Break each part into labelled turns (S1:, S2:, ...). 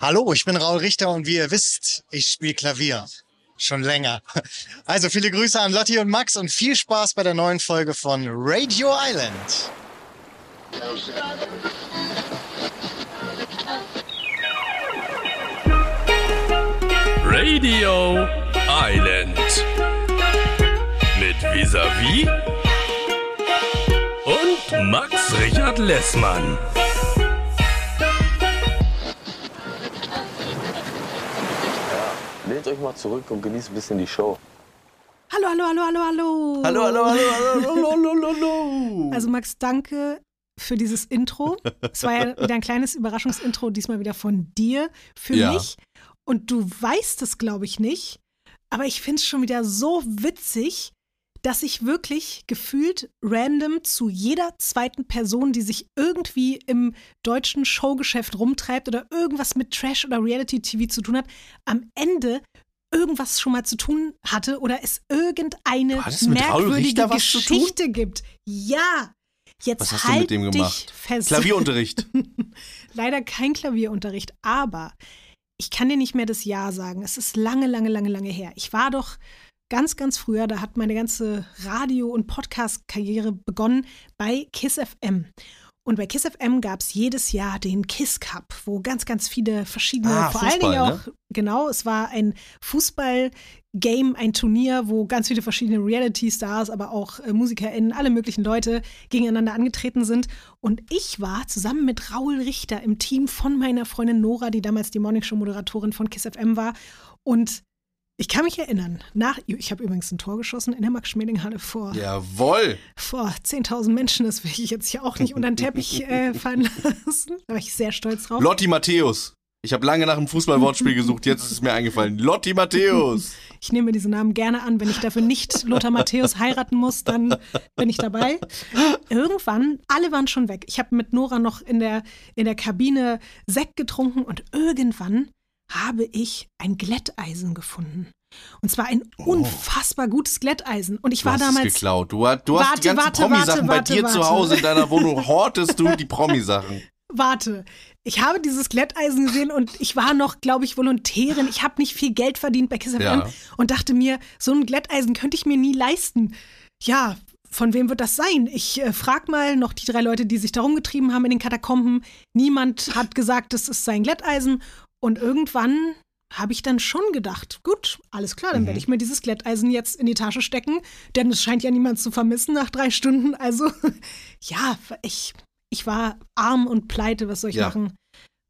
S1: Hallo, ich bin Raul Richter und wie ihr wisst, ich spiele Klavier. Schon länger. Also viele Grüße an Lotti und Max und viel Spaß bei der neuen Folge von Radio Island.
S2: Radio Island. Mit Visavi und Max Richard Lessmann.
S3: Lehnt euch mal zurück und genießt ein bisschen die Show.
S4: Hallo, hallo, hallo, hallo, hallo.
S5: Hallo, hallo, hallo, hallo, hallo, hallo, hallo.
S4: Also Max, danke für dieses Intro. Es war ja wieder ein kleines Überraschungsintro, diesmal wieder von dir für
S5: Ja.
S4: mich. Und du weißt es, glaube ich, nicht. Aber ich finde es schon wieder so witzig, dass ich wirklich gefühlt random zu jeder zweiten Person, die sich irgendwie im deutschen Showgeschäft rumtreibt oder irgendwas mit Trash oder Reality-TV zu tun hat, am Ende irgendwas schon mal zu tun hatte oder es irgendeine merkwürdige? Geschichte gibt. Ja. Jetzt
S5: Was hast du
S4: halt
S5: mit dem gemacht?
S4: fest.
S5: Klavierunterricht.
S4: Leider kein Klavierunterricht, aber ich kann dir nicht mehr das Jahr sagen. Es ist lange, lange, lange, lange her. Ich war doch ganz, ganz früher, da hat meine ganze Radio- und Podcast-Karriere begonnen bei KISS FM. Und bei KISS FM gab es jedes Jahr den KISS Cup, wo ganz, ganz viele verschiedene,
S5: Ah,
S4: vor allen
S5: Fußball,
S4: Dingen auch,
S5: ne?
S4: genau, es war ein Fußball-Game, ein Turnier, wo ganz viele verschiedene Reality-Stars, aber auch äh, MusikerInnen, alle möglichen Leute gegeneinander angetreten sind. Und ich war zusammen mit Raul Richter im Team von meiner Freundin Nora, die damals die Morningshow-Moderatorin von KISS FM war. Und ich kann mich erinnern, nach, ich habe übrigens ein Tor geschossen in der Max-Schmeling-Halle vor,
S5: Jawoll.
S4: vor 10.000 Menschen. Das will ich jetzt hier auch nicht unter den Teppich äh, fallen lassen. Da war ich sehr stolz drauf.
S5: Lotti Matthäus. Ich habe lange nach einem Fußballwortspiel gesucht, jetzt ist es mir eingefallen. Lotti Matthäus.
S4: Ich nehme diese Namen gerne an. Wenn ich dafür nicht Lothar Matthäus heiraten muss, dann bin ich dabei. Irgendwann, alle waren schon weg. Ich habe mit Nora noch in der, in der Kabine Sekt getrunken und irgendwann habe ich ein Glätteisen gefunden. Und zwar ein unfassbar gutes Glätteisen. Und ich
S5: Du
S4: war damals.
S5: geklaut. Du, hast- du hast
S4: Warte,
S5: die ganzen
S4: warte,
S5: Promi-Sachen
S4: warte,
S5: bei dir zu. Hause in deiner Wohnung. Hortest du die Promi-Sachen.
S4: Warte, ich habe dieses Glätteisen gesehen und ich war noch, glaube ich, Volontärin. Ich habe nicht viel Geld verdient bei Kiss FM
S5: Ja.
S4: und dachte mir, so ein Glätteisen könnte ich mir nie leisten. Ja, von wem wird das sein? Ich äh, frag mal noch die drei Leute, die sich da rumgetrieben haben in den Katakomben. Niemand hat gesagt, das ist sein Glätteisen. Und irgendwann habe ich dann schon gedacht, gut, alles klar, dann
S5: Mhm.
S4: werde ich mir dieses Glätteisen jetzt in die Tasche stecken, denn es scheint ja niemand zu vermissen nach drei Stunden. Also, ja, ich, ich war arm und pleite, was soll ich
S5: Ja.
S4: machen?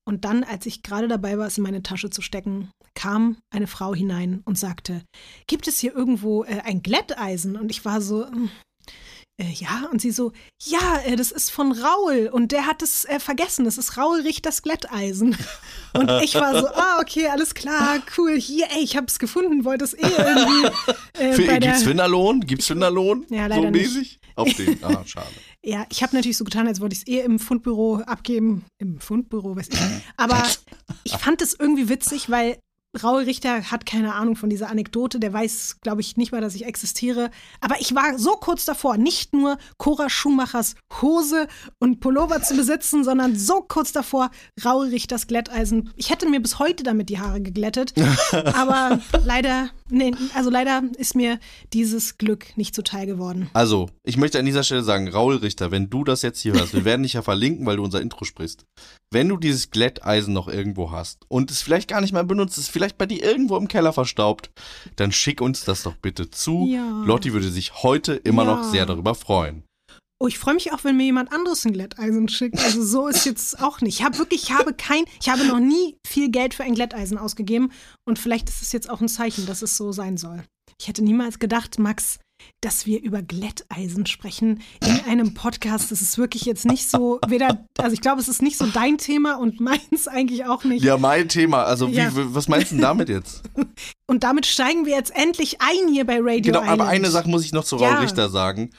S4: Und dann, als ich gerade dabei war, es in meine Tasche zu stecken, kam eine Frau hinein und sagte, gibt es hier irgendwo äh, ein Glätteisen? Und ich war so, hm, äh, ja, und sie so, ja, äh, das ist von Raul und der hat es äh, vergessen, das ist Raul Richters Glätteisen. Und ich war so, ah, okay, alles klar, cool, hier, ey, ich hab's gefunden, wollte es eh irgendwie äh,
S5: Für,
S4: bei
S5: gibt's Finderlohn? Gibt's Finderlohn?
S4: Ja, leider
S5: so
S4: nicht.
S5: mäßig? Auf den. Ah, schade.
S4: Ja, ich habe natürlich so getan, als wollte ich es eh im Fundbüro abgeben. Im Fundbüro, weiß ich. Aber ich fand es irgendwie witzig, weil Raul Richter hat keine Ahnung von dieser Anekdote. Der weiß, glaube ich, nicht mal, dass ich existiere. Aber ich war so kurz davor, nicht nur Cora Schumachers Hose und Pullover zu besitzen, sondern so kurz davor, Raul Richters Glätteisen. Ich hätte mir bis heute damit die Haare geglättet. aber leider, nee, also leider ist mir dieses Glück nicht zuteil geworden.
S5: Also, ich möchte an dieser Stelle sagen, Raul Richter, wenn du das jetzt hier hörst, wir werden dich ja verlinken, weil du unser Intro sprichst. Wenn du dieses Glätteisen noch irgendwo hast und es vielleicht gar nicht mehr benutzt, ist vielleicht bei dir irgendwo im Keller verstaubt, dann schick uns das doch bitte zu.
S4: Ja.
S5: Lotti würde sich heute immer
S4: Ja.
S5: noch sehr darüber freuen.
S4: Oh, ich freue mich auch, wenn mir jemand anderes ein Glätteisen schickt. Also so ist jetzt auch nicht. Ich habe wirklich, ich habe kein, ich habe noch nie viel Geld für ein Glätteisen ausgegeben und vielleicht ist es jetzt auch ein Zeichen, dass es so sein soll. Ich hätte niemals gedacht, Max, dass wir über Glätteisen sprechen in einem Podcast. Das ist wirklich jetzt nicht so, weder, also ich glaube, es ist nicht so dein Thema und meins eigentlich auch nicht.
S5: Ja, mein Thema. Also, wie,
S4: Ja.
S5: was meinst du denn damit jetzt?
S4: Und damit steigen wir jetzt endlich ein hier bei Radio
S5: genau,
S4: Island.
S5: aber eine Sache muss ich noch zu Raul
S4: Ja.
S5: Richter sagen.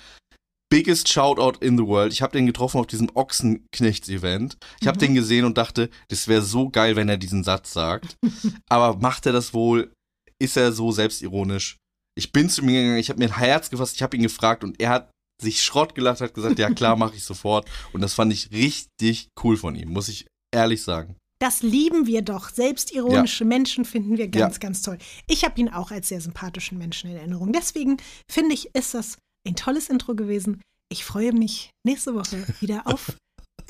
S5: Biggest Shoutout in the world. Ich habe den getroffen auf diesem Ochsenknechts-Event. Ich habe
S4: Mhm.
S5: den gesehen und dachte, das wäre so geil, wenn er diesen Satz sagt. aber macht er das wohl? Ist er so selbstironisch? Ich bin zu ihm gegangen, ich habe mir ein Herz gefasst, ich habe ihn gefragt und er hat sich Schrott gelacht, hat gesagt, ja klar, mache ich sofort. Und das fand ich richtig cool von ihm, muss ich ehrlich sagen.
S4: Das lieben wir doch. Selbstironische Menschen finden wir ganz, ganz toll. Ich habe ihn auch als sehr sympathischen Menschen in Erinnerung. Deswegen finde ich, ist das ein tolles Intro gewesen. Ich freue mich nächste Woche wieder auf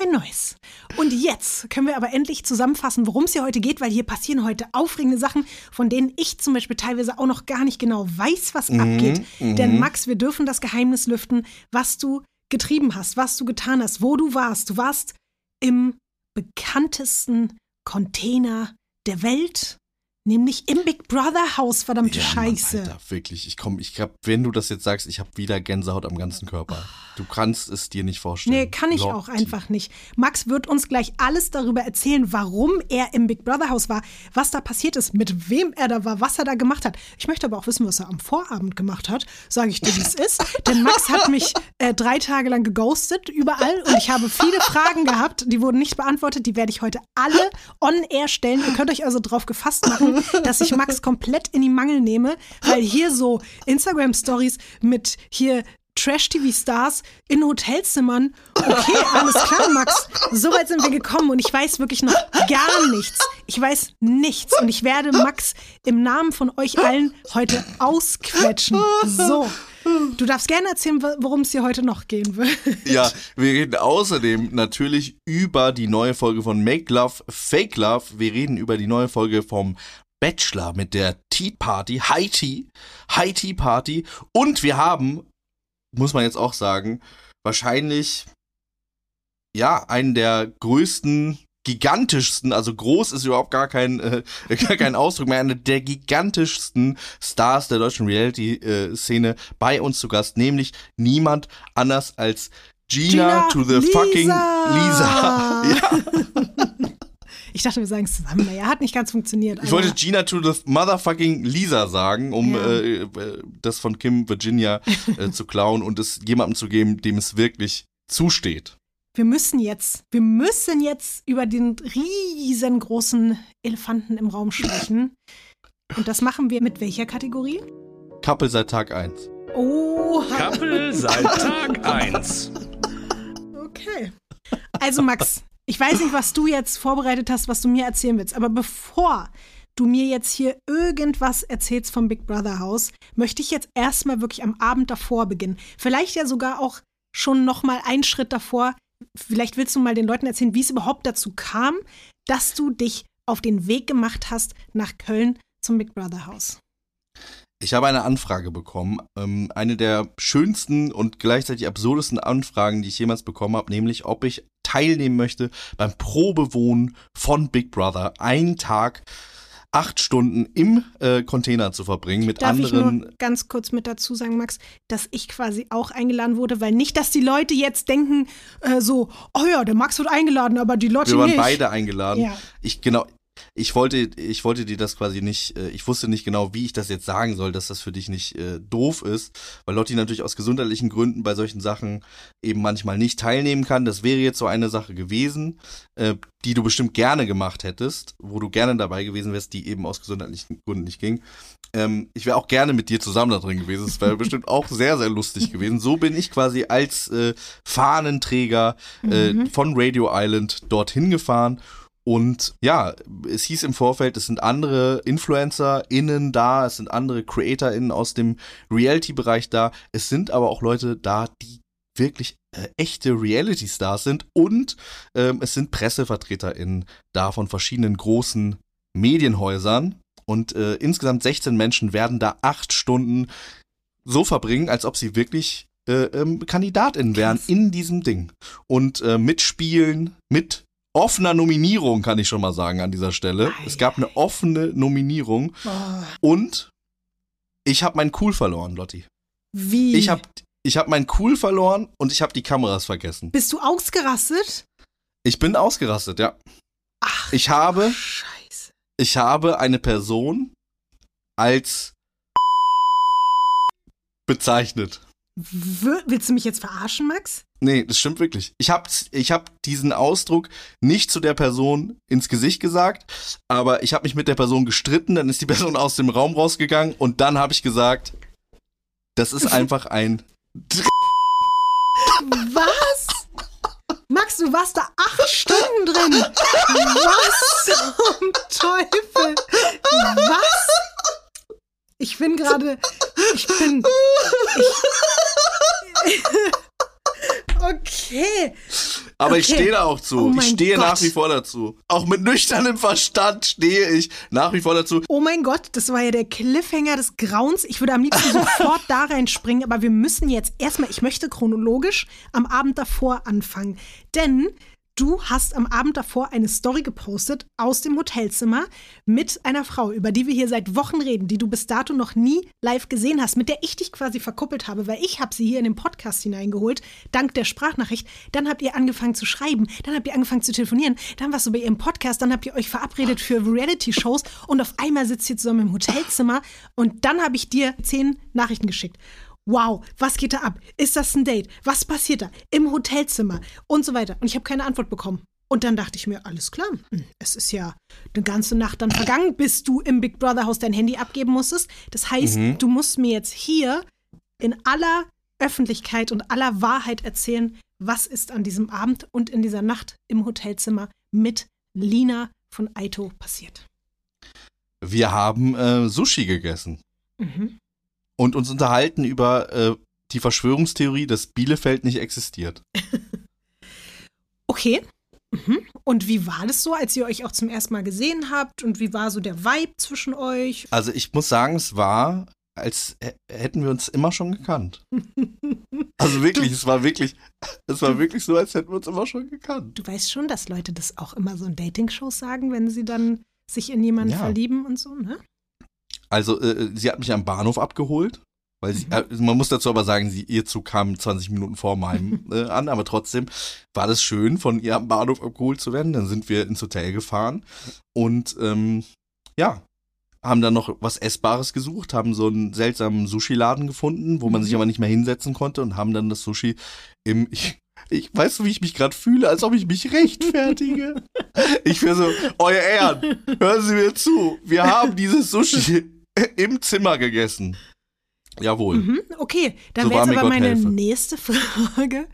S4: ein neues. Und jetzt können wir aber endlich zusammenfassen, worum es hier heute geht, weil hier passieren heute aufregende Sachen, von denen ich zum Beispiel teilweise auch noch gar nicht genau weiß, was
S5: Mhm,
S4: abgeht.
S5: mhm.
S4: Denn Max, wir dürfen das Geheimnis lüften, was du getrieben hast, was du getan hast, wo du warst. Du warst im bekanntesten Container der Welt, nämlich im Big Brother Haus, verdammte
S5: Ja,
S4: Scheiße.
S5: Mann, Alter, wirklich. Ich komm, ich hab, wenn du das jetzt sagst, ich habe wieder Gänsehaut am ganzen Körper. Du kannst es dir nicht vorstellen.
S4: Nee, kann ich
S5: Lotti.
S4: auch einfach nicht. Max wird uns gleich alles darüber erzählen, warum er im Big Brother Haus war, was da passiert ist, mit wem er da war, was er da gemacht hat. Ich möchte aber auch wissen, was er am Vorabend gemacht hat, sage ich dir, wie es ist. Denn Max hat mich äh, drei Tage lang geghostet, überall. Und ich habe viele Fragen gehabt, die wurden nicht beantwortet. Die werde ich heute alle on air stellen. Ihr könnt euch also drauf gefasst machen, dass ich Max komplett in die Mangel nehme, weil hier so Instagram-Stories mit hier Trash-TV-Stars in Hotelzimmern. Okay, alles klar, Max. So weit sind wir gekommen und ich weiß wirklich noch gar nichts. Ich weiß nichts und ich werde Max im Namen von euch allen heute ausquetschen. So. Du darfst gerne erzählen, wo- worum es hier heute noch gehen wird.
S5: Ja, wir reden außerdem natürlich über die neue Folge von Make Love, Fake Love. Wir reden über die neue Folge vom Bachelor mit der Tea Party, High Tea, High Tea Party. Und wir haben, muss man jetzt auch sagen, wahrscheinlich, ja, einen der größten, gigantischsten, also groß ist überhaupt gar kein, äh, gar kein Ausdruck mehr, einer der gigantischsten Stars der deutschen Reality-Szene bei uns zu Gast, nämlich niemand anders als Gina,
S4: Gina
S5: to the
S4: Lisa.
S5: fucking Lisa. Ja,
S4: Ich dachte, wir sagen es zusammen. Naja, hat nicht ganz funktioniert.
S5: ich wollte Gina to the motherfucking Lisa sagen, um
S4: Ja.
S5: äh, äh, das von Kim Virginia äh, zu klauen und es jemandem zu geben, dem es wirklich zusteht.
S4: Wir müssen jetzt, wir müssen jetzt über den riesengroßen Elefanten im Raum sprechen. Und das machen wir mit welcher Kategorie?
S5: Couple seit Tag 1.
S4: Oh,
S2: Kappel seit Tag 1.
S4: okay. Also Max, ich weiß nicht, was du jetzt vorbereitet hast, was du mir erzählen willst, aber bevor du mir jetzt hier irgendwas erzählst vom Big Brother Haus, möchte ich jetzt erstmal wirklich am Abend davor beginnen. Vielleicht ja sogar auch schon noch mal einen Schritt davor. Vielleicht willst du mal den Leuten erzählen, wie es überhaupt dazu kam, dass du dich auf den Weg gemacht hast nach Köln zum Big Brother Haus.
S5: Ich habe eine Anfrage bekommen, ähm, eine der schönsten und gleichzeitig absurdesten Anfragen, die ich jemals bekommen habe, nämlich ob ich teilnehmen möchte beim Probewohnen von Big Brother. Einen Tag, acht Stunden im äh, Container zu verbringen mit
S4: Darf ich
S5: anderen.
S4: nur ganz kurz mit dazu sagen, Max, dass ich quasi auch eingeladen wurde, weil nicht, dass die Leute jetzt denken, äh, so, oh ja, der Max wird eingeladen, aber die Lotti
S5: wir waren
S4: nicht.
S5: beide eingeladen.
S4: Ja.
S5: Ich genau. Ich wollte, ich wollte dir das quasi nicht, äh, ich wusste nicht genau, wie ich das jetzt sagen soll, dass das für dich nicht äh, doof ist, weil Lotti natürlich aus gesundheitlichen Gründen bei solchen Sachen eben manchmal nicht teilnehmen kann. Das wäre jetzt so eine Sache gewesen, äh, die du bestimmt gerne gemacht hättest, wo du gerne dabei gewesen wärst, die eben aus gesundheitlichen Gründen nicht ging. Ähm, ich wäre auch gerne mit dir zusammen da drin gewesen. Es wäre bestimmt auch sehr, sehr lustig gewesen. So bin ich quasi als äh, Fahnenträger äh, von Radio Island dorthin gefahren. Und ja, es hieß im Vorfeld, es sind andere InfluencerInnen da, es sind andere CreatorInnen aus dem Reality-Bereich da. Es sind aber auch Leute da, die wirklich äh, echte Reality-Stars sind und ähm, es sind PressevertreterInnen da von verschiedenen großen Medienhäusern. Und äh, insgesamt 16 Menschen werden da acht Stunden so verbringen, als ob sie wirklich äh, ähm, KandidatInnen wären in diesem Ding. Und äh, mitspielen, mit offener Nominierung, kann ich schon mal sagen an dieser Stelle.
S4: Ei,
S5: Es gab eine offene Nominierung und ich habe meinen Cool verloren, Lotti.
S4: Wie?
S5: Ich habe ich hab meinen Cool verloren und ich habe die Kameras vergessen.
S4: Bist du ausgerastet?
S5: Ich bin ausgerastet, ja.
S4: Ach,
S5: Ich habe,
S4: Scheiße.
S5: ich habe eine Person als bezeichnet.
S4: Willst du mich jetzt verarschen, Max?
S5: Nee, das stimmt wirklich. Ich habe ich hab diesen Ausdruck nicht zu der Person ins Gesicht gesagt, aber ich habe mich mit der Person gestritten, dann ist die Person aus dem Raum rausgegangen und dann habe ich gesagt, das ist einfach ein
S4: Was? Max, du warst da acht Stunden drin. Was zum Teufel? Was? Ich bin gerade. Ich bin. Ich, okay.
S5: Aber ich
S4: Okay.
S5: stehe da auch zu.
S4: Oh
S5: ich stehe
S4: Gott.
S5: nach wie vor dazu. Auch mit nüchternem Verstand stehe ich nach wie vor dazu.
S4: Oh mein Gott, das war ja der Cliffhanger des Grauens. Ich würde am liebsten sofort da reinspringen, aber wir müssen jetzt erstmal, ich möchte chronologisch am Abend davor anfangen. Denn du hast am Abend davor eine Story gepostet aus dem Hotelzimmer mit einer Frau, über die wir hier seit Wochen reden, die du bis dato noch nie live gesehen hast, mit der ich dich quasi verkuppelt habe, weil ich habe sie hier in den Podcast hineingeholt, dank der Sprachnachricht. Dann habt ihr angefangen zu schreiben, dann habt ihr angefangen zu telefonieren, dann warst du bei ihrem Podcast, dann habt ihr euch verabredet für Reality-Shows und auf einmal sitzt ihr zusammen im Hotelzimmer und dann habe ich dir zehn Nachrichten geschickt. Wow, was geht da ab? Ist das ein Date? Was passiert da? Im Hotelzimmer und so weiter. Und ich habe keine Antwort bekommen. Und dann dachte ich mir, alles klar, hm, es ist ja eine ganze Nacht dann vergangen, bis du im Big Brother Haus dein Handy abgeben musstest. Das heißt, du musst mir jetzt hier in aller Öffentlichkeit und aller Wahrheit erzählen, was ist an diesem Abend und in dieser Nacht im Hotelzimmer mit Lina von Aito passiert.
S5: Wir haben äh, Sushi gegessen
S4: Mhm.
S5: Und uns unterhalten über äh, die Verschwörungstheorie, dass Bielefeld nicht existiert.
S4: Okay. Mhm. Und wie war das so, als ihr euch auch zum ersten Mal gesehen habt? Und wie war so der Vibe zwischen euch?
S5: Also ich muss sagen, es war, als hä- hätten wir uns immer schon gekannt. Also wirklich, es war wirklich, es war wirklich so, als hätten wir uns immer schon gekannt.
S4: Du weißt schon, dass Leute das auch immer so in Dating-Shows sagen, wenn sie dann sich in jemanden
S5: Ja.
S4: verlieben und so, ne?
S5: Also äh, sie hat mich am Bahnhof abgeholt, weil sie, äh, man muss dazu aber sagen, sie, ihr Zug kam 20 Minuten vor meinem äh, an, aber trotzdem war das schön, von ihr am Bahnhof abgeholt zu werden. Dann sind wir ins Hotel gefahren und ähm, ja, haben dann noch was Essbares gesucht, haben so einen seltsamen Sushi-Laden gefunden, wo man sich aber nicht mehr hinsetzen konnte und haben dann das Sushi im, ich, ich weißt du, wie ich mich gerade fühle, als ob ich mich rechtfertige. ich wäre so, euer Ehren, hören Sie mir zu, wir haben dieses Sushi im Zimmer gegessen. Jawohl.
S4: Mhm. Okay, dann
S5: So
S4: wäre jetzt aber
S5: Gott
S4: meine
S5: helfe.
S4: nächste Frage.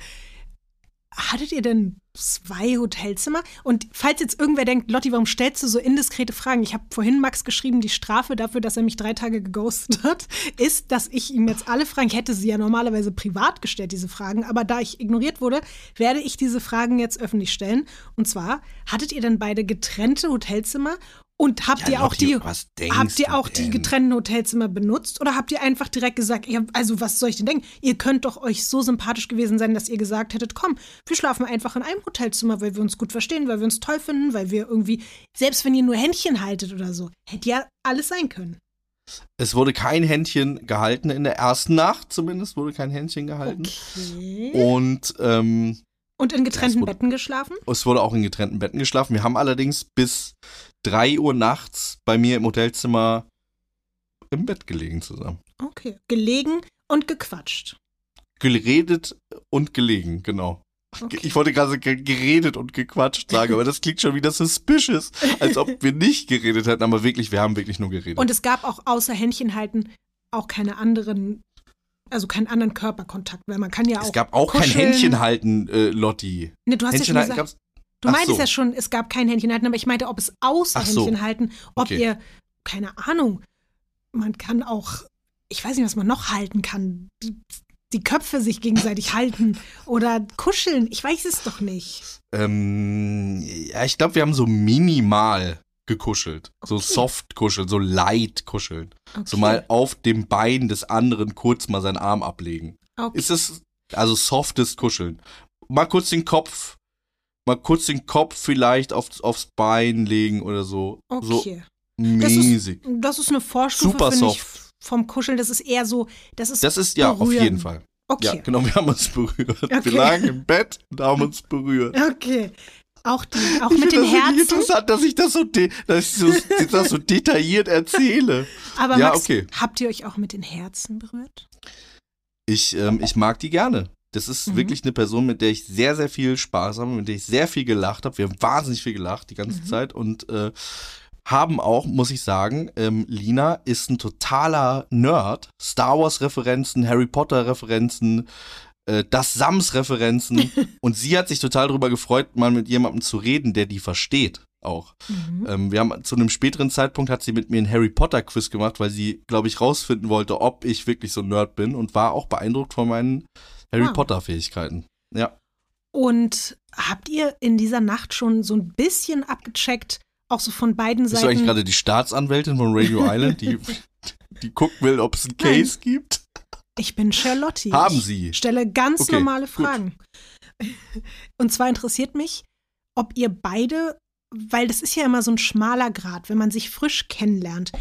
S4: Hattet ihr denn zwei Hotelzimmer? Und falls jetzt irgendwer denkt, Lotti, warum stellst du so indiskrete Fragen? Ich habe vorhin Max geschrieben, die Strafe dafür, dass er mich drei Tage geghostet hat, ist, dass ich ihm jetzt alle Fragen, ich hätte sie ja normalerweise privat gestellt, diese Fragen, aber da ich ignoriert wurde, werde ich diese Fragen jetzt öffentlich stellen. Und zwar, hattet ihr denn beide getrennte Hotelzimmer? Und habt
S5: Ja,
S4: ihr auch die, habt ihr auch die
S5: denn?
S4: getrennten Hotelzimmer benutzt oder habt ihr einfach direkt gesagt, ihr, also was soll ich denn denken? Ihr könnt doch euch so sympathisch gewesen sein, dass ihr gesagt hättet, komm, wir schlafen einfach in einem Hotelzimmer, weil wir uns gut verstehen, weil wir uns toll finden, weil wir irgendwie, selbst wenn ihr nur Händchen haltet oder so, hätte ja alles sein können.
S5: Es wurde kein Händchen gehalten in der ersten Nacht, zumindest wurde kein Händchen gehalten.
S4: Okay.
S5: Und ähm,
S4: Und in getrennten
S5: wurde-
S4: Betten geschlafen?
S5: es wurde auch in getrennten Betten geschlafen. Wir haben allerdings bis 3 Uhr nachts bei mir im Hotelzimmer im Bett gelegen zusammen.
S4: Okay. Gelegen und gequatscht.
S5: Geredet und gelegen, genau.
S4: Okay.
S5: Ich wollte gerade ge- geredet und gequatscht sagen, aber das klingt schon wieder suspicious, als ob wir nicht geredet hätten, aber wirklich, wir haben wirklich nur geredet.
S4: Und es gab auch außer Händchen halten auch keine anderen, also keinen anderen Körperkontakt, weil man kann ja auch.
S5: es gab auch kein
S4: kuscheln.
S5: Händchen halten, äh, Lotti.
S4: Nee, du hast
S5: Händchen
S4: ja schon gesagt. Du
S5: Ach
S4: meintest
S5: so.
S4: ja schon, es gab kein Händchen halten, aber ich meinte, ob es außer
S5: Ach so.
S4: Händchen halten, ob
S5: Okay.
S4: ihr, keine Ahnung, man kann auch, ich weiß nicht, was man noch halten kann, die, die Köpfe sich gegenseitig halten oder kuscheln, ich weiß es doch nicht.
S5: Ähm, ja, ich glaube, wir haben so minimal gekuschelt. So
S4: Okay.
S5: soft kuscheln, so light kuscheln.
S4: Okay.
S5: So mal auf dem Bein des anderen kurz mal seinen Arm ablegen.
S4: okay.
S5: Ist es also softes Kuscheln? Mal kurz den Kopf, mal kurz den Kopf vielleicht auf, aufs Bein legen oder so.
S4: okay.
S5: So
S4: Das ist-
S5: mäßig.
S4: Das ist eine Vorstufe,
S5: Super soft.
S4: vom Kuscheln. Das ist eher so, das ist
S5: Das ist ja auf
S4: berühren.
S5: jeden Fall. Ja,
S4: Okay.
S5: genau, wir haben uns berührt.
S4: Okay.
S5: Wir lagen im Bett und haben uns berührt.
S4: Okay. Auch, die, auch
S5: Ich
S4: mit den
S5: das
S4: Herzen.
S5: interessant, dass ich das so, dass ich so, das so detailliert erzähle.
S4: Aber
S5: Ja,
S4: Max,
S5: okay.
S4: habt ihr euch auch mit den Herzen berührt?
S5: Ich, ähm, ich mag die gerne. Das ist
S4: Mhm.
S5: wirklich eine Person, mit der ich sehr, sehr viel Spaß habe, mit der ich sehr viel gelacht habe. Wir haben wahnsinnig viel gelacht die ganze
S4: Mhm.
S5: Zeit und äh, haben auch, muss ich sagen, ähm, Lina ist ein totaler Nerd. Star Wars-Referenzen, Harry Potter-Referenzen, äh, das Sams-Referenzen. und sie hat sich total darüber gefreut, mal mit jemandem zu reden, der die versteht auch.
S4: Mhm.
S5: Ähm, wir haben zu einem späteren Zeitpunkt hat sie mit mir einen Harry Potter Quiz gemacht, weil sie, glaube ich, rausfinden wollte, ob ich wirklich so ein Nerd bin und war auch beeindruckt von meinen Harry
S4: Ah.
S5: Potter Fähigkeiten. Ja.
S4: Und habt ihr in dieser Nacht schon so ein bisschen abgecheckt, auch so von beiden
S5: Bist du eigentlich
S4: Seiten?
S5: gerade die Staatsanwältin von Radio Island, die, die gucken will, ob es einen Case gibt?
S4: Ich bin Charlotte.
S5: Haben
S4: ich
S5: Sie?
S4: stelle ganz
S5: Okay,
S4: normale
S5: gut.
S4: Fragen. Und zwar interessiert mich, ob ihr beide, weil das ist ja immer so ein schmaler Grad, wenn man sich frisch kennenlernt,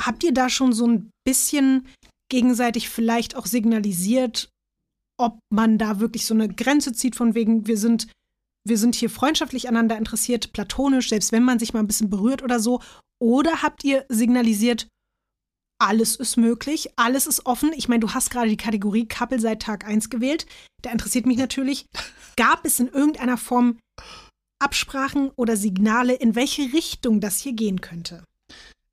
S4: habt ihr da schon so ein bisschen gegenseitig vielleicht auch signalisiert, ob man da wirklich so eine Grenze zieht von wegen, wir sind, wir sind hier freundschaftlich aneinander interessiert, platonisch, selbst wenn man sich mal ein bisschen berührt oder so? Oder habt ihr signalisiert, alles ist möglich, alles ist offen. Ich meine, du hast gerade die Kategorie Couple seit Tag 1 gewählt. Da interessiert mich natürlich, gab es in irgendeiner Form Absprachen oder Signale, in welche Richtung das hier gehen könnte?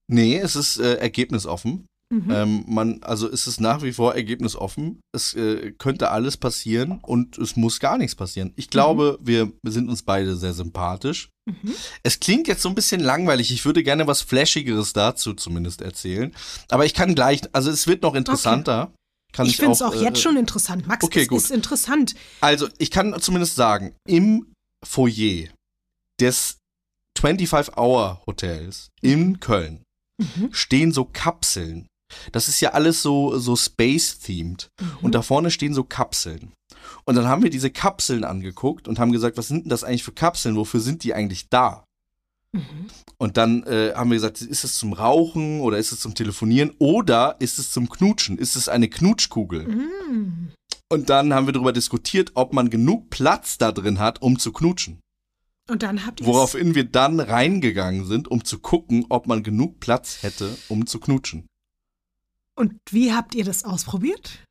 S5: Nee, es ist äh, ergebnisoffen.
S4: Mhm.
S5: Ähm, man, also ist es nach wie vor ergebnisoffen. Es äh, könnte alles passieren und es muss gar nichts passieren. Ich glaube, wir sind uns beide sehr sympathisch.
S4: Mhm.
S5: Es klingt jetzt so ein bisschen langweilig. Ich würde gerne was Flashigeres dazu zumindest erzählen. Aber ich kann gleich, also es wird noch interessanter. Kann
S4: Ich finde es auch
S5: äh,
S4: jetzt schon interessant. Max,
S5: okay,
S4: es
S5: gut.
S4: ist interessant.
S5: Also, ich kann zumindest sagen, im Foyer des 25-Hour-Hotels in Köln
S4: Mhm.
S5: stehen so Kapseln. Das ist ja alles so, so space-themed.
S4: Mhm.
S5: Und da vorne stehen so Kapseln. Und dann haben wir diese Kapseln angeguckt und haben gesagt, was sind denn das eigentlich für Kapseln? Wofür sind die eigentlich da?
S4: Mhm.
S5: Und dann äh, haben wir gesagt, ist es zum Rauchen oder ist es zum Telefonieren oder ist es zum Knutschen? Ist es eine Knutschkugel?
S4: Mhm.
S5: Und dann haben wir darüber diskutiert, ob man genug Platz da drin hat, um zu knutschen.
S4: Und dann habt ihr
S5: Woraufhin wir dann reingegangen sind, um zu gucken, ob man genug Platz hätte, um zu knutschen.
S4: Und wie habt ihr das ausprobiert?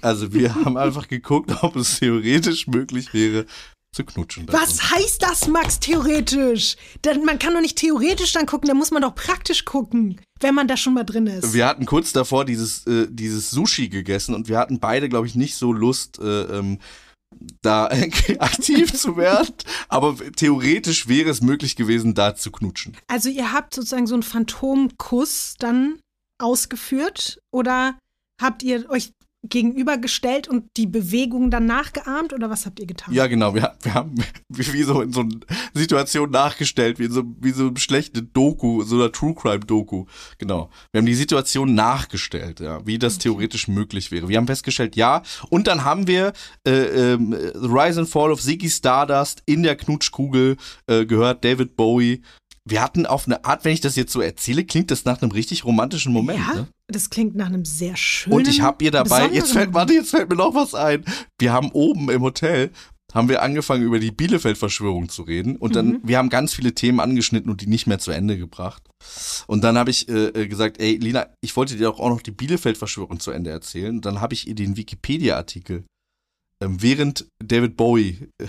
S5: Also wir haben einfach geguckt, ob es theoretisch möglich wäre, zu knutschen.
S4: Was heißt das, Max, theoretisch? Denn man kann doch nicht theoretisch dann gucken, da muss man doch praktisch gucken, wenn man da schon mal drin ist.
S5: Wir hatten kurz davor dieses, äh, dieses Sushi gegessen und wir hatten beide, glaube ich, nicht so Lust, äh, ähm, da aktiv zu werden. Aber theoretisch wäre es möglich gewesen, da zu knutschen.
S4: Also ihr habt sozusagen so einen Phantomkuss dann ausgeführt oder habt ihr euch gegenübergestellt und die Bewegung dann nachgeahmt oder was habt ihr getan?
S5: Ja, genau. Wir, wir haben wie, so in so einer Situation nachgestellt, wie in so, wie so eine schlechte Doku, so einer True Crime Doku. Genau. Wir haben die Situation nachgestellt, ja, wie das theoretisch möglich wäre. Wir haben festgestellt, ja. Und dann haben wir äh, ähm, The Rise and Fall of Ziggy Stardust in der Knutschkugel äh, gehört, David Bowie. Wir hatten auf eine Art, wenn ich das jetzt so erzähle, klingt das nach einem richtig romantischen Moment.
S4: ja
S5: Ne?
S4: das klingt nach einem sehr schönen.
S5: Und ich habe ihr dabei, jetzt fällt, warte, jetzt fällt mir noch was ein. Wir haben oben im Hotel, haben wir angefangen über die Bielefeld-Verschwörung zu reden und dann,
S4: Mhm.
S5: wir haben ganz viele Themen angeschnitten und die nicht mehr zu Ende gebracht. Und dann habe ich äh, äh, gesagt, ey, Lina, ich wollte dir doch auch noch die Bielefeld-Verschwörung zu Ende erzählen. Und dann habe ich ihr den Wikipedia-Artikel, ähm, während David Bowie äh,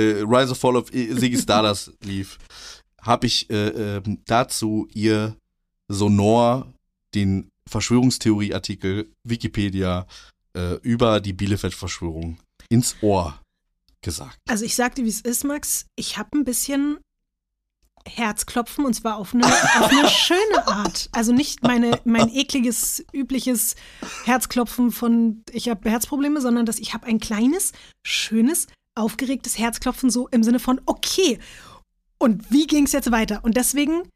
S5: äh, Rise of Fall of Ziggy Stardust lief, habe ich äh, ähm, dazu ihr sonor den Verschwörungstheorie-Artikel Wikipedia äh, über die Bielefeld-Verschwörung ins Ohr gesagt.
S4: Also ich sagte, wie es ist, Max. Ich habe ein bisschen Herzklopfen und zwar auf eine, auf eine schöne Art. Also nicht meine, mein ekliges, übliches Herzklopfen von ich habe Herzprobleme, sondern dass ich habe ein kleines, schönes, aufgeregtes Herzklopfen so im Sinne von okay. Und wie ging es jetzt weiter? Und deswegen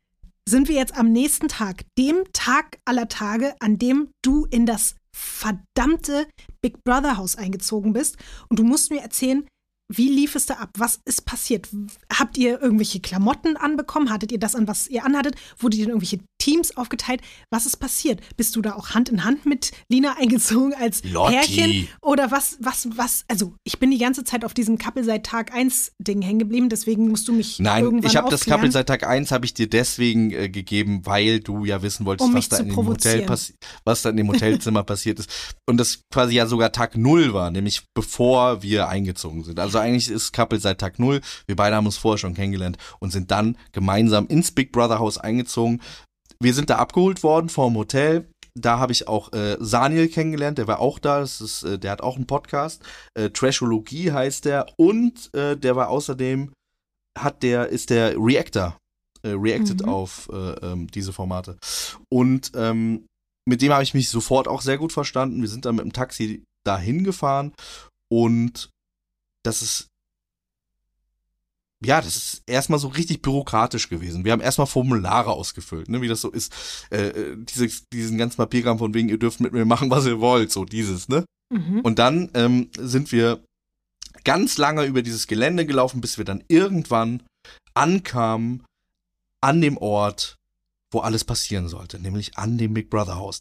S4: sind wir jetzt am nächsten Tag, dem Tag aller Tage, an dem du in das verdammte Big Brother Haus eingezogen bist. Und du musst mir erzählen, wie lief es da ab? Was ist passiert? Habt ihr irgendwelche Klamotten anbekommen? Hattet ihr das an, was ihr anhattet? Wurde ihr in irgendwelche Teams aufgeteilt? Was ist passiert? Bist du da auch Hand in Hand mit Lina eingezogen als
S5: Lotti.
S4: Pärchen? Oder was, was, was? Also, ich bin die ganze Zeit auf diesem Couple seit Tag 1 Ding hängen geblieben, deswegen musst du mich
S5: Nein,
S4: irgendwann
S5: ich habe das. Couple seit Tag 1 habe ich dir deswegen äh, gegeben, weil du ja wissen wolltest,
S4: Um
S5: was da
S4: zu
S5: in dem Hotel was da in dem Hotelzimmer passiert ist. Und das quasi ja sogar Tag 0 war, nämlich bevor wir eingezogen sind. Also eigentlich ist Couple seit Tag 0. Wir beide haben uns vorher schon kennengelernt und sind dann gemeinsam ins Big Brother Haus eingezogen. Wir sind da abgeholt worden vom Hotel. da habe ich auch äh, Saniel kennengelernt, der war auch da, das ist, äh, der hat auch einen Podcast, äh, Trashologie heißt der und äh, der war außerdem, hat der, ist der Reactor, äh, reacted
S4: Mhm.
S5: auf äh, ähm, diese Formate. Und ähm, mit dem habe ich mich sofort auch sehr gut verstanden. Wir sind dann mit dem Taxi dahin gefahren und das ist ja, das ist erstmal so richtig bürokratisch gewesen. Wir haben erstmal Formulare ausgefüllt, ne, wie das so ist. Äh, äh, dieses, diesen ganzen Papierkram von wegen, ihr dürft mit mir machen, was ihr wollt, so dieses, ne?
S4: Mhm.
S5: Und dann ähm, sind wir ganz lange über dieses Gelände gelaufen, bis wir dann irgendwann ankamen an dem Ort, wo alles passieren sollte, nämlich an dem Big Brother Haus.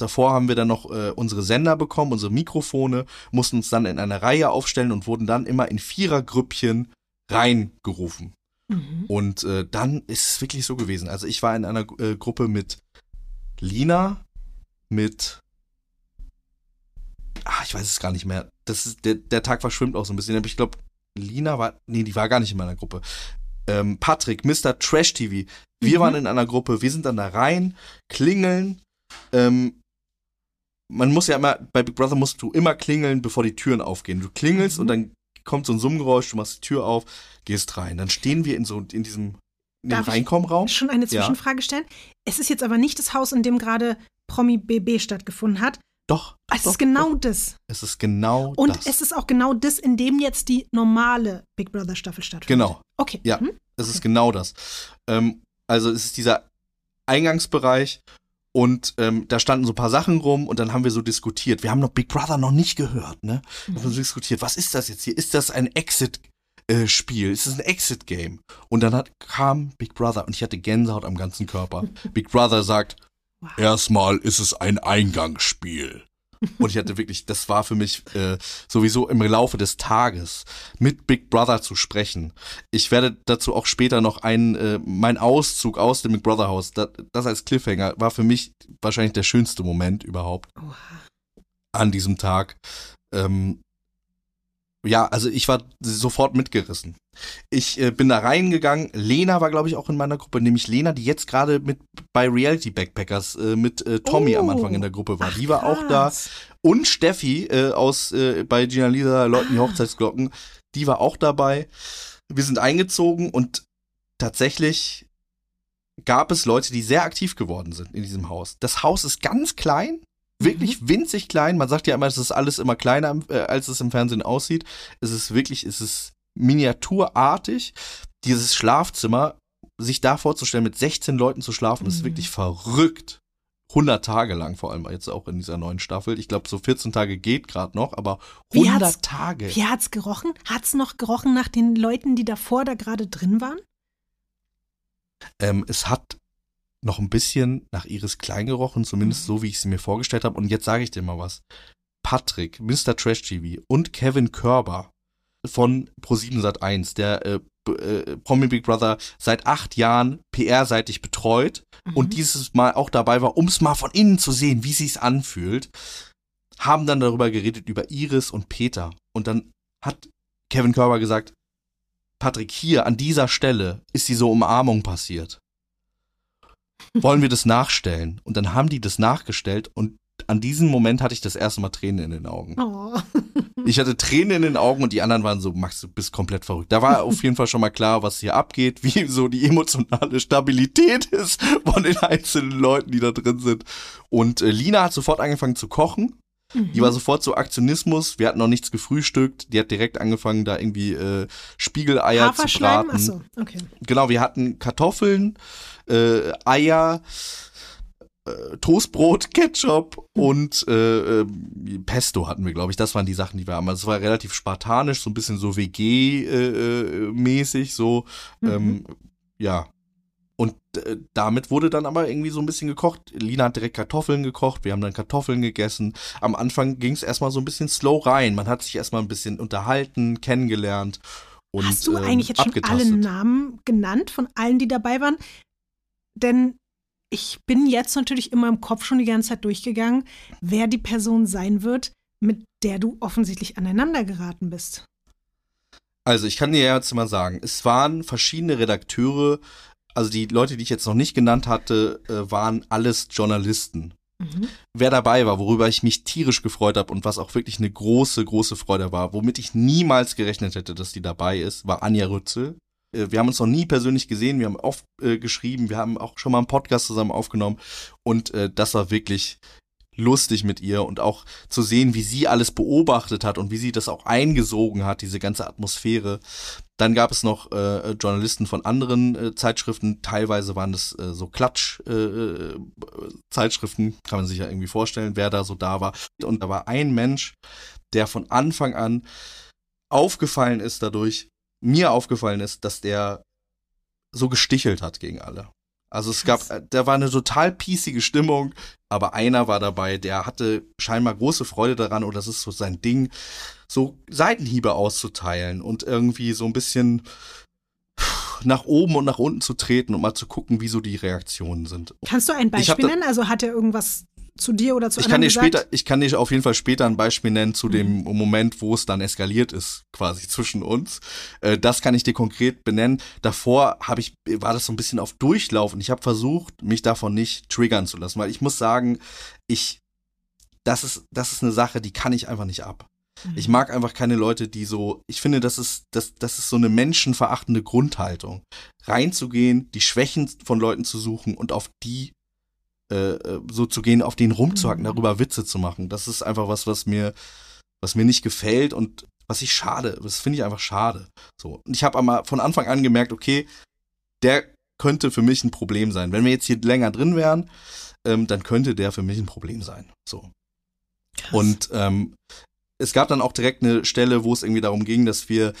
S5: Davor haben wir dann noch äh, unsere Sender bekommen, unsere Mikrofone, mussten uns dann in eine Reihe aufstellen und wurden dann immer in Vierergrüppchen reingerufen. Und äh, dann ist es wirklich so gewesen. Also ich war in einer äh, Gruppe mit Lina, mit ah, ich weiß es gar nicht mehr. Das ist, der, der Tag verschwimmt auch so ein bisschen. Aber ich glaube, Lina war, nee, die war gar nicht in meiner Gruppe. Ähm, Patrick, Mr. Trash TV. Wir
S4: Mhm.
S5: waren in einer Gruppe, wir sind dann da rein, klingeln. Ähm, man muss ja immer, bei Big Brother musst du immer klingeln, bevor die Türen aufgehen. Du klingelst
S4: Mhm.
S5: und dann kommt so ein Summgeräusch, du machst die Tür auf, gehst rein. Dann stehen wir in so, in diesem, in dem
S4: Darf ich
S5: Reinkommraum.
S4: Schon eine
S5: Ja.
S4: Zwischenfrage stellen. Es ist jetzt aber nicht das Haus, in dem gerade Promi BB stattgefunden hat.
S5: Doch.
S4: Es
S5: doch,
S4: ist genau
S5: Doch.
S4: das.
S5: Es ist genau
S4: Und
S5: das.
S4: es ist auch genau das, in dem jetzt die normale Big Brother Staffel stattfindet.
S5: Genau.
S4: Okay.
S5: Ja.
S4: Mhm.
S5: Es ist genau das. Ähm, also es ist dieser Eingangsbereich und ähm, da standen so ein paar Sachen rum und dann haben wir so diskutiert. Wir haben noch Big Brother noch nicht gehört, ne? Wir haben so diskutiert, was ist das jetzt hier? Ist das ein Exit-Spiel? ist das ein Exit-Game? Und dann hat, kam Big Brother und ich hatte Gänsehaut am ganzen Körper. Big Brother sagt, Erstmal ist es ein Eingangsspiel. Und ich hatte wirklich, das war für mich äh, sowieso im Laufe des Tages mit Big Brother zu sprechen. Ich werde dazu auch später noch einen, äh, mein Auszug aus dem Big Brother Haus, das, das als Cliffhanger war für mich wahrscheinlich der schönste Moment überhaupt
S4: Oha.
S5: an diesem Tag. Ähm, ja, also ich war sofort mitgerissen. Ich äh, bin da reingegangen. Lena war, glaube ich, auch in meiner Gruppe, nämlich Lena, die jetzt gerade mit bei Reality Backpackers äh, mit äh, Tommy am
S4: Oh.
S5: Anfang in der Gruppe war.
S4: Ach,
S5: die war auch da.
S4: krass.
S5: Und Steffi äh, aus äh, bei Gina Lisa Leuten die
S4: Ah.
S5: Hochzeitsglocken, die war auch dabei. Wir sind eingezogen und tatsächlich gab es Leute, die sehr aktiv geworden sind in diesem Haus. Das Haus ist ganz klein, wirklich winzig klein. Man sagt ja immer, es ist alles immer kleiner, äh, als es im Fernsehen aussieht. Es ist wirklich, es ist miniaturartig. Dieses Schlafzimmer, sich da vorzustellen, mit 16 Leuten zu schlafen, ist
S4: Mhm.
S5: wirklich verrückt. 100 Tage lang, vor allem jetzt auch in dieser neuen Staffel. Ich glaube, so 14 Tage geht gerade noch, aber
S4: Wie
S5: 100
S4: hat's-
S5: Tage.
S4: Wie hat's gerochen? Hat's noch gerochen nach den Leuten, die davor da gerade drin waren?
S5: Ähm, es hat noch ein bisschen nach Iris Klein gerochen, zumindest so, wie ich sie mir vorgestellt habe. Und jetzt sage ich dir mal was. Patrick, Mr. Trash TV und Kevin Körber von Pro7 Sat1, der äh, äh, Promi Big Brother seit acht Jahren PR-seitig betreut
S4: Mhm.
S5: und dieses Mal auch dabei war, um es mal von innen zu sehen, wie sich's anfühlt, haben dann darüber geredet, über Iris und Peter. Und dann hat Kevin Körber gesagt, Patrick, hier an dieser Stelle ist diese Umarmung passiert. Wollen wir das nachstellen? Und dann haben die das nachgestellt und an diesem Moment hatte ich das erste Mal Tränen in den Augen.
S4: Oh.
S5: Ich hatte Tränen in den Augen und die anderen waren so, Max, du bist komplett verrückt. Da war auf jeden Fall schon mal klar, was hier abgeht, wie so die emotionale Stabilität ist von den einzelnen Leuten, die da drin sind. Und äh, Lina hat sofort angefangen zu kochen. Die war sofort so Aktionismus. Wir hatten noch nichts gefrühstückt. Die hat direkt angefangen, da irgendwie äh, Spiegeleier zu braten.
S4: Achso, okay.
S5: Genau, wir hatten Kartoffeln, äh, Eier, äh, Toastbrot, Ketchup und äh, äh, Pesto hatten wir, glaube ich. Das waren die Sachen, die wir haben. Also es war relativ spartanisch, so ein bisschen so WG-mäßig, so. Ähm, ja. Und äh, damit wurde dann aber irgendwie so ein bisschen gekocht. Lina hat direkt Kartoffeln gekocht, wir haben dann Kartoffeln gegessen. Am Anfang ging es erstmal so ein bisschen slow rein. Man hat sich erstmal ein bisschen unterhalten, kennengelernt. Und,
S4: Hast du
S5: ähm,
S4: eigentlich jetzt schon alle. Namen genannt von allen, die dabei waren? Denn ich bin jetzt natürlich in meinem Kopf schon die ganze Zeit durchgegangen, wer die Person sein wird, mit der du offensichtlich aneinander geraten bist.
S5: Also ich kann dir jetzt mal sagen, es waren verschiedene Redakteure, also die Leute, die ich jetzt noch nicht genannt hatte, äh, waren alles Journalisten.
S4: Mhm.
S5: Wer dabei war, worüber ich mich tierisch gefreut habe und was auch wirklich eine große, große Freude war, womit ich niemals gerechnet hätte, dass die dabei ist, war Anja Rützel. Äh, Wir haben uns noch nie persönlich gesehen, wir haben oft äh, geschrieben, wir haben auch schon mal einen Podcast zusammen aufgenommen und äh, das war wirklich lustig mit ihr und auch zu sehen, wie sie alles beobachtet hat und wie sie das auch eingesogen hat, diese ganze Atmosphäre. Dann gab es noch äh, Journalisten von anderen äh, Zeitschriften, teilweise waren das äh, so Klatsch-Zeitschriften, äh, Zeitschriften. kann man sich ja irgendwie vorstellen, wer da so da war. Und da war ein Mensch, der von Anfang an aufgefallen ist dadurch, mir aufgefallen ist, dass der so gestichelt hat gegen alle. Also es gab, äh, da war eine total piesige Stimmung, aber einer war dabei, der hatte scheinbar große Freude daran, oder das ist so sein Ding, so Seitenhiebe auszuteilen und irgendwie so ein bisschen nach oben und nach unten zu treten und mal zu gucken, wie so die Reaktionen sind.
S4: Kannst du ein Beispiel nennen? Also hat er irgendwas zu dir oder zu
S5: Ich kann dir
S4: anderen gesagt?
S5: später, ich kann dir auf jeden Fall später ein Beispiel nennen zu dem Moment, wo es dann eskaliert ist, quasi zwischen uns. Äh, das kann ich dir konkret benennen. Davor habe ich, war das so ein bisschen auf Durchlauf und ich habe versucht, mich davon nicht triggern zu lassen, weil ich muss sagen, ich, das ist, das ist eine Sache, die kann ich einfach nicht ab. Ich mag einfach keine Leute, die so, ich finde, das ist, das, das ist so eine menschenverachtende Grundhaltung. Reinzugehen, die Schwächen von Leuten zu suchen und auf die äh, äh, so zu gehen, auf den rumzuhacken,
S4: Mhm.
S5: darüber Witze zu machen. Das ist einfach was, was mir, was mir nicht gefällt und was ich schade, das finde ich einfach schade. So. Und ich habe aber von Anfang an gemerkt, okay, der könnte für mich ein Problem sein. Wenn wir jetzt hier länger drin wären, ähm, dann könnte der für mich ein Problem sein. So.
S4: Krass.
S5: Und ähm, es gab dann auch direkt eine Stelle, wo es irgendwie darum ging, dass wir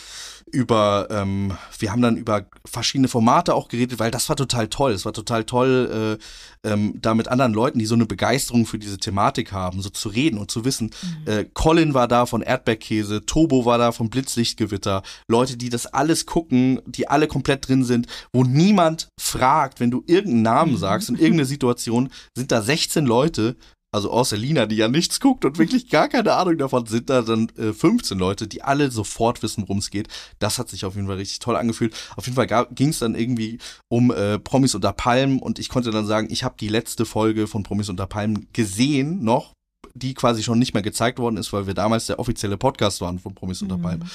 S5: über, ähm, wir haben dann über verschiedene Formate auch geredet, weil das war total toll. Es war total toll, äh, ähm, da mit anderen Leuten, die so eine Begeisterung für diese Thematik haben, so zu reden und zu wissen. Mhm. Äh, Colin war da von Erdbeerkäse, Tobo war da von Blitzlichtgewitter, Leute, die das alles gucken, die alle komplett drin sind, wo niemand fragt, wenn du irgendeinen Namen mhm. sagst in irgendeine Situation, sind da 16 Leute, also außer Lina, die ja nichts guckt und wirklich gar keine Ahnung davon, sind da dann äh, 15 Leute, die alle sofort wissen, worum es geht. Das hat sich auf jeden Fall richtig toll angefühlt. Auf jeden Fall ging es dann irgendwie um äh, Promis unter Palmen und ich konnte dann sagen, ich habe die letzte Folge von Promis unter Palmen gesehen noch, die quasi schon nicht mehr gezeigt worden ist, weil wir damals der offizielle Podcast waren von Promis mhm. unter Palmen.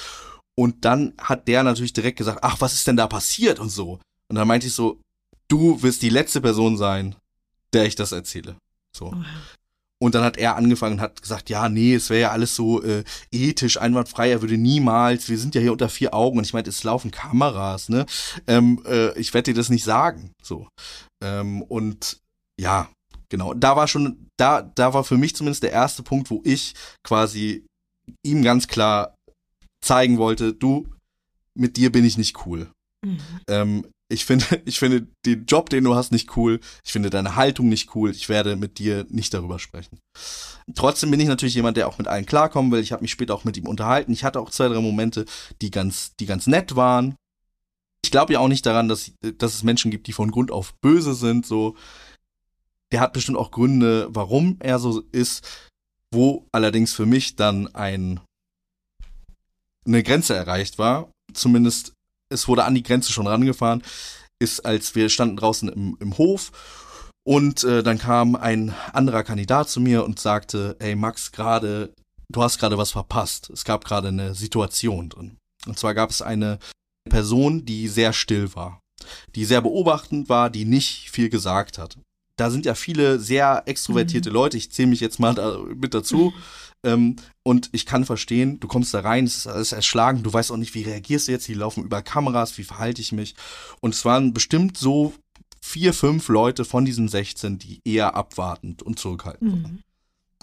S5: Und dann hat der natürlich direkt gesagt, ach, was ist denn da passiert und so. Und dann meinte ich so, du wirst die letzte Person sein, der ich das erzähle. So. Und dann hat er angefangen und hat gesagt, ja, nee, es wäre ja alles so äh, ethisch, einwandfrei, er würde niemals, wir sind ja hier unter vier Augen und ich meinte, es laufen Kameras, ne? Ähm, äh, ich werde dir das nicht sagen. So. Ähm, und ja, genau. Da war schon, da, da war für mich zumindest der erste Punkt, wo ich quasi ihm ganz klar zeigen wollte, du, mit dir bin ich nicht cool. Mhm. Ähm, ich finde, ich finde den Job, den du hast, nicht cool. Ich finde deine Haltung nicht cool. Ich werde mit dir nicht darüber sprechen. Trotzdem bin ich natürlich jemand, der auch mit allen klarkommen will. Ich habe mich später auch mit ihm unterhalten. Ich hatte auch zwei, drei Momente, die ganz, die ganz nett waren. Ich glaube ja auch nicht daran, dass, dass es Menschen gibt, die von Grund auf böse sind. So, der hat bestimmt auch Gründe, warum er so ist. Wo allerdings für mich dann ein eine Grenze erreicht war. Zumindest es wurde an die Grenze schon rangefahren, ist, als wir standen draußen im, im Hof und äh, dann kam ein anderer Kandidat zu mir und sagte, ey Max, gerade, du hast gerade was verpasst. Es gab gerade eine Situation drin. Und zwar gab es eine Person, die sehr still war, die sehr beobachtend war, die nicht viel gesagt hat. Da sind ja viele sehr extrovertierte mhm. Leute, ich zähle mich jetzt mal da mit dazu, ähm, und ich kann verstehen, du kommst da rein, es ist alles erschlagen, du weißt auch nicht, wie reagierst du jetzt, die laufen über Kameras, wie verhalte ich mich. Und es waren bestimmt so vier, fünf Leute von diesen 16, die eher abwartend und zurückhaltend mhm. waren.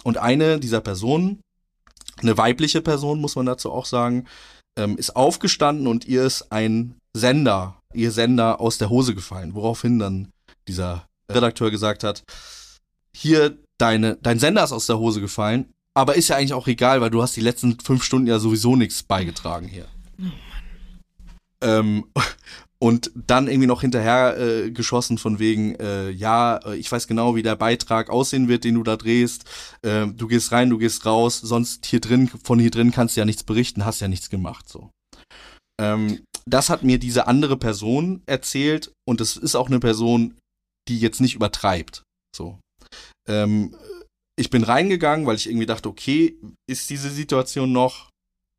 S5: Und eine dieser Personen, eine weibliche Person, muss man dazu auch sagen, ähm, ist aufgestanden und ihr ist ein Sender, ihr Sender aus der Hose gefallen, woraufhin dann dieser Redakteur gesagt hat, hier, deine, dein Sender ist aus der Hose gefallen, aber ist ja eigentlich auch egal, weil du hast die letzten fünf Stunden ja sowieso nichts beigetragen hier. Oh ähm, und dann irgendwie noch hinterher äh, geschossen von wegen, äh, ja, äh, ich weiß genau, wie der Beitrag aussehen wird, den du da drehst. Äh, du gehst rein, du gehst raus, sonst hier drin, von hier drin kannst du ja nichts berichten, hast ja nichts gemacht. So. Ähm, das hat mir diese andere Person erzählt und es ist auch eine Person, die jetzt nicht übertreibt. So. Ähm, ich bin reingegangen, weil ich irgendwie dachte, okay, ist diese Situation noch?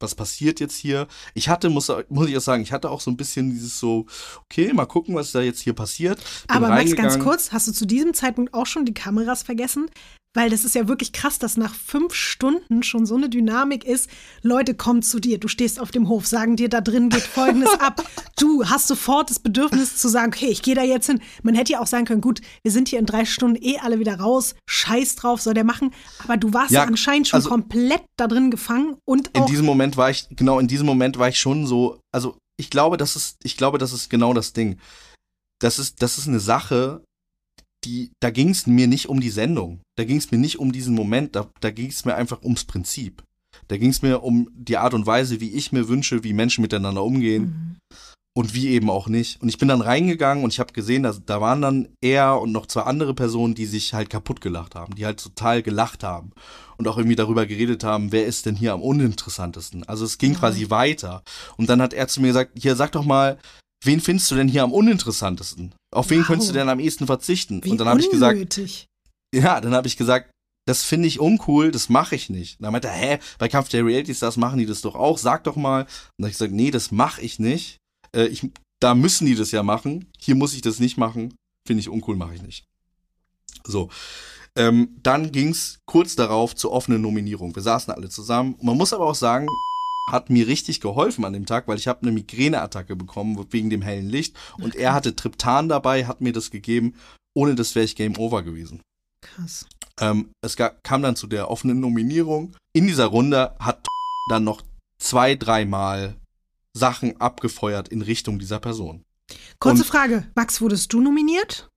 S5: Was passiert jetzt hier? Ich hatte, muss, muss ich auch sagen, ich hatte auch so ein bisschen dieses so, okay, mal gucken, was da jetzt hier passiert.
S4: Bin Aber Max, ganz kurz, hast du zu diesem Zeitpunkt auch schon die Kameras vergessen? Weil das ist ja wirklich krass, dass nach fünf Stunden schon so eine Dynamik ist. Leute kommen zu dir, du stehst auf dem Hof, sagen dir, da drin geht Folgendes ab. Du hast sofort das Bedürfnis zu sagen, okay, ich gehe da jetzt hin. Man hätte ja auch sagen können, gut, wir sind hier in drei Stunden eh alle wieder raus, scheiß drauf, soll der machen. Aber du warst ja, ja anscheinend schon also, komplett da drin gefangen und
S5: auch In diesem Moment war ich, genau, in diesem Moment war ich schon so, also ich glaube, das ist, ich glaube, das ist genau das Ding. Das ist, das ist eine Sache, die, da ging es mir nicht um die Sendung. Da ging es mir nicht um diesen Moment, da, da ging es mir einfach ums Prinzip. Da ging es mir um die Art und Weise, wie ich mir wünsche, wie Menschen miteinander umgehen. Mhm. Und wie eben auch nicht. Und ich bin dann reingegangen und ich habe gesehen, dass da waren dann er und noch zwei andere Personen, die sich halt kaputt gelacht haben, die halt total gelacht haben und auch irgendwie darüber geredet haben, wer ist denn hier am uninteressantesten. Also es ging mhm. quasi weiter. Und dann hat er zu mir gesagt, hier sag doch mal, wen findest du denn hier am uninteressantesten? Auf wen wow. könntest du denn am ehesten verzichten?
S4: Wie
S5: und dann habe ich gesagt, ja, dann habe ich gesagt, das finde ich uncool, das mache ich nicht. Und dann meinte er, hä, bei Kampf der Reality Stars machen die das doch auch, sag doch mal. Und dann habe ich gesagt, nee, das mache ich nicht. Äh, ich, da müssen die das ja machen. Hier muss ich das nicht machen. Finde ich uncool, mache ich nicht. So. Ähm, dann ging's kurz darauf zur offenen Nominierung. Wir saßen alle zusammen. Man muss aber auch sagen, hat mir richtig geholfen an dem Tag, weil ich habe eine Migräneattacke bekommen wegen dem hellen Licht und er hatte Triptan dabei, hat mir das gegeben. Ohne das wäre ich Game Over gewesen.
S4: Krass.
S5: Ähm, es kam dann zu der offenen Nominierung. In dieser Runde hat dann noch zwei, dreimal Sachen abgefeuert in Richtung dieser Person.
S4: Kurze
S5: Und-
S4: Frage. Max, wurdest du nominiert?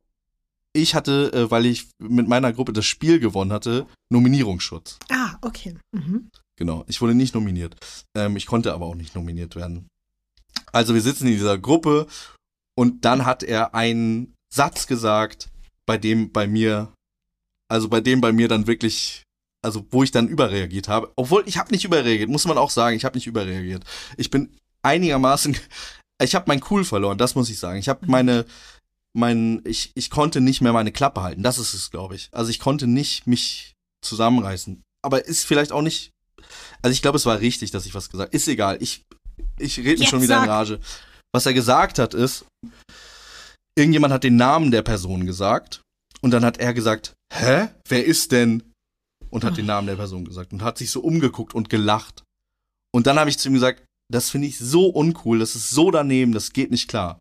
S5: Ich hatte, äh, weil ich mit meiner Gruppe das Spiel gewonnen hatte, Nominierungsschutz.
S4: Ah, okay. Mhm.
S5: Genau, ich wurde nicht nominiert. Ähm, ich konnte aber auch nicht nominiert werden. Also wir sitzen in dieser Gruppe und dann hat er einen Satz gesagt, bei dem bei mir, also bei dem bei mir dann wirklich, also wo ich dann überreagiert habe. Obwohl ich habe nicht überreagiert, muss man auch sagen, ich habe nicht überreagiert. Ich bin einigermaßen, ich habe mein Cool verloren, das muss ich sagen. Ich habe meine, mein, ich, ich konnte nicht mehr meine Klappe halten. Das ist es, glaube ich. Also ich konnte nicht mich zusammenreißen. Aber ist vielleicht auch nicht. Also ich glaube, es war richtig, dass ich was gesagt. Ist egal. Ich, ich rede mich schon wieder in
S4: sag.
S5: Rage. Was er gesagt hat, ist, irgendjemand hat den Namen der Person gesagt und dann hat er gesagt, hä? Wer ist denn? Und hat den Namen der Person gesagt und hat sich so umgeguckt und gelacht. Und dann habe ich zu ihm gesagt, das finde ich so uncool, das ist so daneben, das geht nicht klar.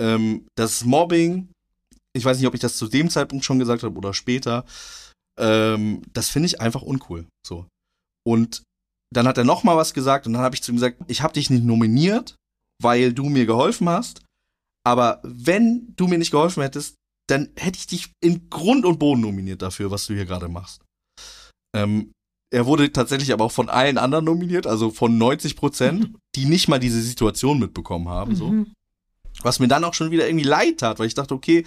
S5: Ähm, das Mobbing, ich weiß nicht, ob ich das zu dem Zeitpunkt schon gesagt habe oder später, ähm, das finde ich einfach uncool. So. Und dann hat er noch mal was gesagt und dann habe ich zu ihm gesagt, ich habe dich nicht nominiert, weil du mir geholfen hast, aber wenn du mir nicht geholfen hättest, dann hätte ich dich in Grund und Boden nominiert dafür, was du hier gerade machst. Ähm, er wurde tatsächlich aber auch von allen anderen nominiert, also von 90 Prozent, die nicht mal diese Situation mitbekommen haben. So.
S4: Mhm.
S5: Was mir dann auch schon wieder irgendwie leid tat, weil ich dachte, okay,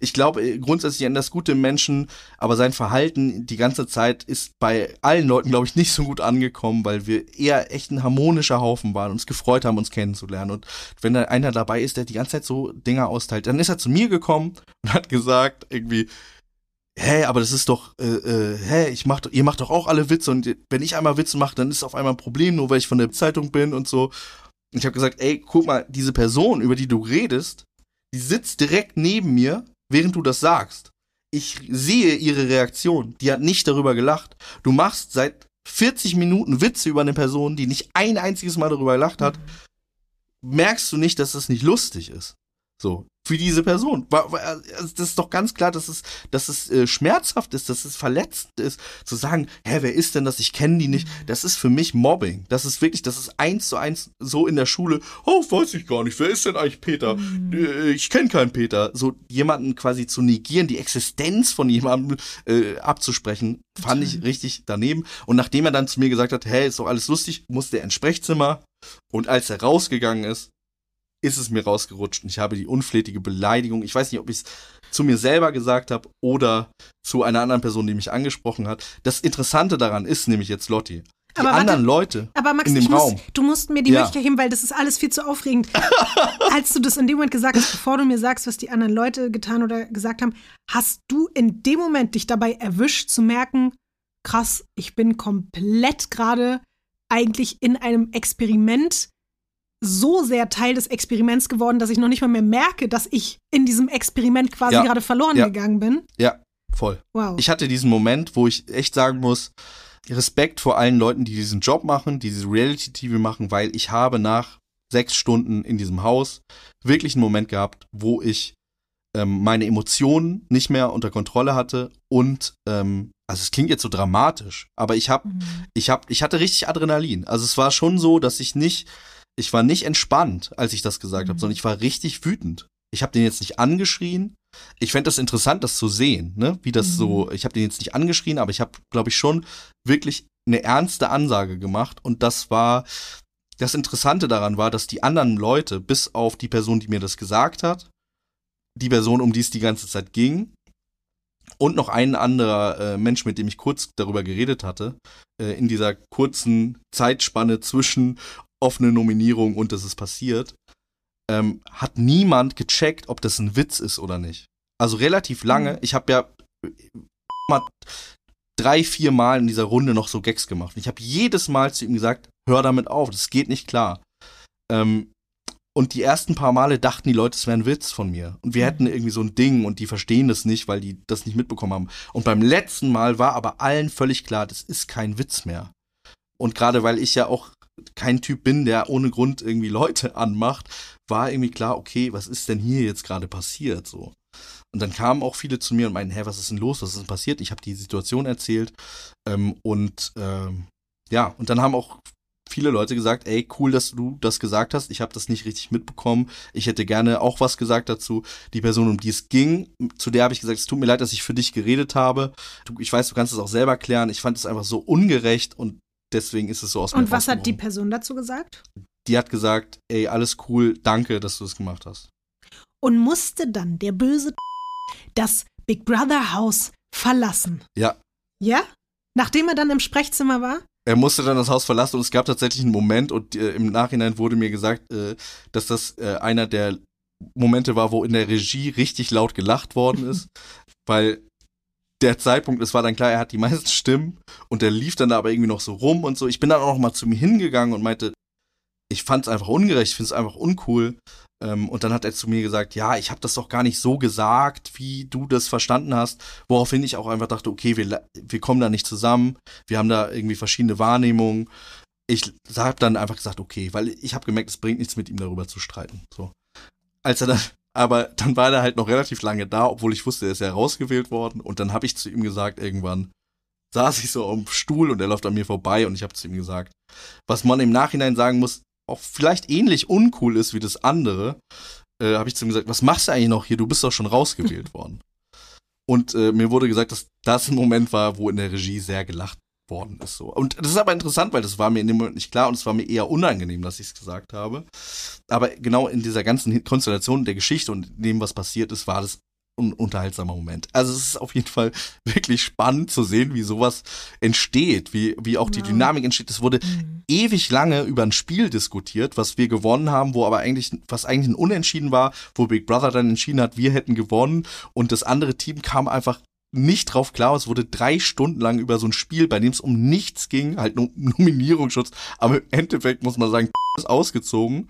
S5: ich glaube äh, grundsätzlich an das Gute im Menschen, aber sein Verhalten die ganze Zeit ist bei allen Leuten, glaube ich, nicht so gut angekommen, weil wir eher echt ein harmonischer Haufen waren, uns gefreut haben, uns kennenzulernen. Und wenn da einer dabei ist, der die ganze Zeit so Dinger austeilt, dann ist er zu mir gekommen und hat gesagt, irgendwie, hä, aber das ist doch, äh, äh, hä, ich mach, ihr macht doch auch alle Witze und wenn ich einmal Witze mache, dann ist auf einmal ein Problem, nur weil ich von der Zeitung bin und so. Und ich habe gesagt, ey, guck mal, diese Person, über die du redest, die sitzt direkt neben mir, während du das sagst. Ich sehe ihre Reaktion. Die hat nicht darüber gelacht. Du machst seit 40 Minuten Witze über eine Person, die nicht ein einziges Mal darüber gelacht hat. Merkst du nicht, dass das nicht lustig ist? So, für diese Person. Also Das ist doch ganz klar, dass es, dass es äh, schmerzhaft ist, dass es verletzend ist, zu sagen, hä, wer ist denn das? Ich kenne die nicht. Das ist für mich Mobbing. Das ist wirklich, das ist eins zu eins so in der Schule. Oh, weiß ich gar nicht. Wer ist denn eigentlich Peter? Äh, Ich kenne keinen Peter. So jemanden quasi zu negieren, die Existenz von jemandem äh, abzusprechen, fand ich richtig daneben. Und nachdem er dann zu mir gesagt hat, hey, ist doch alles lustig, musste er ins Sprechzimmer. Und als er rausgegangen ist, ist es mir rausgerutscht und ich habe die unflätige Beleidigung, ich weiß nicht, ob ich es zu mir selber gesagt habe oder zu einer anderen Person, die mich angesprochen hat. Das Interessante daran ist nämlich jetzt Lotti. Die
S4: Aber warte,
S5: anderen Leute
S4: Aber Max,
S5: in dem
S4: muss,
S5: Raum.
S4: du musst mir die
S5: Ja.
S4: Möglichkeit geben, weil das ist alles viel zu aufregend. Als du das in dem Moment gesagt hast, bevor du mir sagst, was die anderen Leute getan oder gesagt haben, hast du in dem Moment dich dabei erwischt zu merken, krass, ich bin komplett gerade eigentlich in einem Experiment so sehr Teil des Experiments geworden, dass ich noch nicht mal mehr merke, dass ich in diesem Experiment quasi
S5: Ja.
S4: gerade verloren
S5: Ja.
S4: gegangen bin.
S5: Ja, voll.
S4: Wow.
S5: Ich hatte diesen Moment, wo ich echt sagen muss, Respekt vor allen Leuten, die diesen Job machen, die diese Reality-TV machen, weil ich habe nach sechs Stunden in diesem Haus wirklich einen Moment gehabt, wo ich ähm, meine Emotionen nicht mehr unter Kontrolle hatte und ähm, also es klingt jetzt so dramatisch, aber ich habe
S4: Mhm.
S5: ich hab, ich hatte richtig Adrenalin. Also es war schon so, dass ich nicht, ich war nicht entspannt, als ich das gesagt habe,
S4: Mhm.
S5: sondern ich war richtig wütend. Ich habe den jetzt nicht angeschrien. Ich fände das interessant, das zu sehen, ne? Wie das
S4: Mhm.
S5: so, ich habe den jetzt nicht angeschrien, aber ich habe, glaube ich, schon wirklich eine ernste Ansage gemacht. Und das war, das Interessante daran war, dass die anderen Leute, bis auf die Person, die mir das gesagt hat, die Person, um die es die ganze Zeit ging, und noch ein anderer äh, Mensch, mit dem ich kurz darüber geredet hatte, äh, in dieser kurzen Zeitspanne zwischen offene Nominierung und dass es passiert, ähm, hat niemand gecheckt, ob das ein Witz ist oder nicht. Also relativ lange.
S4: Mhm.
S5: Ich habe ja äh, mal drei, vier Mal in dieser Runde noch so Gags gemacht. Ich habe jedes Mal zu ihm gesagt, hör damit auf, das geht nicht klar. Ähm, und die ersten paar Male dachten die Leute, es wäre ein Witz von mir. Und wir
S4: Mhm.
S5: hätten irgendwie so ein Ding und die verstehen das nicht, weil die das nicht mitbekommen haben. Und beim letzten Mal war aber allen völlig klar, das ist kein Witz mehr. Und gerade weil ich ja auch kein Typ bin, der ohne Grund irgendwie Leute anmacht, war irgendwie klar, okay, was ist denn hier jetzt gerade passiert so. Und dann kamen auch viele zu mir und meinten, hä, was ist denn los, was ist denn passiert? Ich habe die Situation erzählt ähm, und ähm, ja, und dann haben auch viele Leute gesagt, ey, cool, dass du das gesagt hast. Ich habe das nicht richtig mitbekommen. Ich hätte gerne auch was gesagt dazu. Die Person, um die es ging, zu der habe ich gesagt, es tut mir leid, dass ich für dich geredet habe. Du, ich weiß, du kannst es auch selber klären. Ich fand es einfach so ungerecht und deswegen ist es so aus
S4: Und was hat die. Person dazu gesagt?
S5: Die hat gesagt, ey, alles cool, danke, dass du es gemacht hast.
S4: Und musste dann der böse das Big Brother Haus verlassen.
S5: Ja,
S4: Ja? Nachdem er dann im Sprechzimmer war?
S5: er musste dann das Haus verlassen und es gab tatsächlich einen Moment und äh, im Nachhinein wurde mir gesagt, äh, dass das äh, einer der Momente war, wo in der Regie richtig laut gelacht worden ist, weil der Zeitpunkt, es war dann klar, er hat die meisten Stimmen und der lief dann da aber irgendwie noch so rum und so. Ich bin dann auch noch mal zu mir hingegangen und meinte, ich fand es einfach ungerecht, ich finde es einfach uncool. Ähm, und dann hat er zu mir gesagt, ja, ich habe das doch gar nicht so gesagt, wie du das verstanden hast. Woraufhin ich auch einfach dachte, okay, wir, wir kommen da nicht zusammen, wir haben da irgendwie verschiedene Wahrnehmungen. Ich habe dann einfach gesagt, okay, weil ich habe gemerkt, es bringt nichts mit ihm darüber zu streiten. So. Als er dann, aber dann war er halt noch relativ lange da, obwohl ich wusste, er ist ja rausgewählt worden. Und dann habe ich zu ihm gesagt, irgendwann saß ich so am Stuhl und er läuft an mir vorbei und ich habe zu ihm gesagt, was man im Nachhinein sagen muss, auch vielleicht ähnlich uncool ist wie das andere, äh, habe ich zu ihm gesagt, was machst du eigentlich noch hier? Du bist doch schon rausgewählt worden. Und äh, mir wurde gesagt, dass das ein Moment war, wo in der Regie sehr gelacht worden ist. So. Und das ist aber interessant, weil das war mir in dem Moment nicht klar und es war mir eher unangenehm, dass ich es gesagt habe. Aber genau in dieser ganzen Konstellation der Geschichte und dem, was passiert ist, war das ein unterhaltsamer Moment. Also es ist auf jeden Fall wirklich spannend zu sehen, wie sowas entsteht, wie, wie auch die
S4: Wow.
S5: Dynamik entsteht. Es wurde ewig lange über ein Spiel diskutiert, was wir gewonnen haben, wo aber eigentlich, was eigentlich ein Unentschieden war, wo Big Brother dann entschieden hat, wir hätten gewonnen und das andere Team kam einfach nicht drauf klar. Es wurde drei Stunden lang über so ein Spiel, bei dem es um nichts ging, halt nur Nominierungsschutz, aber im Endeffekt muss man sagen, ist ausgezogen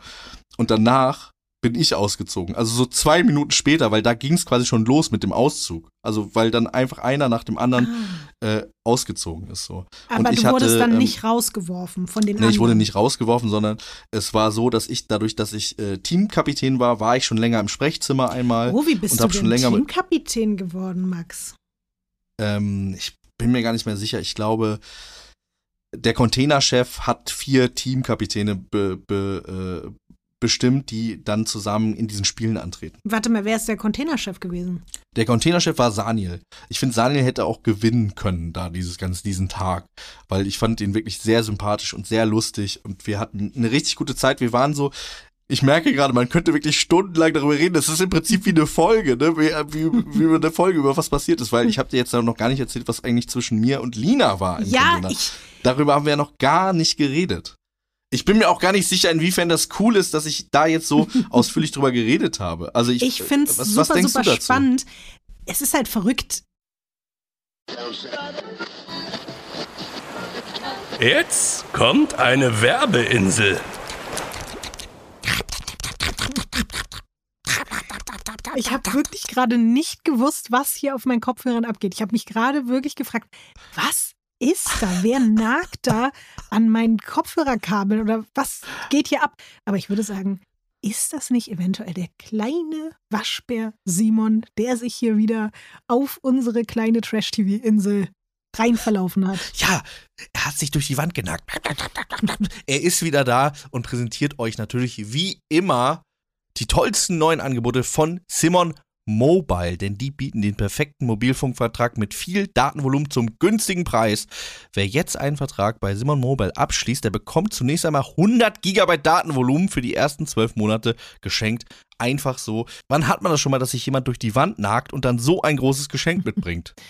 S5: und danach bin ich ausgezogen. Also so zwei Minuten später, weil da ging es quasi schon los mit dem Auszug. Also weil dann einfach einer nach dem anderen äh, ausgezogen ist. So.
S4: Ah. Aber du wurdest
S5: hatte,
S4: dann
S5: ähm,
S4: nicht rausgeworfen von den
S5: Nee,
S4: anderen.
S5: ich wurde nicht rausgeworfen, sondern es war so, dass ich dadurch, dass ich äh, Teamkapitän war, war ich schon länger im Sprechzimmer einmal.
S4: Oh, wie bist
S5: und
S4: du denn
S5: schon länger
S4: Teamkapitän geworden, Max?
S5: Ähm, ich bin mir gar nicht mehr sicher. Ich glaube, der Containerchef hat vier Teamkapitäne be, be, äh, bestimmt, die dann zusammen in diesen Spielen antreten.
S4: Warte mal, wer ist der Containerchef gewesen?
S5: Der Containerchef war Saniel. Ich finde, Saniel hätte auch gewinnen können da dieses ganz diesen Tag, weil ich fand ihn wirklich sehr sympathisch und sehr lustig und wir hatten eine richtig gute Zeit. Wir waren so ich merke gerade, man könnte wirklich stundenlang darüber reden. Das ist im Prinzip wie eine Folge, ne? Wie, wie, wie über eine Folge über was passiert ist, weil ich habe dir jetzt noch gar nicht erzählt, was eigentlich zwischen mir und Lina war.
S4: Ja, ich,
S5: Darüber haben wir ja noch gar nicht geredet. Ich bin mir auch gar nicht sicher, inwiefern das cool ist, dass ich da jetzt so ausführlich drüber geredet habe. Also ich,
S4: ich finde es
S5: was,
S4: super,
S5: was
S4: super
S5: du dazu?
S4: spannend. Es ist halt verrückt.
S2: Jetzt kommt eine Werbeinsel.
S4: Ich habe wirklich gerade nicht gewusst, was hier auf meinen Kopfhörern abgeht. Ich habe mich gerade wirklich gefragt, was ist da? Wer nagt da an meinen Kopfhörerkabeln oder was geht hier ab? Aber ich würde sagen, ist das nicht eventuell der kleine Waschbär Simon, der sich hier wieder auf unsere kleine Trash-TV-Insel rein verlaufen hat?
S6: Ja, er hat sich durch die Wand genagt. Er ist wieder da und präsentiert euch natürlich wie immer die tollsten neuen Angebote von Simon Mobile, denn die bieten den perfekten Mobilfunkvertrag mit viel Datenvolumen zum günstigen Preis. Wer jetzt einen Vertrag bei Simon Mobile abschließt, der bekommt zunächst einmal 100 Gigabyte Datenvolumen für die ersten 12 Monate geschenkt. Einfach so. Wann hat man das schon mal, dass sich jemand durch die Wand nagt und dann so ein großes Geschenk mitbringt?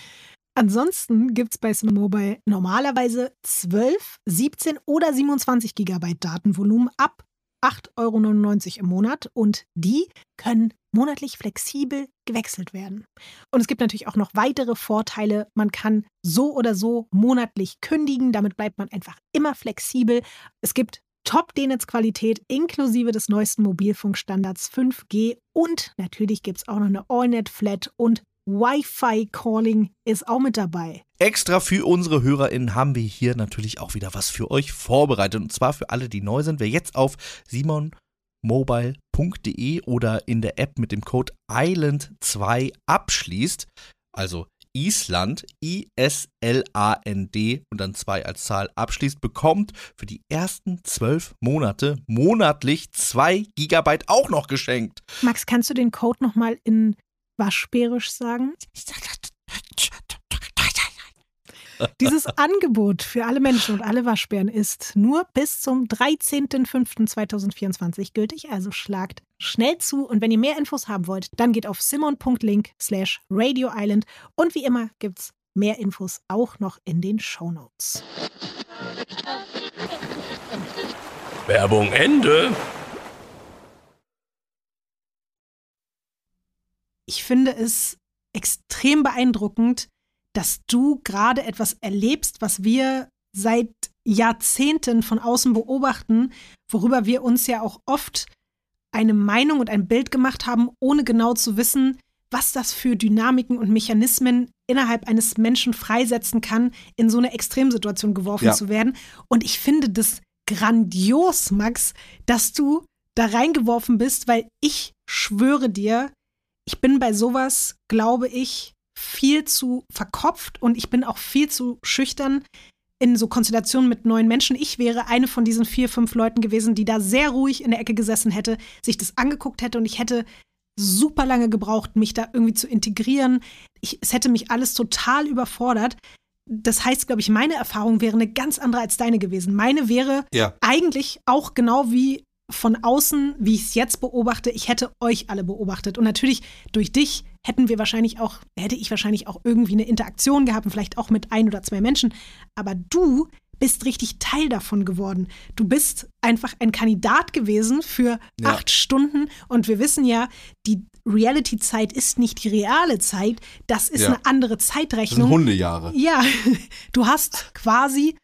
S4: Ansonsten gibt es bei Simon Mobile normalerweise 12, 17 oder 27 Gigabyte Datenvolumen ab 8,99 Euro im Monat und die können monatlich flexibel gewechselt werden. Und es gibt natürlich auch noch weitere Vorteile. Man kann so oder so monatlich kündigen, damit bleibt man einfach immer flexibel. Es gibt Top-D-Netz-Qualität inklusive des neuesten Mobilfunkstandards 5G und natürlich gibt es auch noch eine AllNet-Flat und Wi-Fi-Calling ist auch mit dabei.
S6: Extra für unsere HörerInnen haben wir hier natürlich auch wieder was für euch vorbereitet. Und zwar für alle, die neu sind. Wer jetzt auf simonmobile.de oder in der App mit dem Code Island2 abschließt, also Island, I-S-L-A-N-D und dann 2 als Zahl abschließt, bekommt für die ersten zwölf Monate monatlich 2 Gigabyte auch noch geschenkt.
S4: Max, kannst du den Code nochmal in Waschbärisch sagen? Dieses Angebot für alle Menschen und alle Waschbären ist nur bis zum 13.05.2024 gültig, also schlagt schnell zu und wenn ihr mehr Infos haben wollt, dann geht auf simon.link slash Radio Island und wie immer gibt's mehr Infos auch noch in den Shownotes.
S2: Werbung Ende.
S4: Ich finde es extrem beeindruckend, dass du gerade etwas erlebst, was wir seit Jahrzehnten von außen beobachten, worüber wir uns ja auch oft eine Meinung und ein Bild gemacht haben, ohne genau zu wissen, was das für Dynamiken und Mechanismen innerhalb eines Menschen freisetzen kann, in so eine Extremsituation geworfen
S5: Ja.
S4: zu werden. Und ich finde das grandios, Max, dass du da reingeworfen bist, weil ich schwöre dir, ich bin bei sowas, glaube ich, viel zu verkopft und ich bin auch viel zu schüchtern in so Konstellationen mit neuen Menschen. Ich wäre eine von diesen vier, fünf Leuten gewesen, die da sehr ruhig in der Ecke gesessen hätte, sich das angeguckt hätte und ich hätte super lange gebraucht, mich da irgendwie zu integrieren. Ich, es hätte mich alles total überfordert. Das heißt, glaube ich, meine Erfahrung wäre eine ganz andere als deine gewesen. Meine wäre
S5: Ja.
S4: eigentlich auch genau wie von außen, wie ich es jetzt beobachte, ich hätte euch alle beobachtet. Und natürlich durch dich hätten wir wahrscheinlich auch, hätte ich wahrscheinlich auch irgendwie eine Interaktion gehabt und vielleicht auch mit ein oder zwei Menschen. Aber du bist richtig Teil davon geworden. Du bist einfach ein Kandidat gewesen für
S5: Ja.
S4: acht Stunden. Und wir wissen ja, die Reality-Zeit ist nicht die reale Zeit. Das ist
S5: Ja.
S4: eine andere
S5: Das sind
S4: Zeitrechnung.
S5: Hundejahre.
S4: Ja, du hast quasi,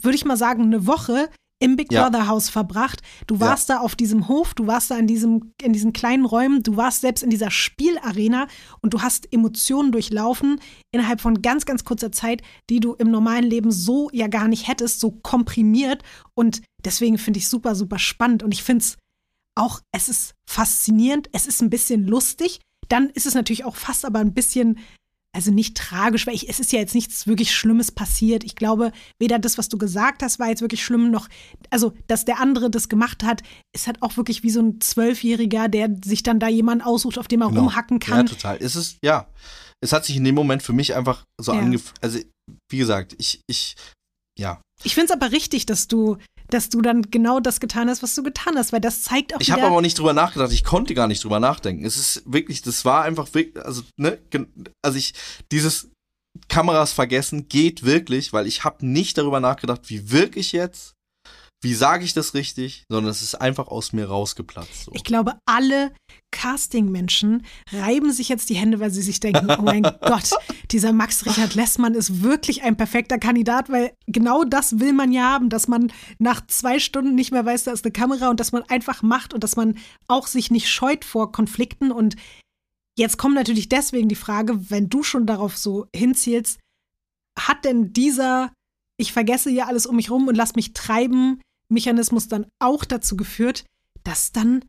S4: würde ich mal sagen, eine Woche im Big
S5: Ja.
S4: Brother Haus verbracht. Du warst da auf diesem Hof, du warst da in, diesem, in diesen kleinen Räumen, du warst selbst in dieser Spielarena und du hast Emotionen durchlaufen innerhalb von ganz, ganz kurzer Zeit, die du im normalen Leben so ja gar nicht hättest, so komprimiert. Und deswegen finde ich super, super spannend. Und ich finde es auch, es ist faszinierend, es ist ein bisschen lustig. Dann ist es natürlich auch fast aber ein bisschen also nicht tragisch, weil ich, es ist ja jetzt nichts wirklich Schlimmes passiert. Ich glaube, weder das, was du gesagt hast, war jetzt wirklich schlimm, noch, also, dass der andere das gemacht hat, ist halt auch wirklich wie so ein Zwölfjähriger, der sich dann da jemanden aussucht, auf dem er
S5: Genau.
S4: rumhacken
S5: Ja,
S4: kann.
S5: total. Es ist, ja. Es hat sich in dem Moment für mich einfach so
S4: Ja.
S5: angefühlt. Also, wie gesagt, ich, ich, ja.
S4: Ich finde es aber richtig, dass du, dass du dann genau das getan hast, was du getan hast, weil das zeigt auch
S5: Ich habe aber auch nicht drüber nachgedacht. Ich konnte gar nicht drüber nachdenken. Es ist wirklich, das war einfach wirklich, also, ne, also ich, dieses Kameras vergessen geht wirklich, weil ich habe nicht darüber nachgedacht, wie wirke ich jetzt, wie sage ich das richtig, sondern es ist einfach aus mir rausgeplatzt. So.
S4: Ich glaube, alle Casting-Menschen reiben sich jetzt die Hände, weil sie sich denken, oh mein Gott, dieser Max Richard Lessmann ist wirklich ein perfekter Kandidat, weil genau das will man ja haben, dass man nach zwei Stunden nicht mehr weiß, da ist eine Kamera und dass man einfach macht und dass man auch sich nicht scheut vor Konflikten. Und jetzt kommt natürlich deswegen die Frage, wenn du schon darauf so hinzielst, hat denn dieser ich vergesse ja alles um mich rum und lass mich treiben Mechanismus dann auch dazu geführt, dass dann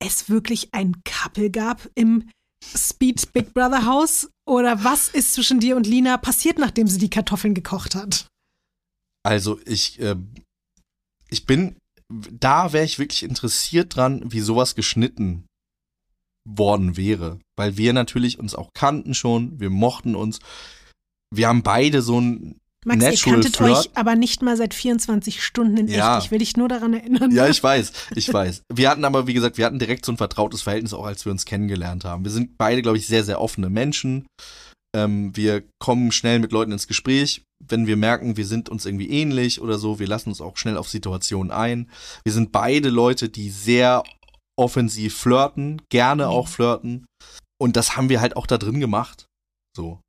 S4: es wirklich ein Couple gab im Speed Big Brother Haus? Oder was ist zwischen dir und Lina passiert, nachdem sie die Kartoffeln gekocht hat?
S5: Also ich, äh, ich bin, da wäre ich wirklich interessiert dran, wie sowas geschnitten worden wäre. Weil wir natürlich uns auch kannten schon, wir mochten uns. Wir haben beide so ein
S4: Max, ihr
S5: Natural
S4: kanntet
S5: Flirt.
S4: euch aber nicht mal seit 24 Stunden in
S5: Ja.
S4: echt. Ich will dich nur daran erinnern.
S5: Ja, ich weiß, ich weiß. Wir hatten aber, wie gesagt, wir hatten direkt so ein vertrautes Verhältnis, auch als wir uns kennengelernt haben. Wir sind beide, glaube ich, sehr, sehr offene Menschen. Ähm, wir kommen schnell mit Leuten ins Gespräch, wenn wir merken, wir sind uns irgendwie ähnlich oder so. Wir lassen uns auch schnell auf Situationen ein. Wir sind beide Leute, die sehr offensiv flirten, gerne auch flirten. Und das haben wir halt auch da drin gemacht. So.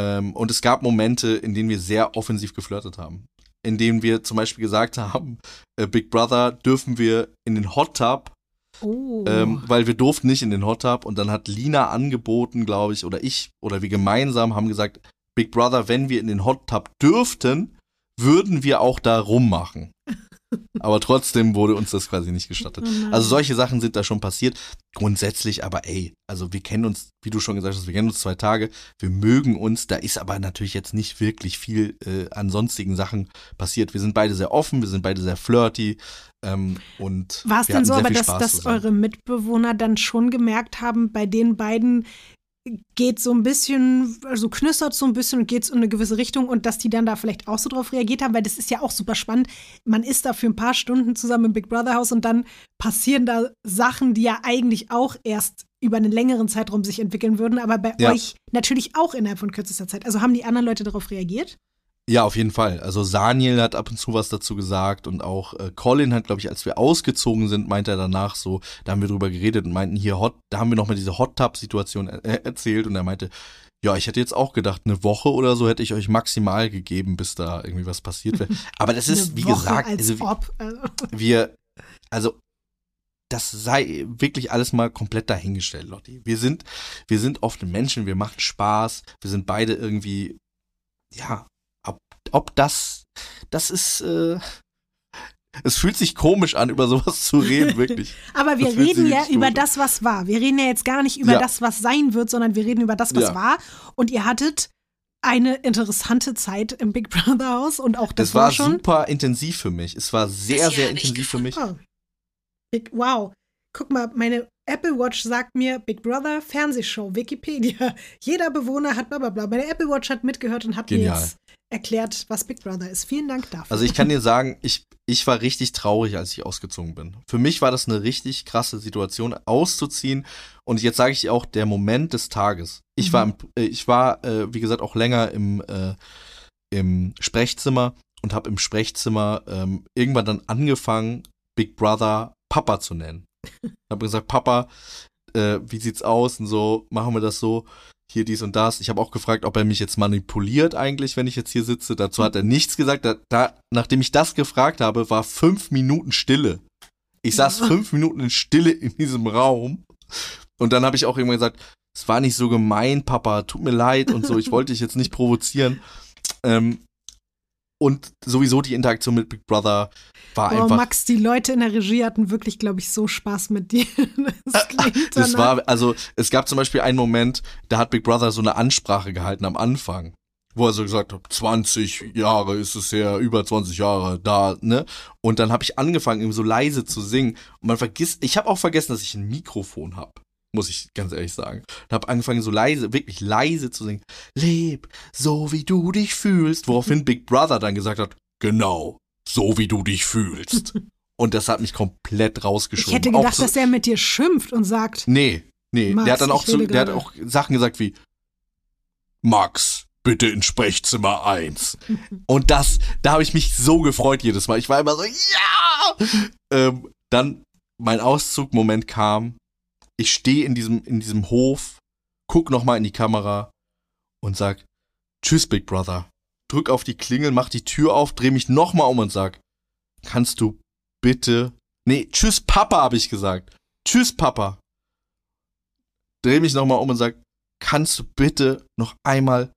S5: Ähm, und es gab Momente, in denen wir sehr offensiv geflirtet haben. In denen wir zum Beispiel gesagt haben, äh, Big Brother dürfen wir in den Hot Tub,
S4: Oh.
S5: ähm, weil wir durften nicht in den Hot Tub. Und dann hat Lina angeboten, glaube ich, oder ich, oder wir gemeinsam haben gesagt, Big Brother, wenn wir in den Hot Tub dürften, würden wir auch da rummachen. Aber trotzdem wurde uns das quasi nicht gestattet.
S4: Oh.
S5: Also solche Sachen sind da schon passiert. Grundsätzlich aber, ey, also wir kennen uns, wie du schon gesagt hast, wir kennen uns zwei Tage, wir mögen uns, da ist aber natürlich jetzt nicht wirklich viel äh, an sonstigen Sachen passiert. Wir sind beide sehr offen, wir sind beide sehr flirty ähm, und
S4: War es denn so, aber dass, dass eure Mitbewohner dann schon gemerkt haben, bei den beiden geht so ein bisschen, also knistert so ein bisschen und geht in eine gewisse Richtung und dass die dann da vielleicht auch so drauf reagiert haben, weil das ist ja auch super spannend. Man ist da für ein paar Stunden zusammen im Big Brother Haus und dann passieren da Sachen, die ja eigentlich auch erst über einen längeren Zeitraum sich entwickeln würden, aber bei
S5: Ja.
S4: euch natürlich auch innerhalb von kürzester Zeit. Also haben die anderen Leute darauf reagiert?
S5: Ja, auf jeden Fall. Also Saniel hat ab und zu was dazu gesagt und auch äh, Colin hat, glaube ich, als wir ausgezogen sind, meinte er danach so, da haben wir drüber geredet und meinten hier Hot, da haben wir nochmal diese Hot Tub Situation äh, erzählt und er meinte, ja, ich hätte jetzt auch gedacht, eine Woche oder so hätte ich euch maximal gegeben, bis da irgendwie was passiert wäre. Aber das ist, wie
S4: Woche
S5: gesagt,
S4: als
S5: also.
S4: Also,
S5: wir, also das sei wirklich alles mal komplett dahingestellt, Lotti. Wir sind, wir sind offene Menschen, wir machen Spaß, wir sind beide irgendwie, ja, ob, das, das ist, äh, es fühlt sich komisch an, über sowas zu reden, wirklich.
S4: Aber wir
S5: Das
S4: reden ja über das, was war. Wir reden ja jetzt gar nicht über
S5: Ja.
S4: das, was sein wird, sondern wir reden über das, was
S5: Ja.
S4: war. Und ihr hattet eine interessante Zeit im Big Brother Haus und auch das
S5: Das war
S4: war schon.
S5: super intensiv für mich. Es war sehr, sehr intensiv für mich.
S4: Oh. Big, wow. Guck mal, meine Apple Watch sagt mir Big Brother Fernsehshow, Wikipedia. Jeder Bewohner hat bla bla bla. Meine Apple Watch hat mitgehört und hat
S5: Genial.
S4: mir jetzt erklärt, was Big Brother ist. Vielen Dank dafür.
S5: Also ich kann dir sagen, ich, ich war richtig traurig, als ich ausgezogen bin. Für mich war das eine richtig krasse Situation, auszuziehen. Und jetzt sage ich dir auch, der Moment des Tages. Ich
S4: Mhm.
S5: war, im, äh, ich war äh, wie gesagt, auch länger im, äh, im Sprechzimmer und habe im Sprechzimmer ähm, irgendwann dann angefangen, Big Brother Papa zu nennen. habe gesagt, Papa, äh, wie sieht's aus und so, machen wir das so, hier dies und das. Ich habe auch gefragt, ob er mich jetzt manipuliert eigentlich, wenn ich jetzt hier sitze. Dazu hat er nichts gesagt. Da, da, nachdem ich das gefragt habe, war fünf Minuten Stille. Ich saß fünf Minuten in Stille in diesem Raum. Und dann habe ich auch irgendwann gesagt, es war nicht so gemein, Papa, tut mir leid und so, ich wollte dich jetzt nicht provozieren. Ähm, und sowieso die Interaktion mit Big Brother war
S4: Oh,
S5: einfach
S4: Max, die Leute in der Regie hatten wirklich, glaube ich, so Spaß mit dir. Das klingt
S5: Das
S4: danach.
S5: war, also es gab zum Beispiel einen Moment, da hat Big Brother so eine Ansprache gehalten am Anfang, wo er so gesagt hat, 20 Jahre ist es her, über 20 Jahre da, ne? Und dann habe ich angefangen, ihm so leise zu singen. Und man vergisst, ich habe auch vergessen, dass ich ein Mikrofon habe. Muss ich ganz ehrlich sagen. Und habe angefangen, so leise, wirklich leise zu singen. Leb, so wie du dich fühlst. Woraufhin Big Brother dann gesagt hat, genau, so wie du dich fühlst. Und das hat mich komplett
S4: ich
S5: rausgeschoben.
S4: hätte
S5: Auch
S4: gedacht,
S5: so-
S4: dass er mit dir schimpft und sagt,
S5: Nee, nee.
S4: Max,
S5: der hat dann auch
S4: ich
S5: zu, der hat auch Sachen gesagt wie Max, bitte in Sprechzimmer 1. Und das, da habe ich mich so gefreut jedes Mal. Ich war immer so, ja! Ähm, dann mein Auszugmoment kam. Ich stehe in diesem, in diesem Hof, guck nochmal in die Kamera und sag, tschüss, Big Brother. Drück auf die Klingel, mach die Tür auf, dreh mich nochmal um und sag, kannst du bitte, nee, tschüss, Papa, habe ich gesagt. Tschüss, Papa dreh mich nochmal um und sag, kannst du bitte noch einmal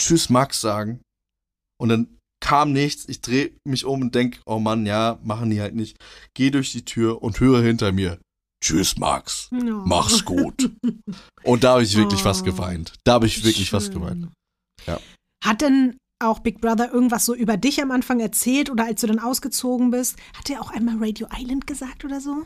S5: Tschüss Max sagen? Und dann kam nichts, ich dreh mich um und denk, oh Mann, ja, machen die halt nicht. Geh durch die Tür und höre hinter mir, Tschüss Max,
S4: no.
S5: mach's gut. Und da habe ich wirklich
S4: Oh,
S5: fast geweint. Da habe ich wirklich
S4: Schön.
S5: fast geweint. Ja.
S4: Hat denn auch Big Brother irgendwas so über dich am Anfang erzählt oder als du dann ausgezogen bist? Hat er auch einmal Radio Island gesagt oder so?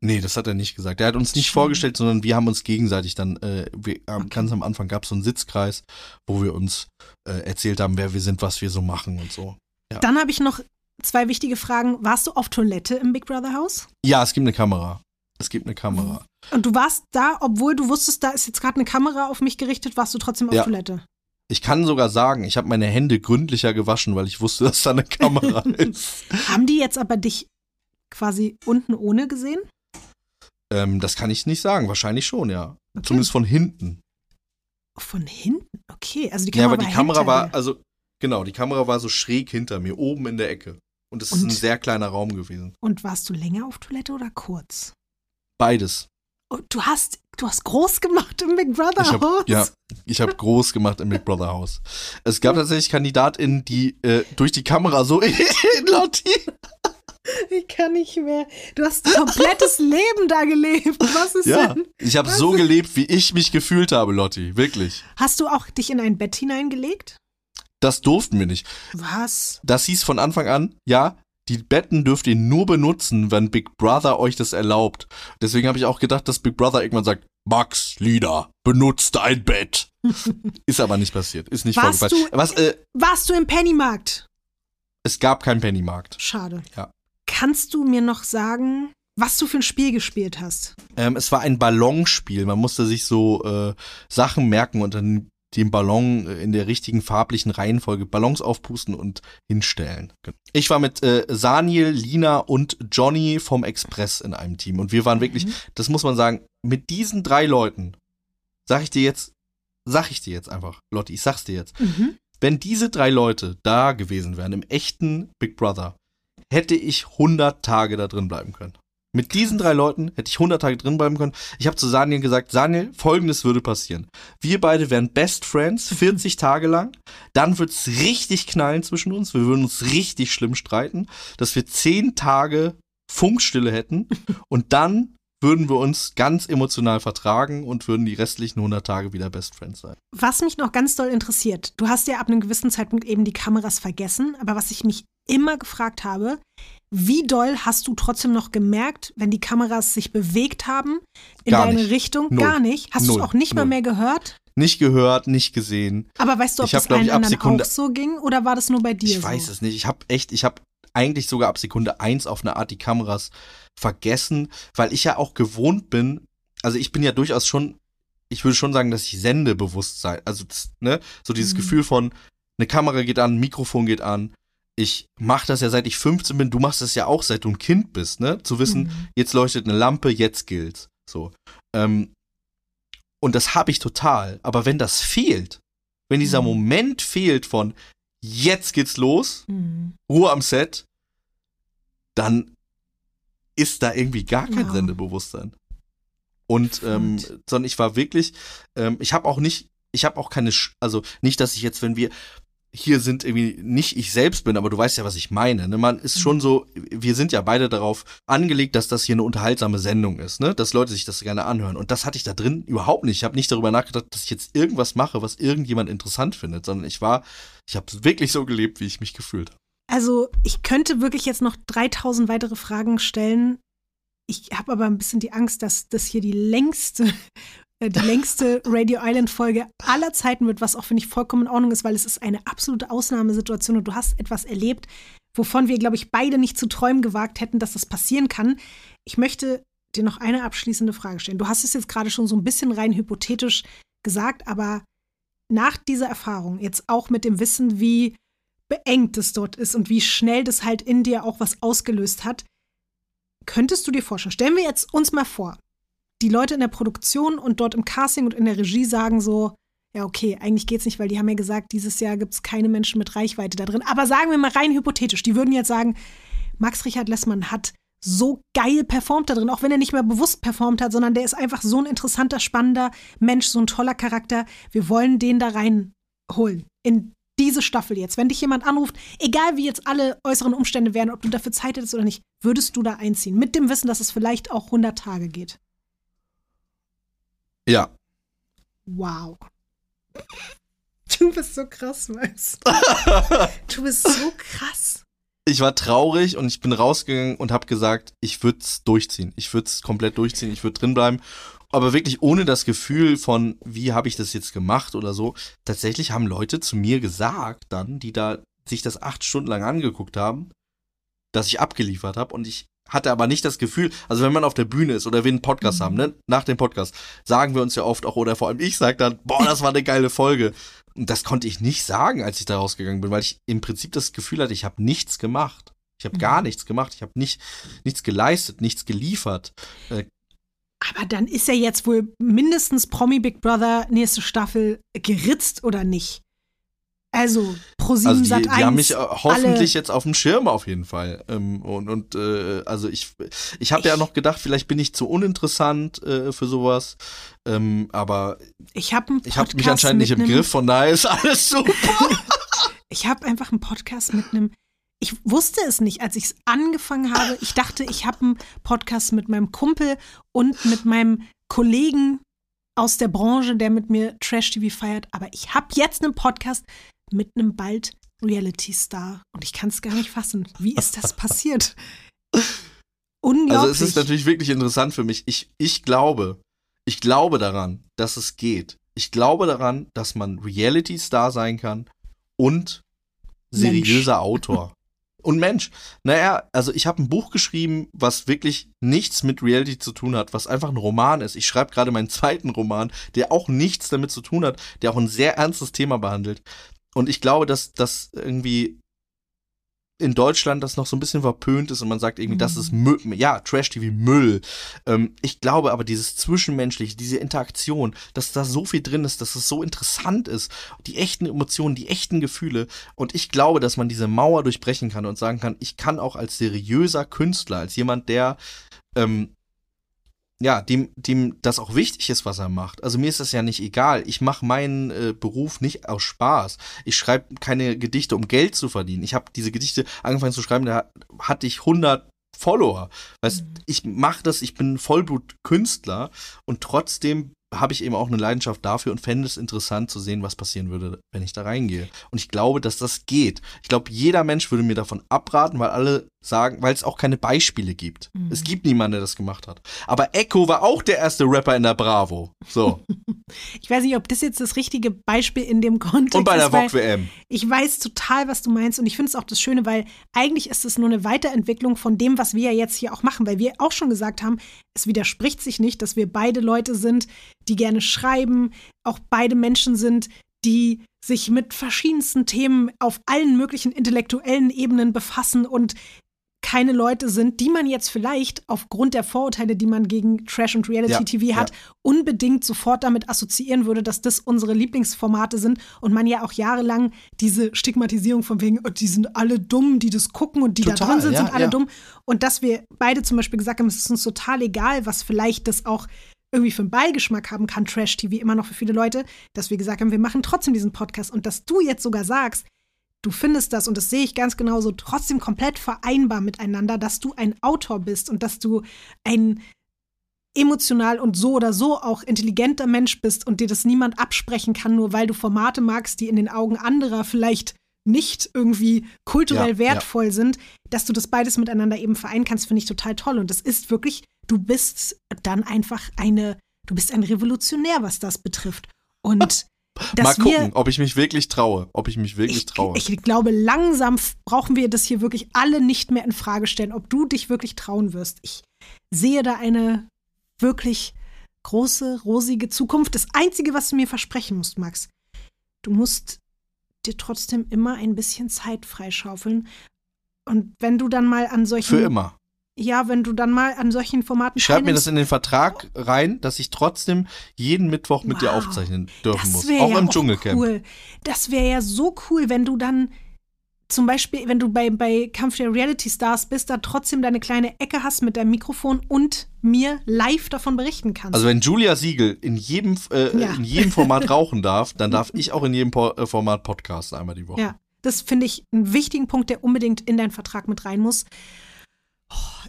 S5: Nee, das hat er nicht gesagt. Er hat uns nicht
S4: Schön.
S5: vorgestellt, sondern wir haben uns gegenseitig dann, äh, wir, am-
S4: Okay.
S5: ganz am Anfang gab es so einen Sitzkreis, wo wir uns äh, erzählt haben, wer wir sind, was wir so machen und so. Ja.
S4: Dann habe ich noch zwei wichtige Fragen. Warst du auf Toilette im Big Brother Haus?
S5: Ja, es gibt eine Kamera. Es gibt eine Kamera.
S4: Und du warst da, obwohl du wusstest, da ist jetzt gerade eine Kamera auf mich gerichtet, warst du trotzdem auf
S5: Ja.
S4: Toilette?
S5: Ich kann sogar sagen, ich habe meine Hände gründlicher gewaschen, weil ich wusste, dass da eine Kamera ist.
S4: Haben die jetzt aber dich quasi unten ohne gesehen?
S5: Ähm, das kann ich nicht sagen. Wahrscheinlich schon, ja.
S4: Okay.
S5: Zumindest von hinten.
S4: Von hinten? Okay, also die
S5: Ja,
S4: Kamera
S5: aber die
S4: war
S5: Kamera war, also, genau, die Kamera war so schräg hinter mir, oben in der Ecke. Und es ist ein sehr kleiner Raum gewesen.
S4: Und warst du länger auf Toilette oder kurz?
S5: Beides.
S4: Oh, du hast, du hast groß gemacht im Big Brother
S5: Ich hab,
S4: Haus.
S5: ja, ich habe groß gemacht im Big Brother Haus. Es gab tatsächlich KandidatInnen, die äh, durch die Kamera so, Lotti,
S4: Ich kann nicht mehr. Du hast ein komplettes Leben da gelebt. Was ist
S5: Ja,
S4: denn?
S5: ich habe so gelebt, wie ich mich gefühlt habe, Lotti. Wirklich.
S4: Hast du auch dich in ein Bett hineingelegt?
S5: Das durften wir nicht.
S4: Was?
S5: Das hieß von Anfang an, ja, die Betten dürft ihr nur benutzen, wenn Big Brother euch das erlaubt. Deswegen habe ich auch gedacht, dass Big Brother irgendwann sagt, Max, Lieder, benutzt ein Bett. Ist aber nicht passiert. Ist nicht
S4: Warst
S5: vorgefallen.
S4: du-
S5: Was, äh,
S4: Warst du im Pennymarkt?
S5: es gab keinen Pennymarkt.
S4: Schade.
S5: Ja.
S4: Kannst du mir noch sagen, was du für ein Spiel gespielt hast?
S5: Ähm, es war ein Ballonspiel. Man musste sich so äh, Sachen merken und dann den Ballon äh, in der richtigen farblichen Reihenfolge Ballons aufpusten und hinstellen. Ich war mit äh, Saniel, Lina und Johnny vom Express in einem Team und wir waren wirklich, das muss man sagen, mit diesen drei Leuten, sag ich dir jetzt, sag ich dir jetzt einfach, Lotti, ich sag's dir jetzt,
S4: Mhm.
S5: wenn diese drei Leute da gewesen wären, im echten Big Brother, hätte ich 100 Tage da drin bleiben können. Mit diesen drei Leuten hätte ich 100 Tage drin bleiben können. Ich habe zu Saniel gesagt, Saniel, folgendes würde passieren. Wir beide wären Best Friends 40 Tage lang. Dann wird's richtig knallen zwischen uns. Wir würden uns richtig schlimm streiten, dass wir 10 Tage Funkstille hätten. Und dann würden wir uns ganz emotional vertragen und würden die restlichen 100 Tage wieder Best Friends sein.
S4: Was mich noch ganz doll interessiert, du hast ja ab einem gewissen Zeitpunkt eben die Kameras vergessen, aber was ich mich immer gefragt habe, wie doll hast du trotzdem noch gemerkt, wenn die Kameras sich bewegt haben in
S5: Gar
S4: deine
S5: nicht.
S4: Mal
S5: Null.
S4: Gar nicht? Hast du
S5: Null.
S4: auch nicht mal
S5: Null.
S4: mehr gehört?
S5: Nicht gehört, nicht gesehen.
S4: Aber weißt du, ob
S5: Ich hab,
S4: das
S5: glaub
S4: allen
S5: ich,
S4: anderen
S5: Sekunde-
S4: auch so ging oder war das nur bei dir
S5: Ich
S4: so?
S5: weiß es nicht. Ich habe echt, ich habe eigentlich sogar ab Sekunde eins auf eine Art die Kameras vergessen, weil ich ja auch gewohnt bin. Also ich bin ja durchaus schon, ich würde schon sagen, dass ich Sendebewusstsein, also das, ne, so dieses
S4: Mhm.
S5: Gefühl von eine Kamera geht an, ein Mikrofon geht an. Ich mache das ja seit ich 15 bin. Du machst das ja auch seit du ein Kind bist, ne? Zu wissen,
S4: Mhm.
S5: jetzt leuchtet eine Lampe, jetzt gilt's. So. Ähm, und das habe ich total. Aber wenn das fehlt, wenn dieser
S4: Mhm.
S5: Moment fehlt von jetzt geht's los,
S4: Mhm.
S5: Ruhe am Set, dann ist da irgendwie gar kein
S4: Ja.
S5: Sendebewusstsein. Und ähm, sondern ich war wirklich, ähm, ich habe auch nicht, ich habe auch keine, Sch also nicht, dass ich jetzt, wenn wir hier sind, irgendwie nicht ich selbst bin, aber du weißt ja, was ich meine. Ne? Man ist schon so, wir sind ja beide darauf angelegt, dass das hier eine unterhaltsame Sendung ist, ne? dass Leute sich das gerne anhören. Und das hatte ich da drin überhaupt nicht. Ich habe nicht darüber nachgedacht, dass ich jetzt irgendwas mache, was irgendjemand interessant findet, sondern ich war, ich habe wirklich so gelebt, wie ich mich gefühlt habe.
S4: Also, ich könnte wirklich jetzt noch 3000 weitere Fragen stellen. Ich habe aber ein bisschen die Angst, dass das hier die längste, die längste Radio Island Folge aller Zeiten wird, was auch, finde ich, vollkommen in Ordnung ist, weil es ist eine absolute Ausnahmesituation und du hast etwas erlebt, wovon wir, glaube ich, beide nicht zu träumen gewagt hätten, dass das passieren kann. Ich möchte dir noch eine abschließende Frage stellen. Du hast es jetzt gerade schon so ein bisschen rein hypothetisch gesagt, aber nach dieser Erfahrung, jetzt auch mit dem Wissen, wie beengt es dort ist und wie schnell das halt in dir auch was ausgelöst hat, könntest du dir vorstellen, stellen wir jetzt uns mal vor, die Leute in der Produktion und dort im Casting und in der Regie sagen so, ja, okay, eigentlich geht's nicht, weil die haben ja gesagt, dieses Jahr gibt's keine Menschen mit Reichweite da drin. Aber sagen wir mal rein hypothetisch, die würden jetzt sagen, Max Richard Lessmann hat so geil performt da drin, auch wenn er nicht mehr bewusst performt hat, sondern der ist einfach so ein interessanter, spannender Mensch, so ein toller Charakter. Wir wollen den da reinholen. In diese Staffel jetzt. Wenn dich jemand anruft, egal wie jetzt alle äußeren Umstände wären, ob du dafür Zeit hättest oder nicht, würdest du da einziehen. Mit dem Wissen, dass es vielleicht auch 100 Tage geht.
S5: Ja,
S4: Wow. Du bist so krass, Max. Du bist so krass.
S5: ich war traurig und ich bin rausgegangen und habe gesagt, ich würde es durchziehen. Ich würde es komplett durchziehen, ich würde drin bleiben. Aber wirklich ohne das Gefühl von, wie habe ich das jetzt gemacht oder so. Tatsächlich haben Leute zu mir gesagt dann, die da sich das acht Stunden lang angeguckt haben, dass ich abgeliefert habe und ich hatte aber nicht das Gefühl, also wenn man auf der Bühne ist oder wir einen Podcast
S4: Mhm.
S5: haben, ne, nach dem Podcast, sagen wir uns ja oft auch, oder vor allem ich sage dann, boah, das war eine geile Folge. Und das konnte ich nicht sagen, als ich da rausgegangen bin, weil ich im Prinzip das Gefühl hatte, ich habe nichts gemacht. Ich habe
S4: Mhm.
S5: gar nichts gemacht. Ich habe nicht, nichts geleistet, nichts geliefert.
S4: Aber dann ist ja jetzt wohl mindestens Promi Big Brother nächste Staffel geritzt oder nicht? Also, Pro7
S5: Also die,
S4: Sat
S5: die
S4: 1.
S5: haben mich äh, hoffentlich jetzt auf dem Schirm auf jeden Fall. Ähm, und und äh, also ich, ich habe ja noch gedacht, vielleicht bin ich zu uninteressant äh, für sowas. Ähm, aber
S4: Ich habe
S5: habe mich anscheinend nicht im Griff, von daher ist alles super.
S4: Ich habe einfach einen Podcast mit einem ich wusste es nicht, als ich es angefangen habe. Ich dachte, ich habe einen Podcast mit meinem Kumpel und mit meinem Kollegen aus der Branche, der mit mir Trash-TV feiert. Aber ich habe jetzt einen Podcast mit einem bald Reality-Star. Und ich kann es gar nicht fassen. Wie ist das passiert? Unglaublich.
S5: Also es ist natürlich wirklich interessant für mich. Ich, ich glaube, ich glaube daran, dass es geht. Ich glaube daran, dass man Reality-Star sein kann und seriöser
S4: Mensch.
S5: Autor. Und Mensch, naja, also ich habe ein Buch geschrieben, was wirklich nichts mit Reality zu tun hat, was einfach ein Roman ist. Ich schreibe gerade meinen zweiten Roman, der auch nichts damit zu tun hat, der auch ein sehr ernstes Thema behandelt. Und ich glaube, dass das irgendwie in Deutschland das noch so ein bisschen verpönt ist und man sagt irgendwie, das ist Müll, ja, Trash-TV Müll. Ähm, ich glaube aber dieses Zwischenmenschliche, diese Interaktion, dass da so viel drin ist, dass es so interessant ist, die echten Emotionen, die echten Gefühle und ich glaube, dass man diese Mauer durchbrechen kann und sagen kann, ich kann auch als seriöser Künstler, als jemand, der ähm, ja, dem, dem das auch wichtig ist, was er macht. Also mir ist das ja nicht egal. Ich mache meinen äh, Beruf nicht aus Spaß. Ich schreibe keine Gedichte, um Geld zu verdienen. Ich habe diese Gedichte angefangen zu schreiben, da hatte ich 100 Follower. Weißt,
S4: Mhm.
S5: ich mache das, ich bin Vollblut-Künstler und trotzdem habe ich eben auch eine Leidenschaft dafür und fände es interessant zu sehen, was passieren würde, wenn ich da reingehe. Und ich glaube, dass das geht. Ich glaube, jeder Mensch würde mir davon abraten, weil alle sagen, weil es auch keine Beispiele gibt.
S4: Mhm.
S5: Es gibt niemanden, der das gemacht hat. Aber Echo war auch der erste Rapper in der Bravo. So.
S4: ich weiß nicht, ob das jetzt das richtige Beispiel in dem Kontext
S5: Und bei der
S4: ist, weil
S5: VOG WM.
S4: ich weiß total, was du meinst und ich finde es auch das Schöne, weil eigentlich ist es nur eine Weiterentwicklung von dem, was wir ja jetzt hier auch machen, weil wir auch schon gesagt haben, es widerspricht sich nicht, dass wir beide Leute sind, die gerne schreiben, auch beide Menschen sind, die sich mit verschiedensten Themen auf allen möglichen intellektuellen Ebenen befassen und keine Leute sind, die man jetzt vielleicht aufgrund der Vorurteile, die man gegen Trash und Reality
S5: Ja,
S4: TV hat, unbedingt sofort damit assoziieren würde, dass das unsere Lieblingsformate sind und man ja auch jahrelang diese Stigmatisierung von wegen, oh, die sind alle dumm, die das gucken und die da
S5: Total,
S4: drin sind,
S5: ja,
S4: sind alle
S5: ja.
S4: dumm. Und dass wir beide zum Beispiel gesagt haben, es ist uns total egal, was vielleicht das auch irgendwie für einen Beigeschmack haben kann, Trash-TV immer noch für viele Leute, dass wir gesagt haben, wir machen trotzdem diesen Podcast und dass du jetzt sogar sagst, du findest das, und das sehe ich ganz genauso, trotzdem komplett vereinbar miteinander, dass du ein Autor bist und dass du ein emotional und so oder so auch intelligenter Mensch bist und dir das niemand absprechen kann, nur weil du Formate magst, die in den Augen anderer vielleicht nicht irgendwie kulturell
S5: Ja,
S4: wertvoll sind, dass du das beides miteinander eben vereinen kannst, finde ich total toll. Und das ist wirklich, du bist dann einfach eine, du bist ein Revolutionär, was das betrifft. Und
S5: Mal gucken, ob ich mich wirklich traue. Ob ich mich wirklich
S4: ich,
S5: traue.
S4: ich glaube, langsam brauchen wir das hier wirklich alle nicht mehr in Frage stellen, ob du dich wirklich trauen wirst. Ich sehe da eine wirklich große, rosige Zukunft. Das Einzige, was du mir versprechen musst, Max, du musst dir trotzdem immer ein bisschen Zeit freischaufeln. Und wenn du dann mal an solchen.
S5: Für immer.
S4: Ja, wenn du dann mal an solchen Formaten
S5: Ich schreibe mir das in den Vertrag rein, dass ich trotzdem jeden Mittwoch mit dir
S4: Wow.
S5: aufzeichnen dürfen muss. Auch
S4: ja
S5: im Dschungelcamp.
S4: Cool. Das wäre ja so cool, wenn du dann zum Beispiel, wenn du bei, bei Kampf der Reality Stars bist, da trotzdem deine kleine Ecke hast mit deinem Mikrofon und mir live davon berichten kannst.
S5: Also wenn Julia Siegel in jedem, äh,
S4: Ja.
S5: in jedem Format rauchen darf, dann darf ich auch in jedem po äh, Format Podcast einmal die Woche.
S4: ja, das finde ich einen wichtigen Punkt, der unbedingt in deinen Vertrag mit rein muss. Oh,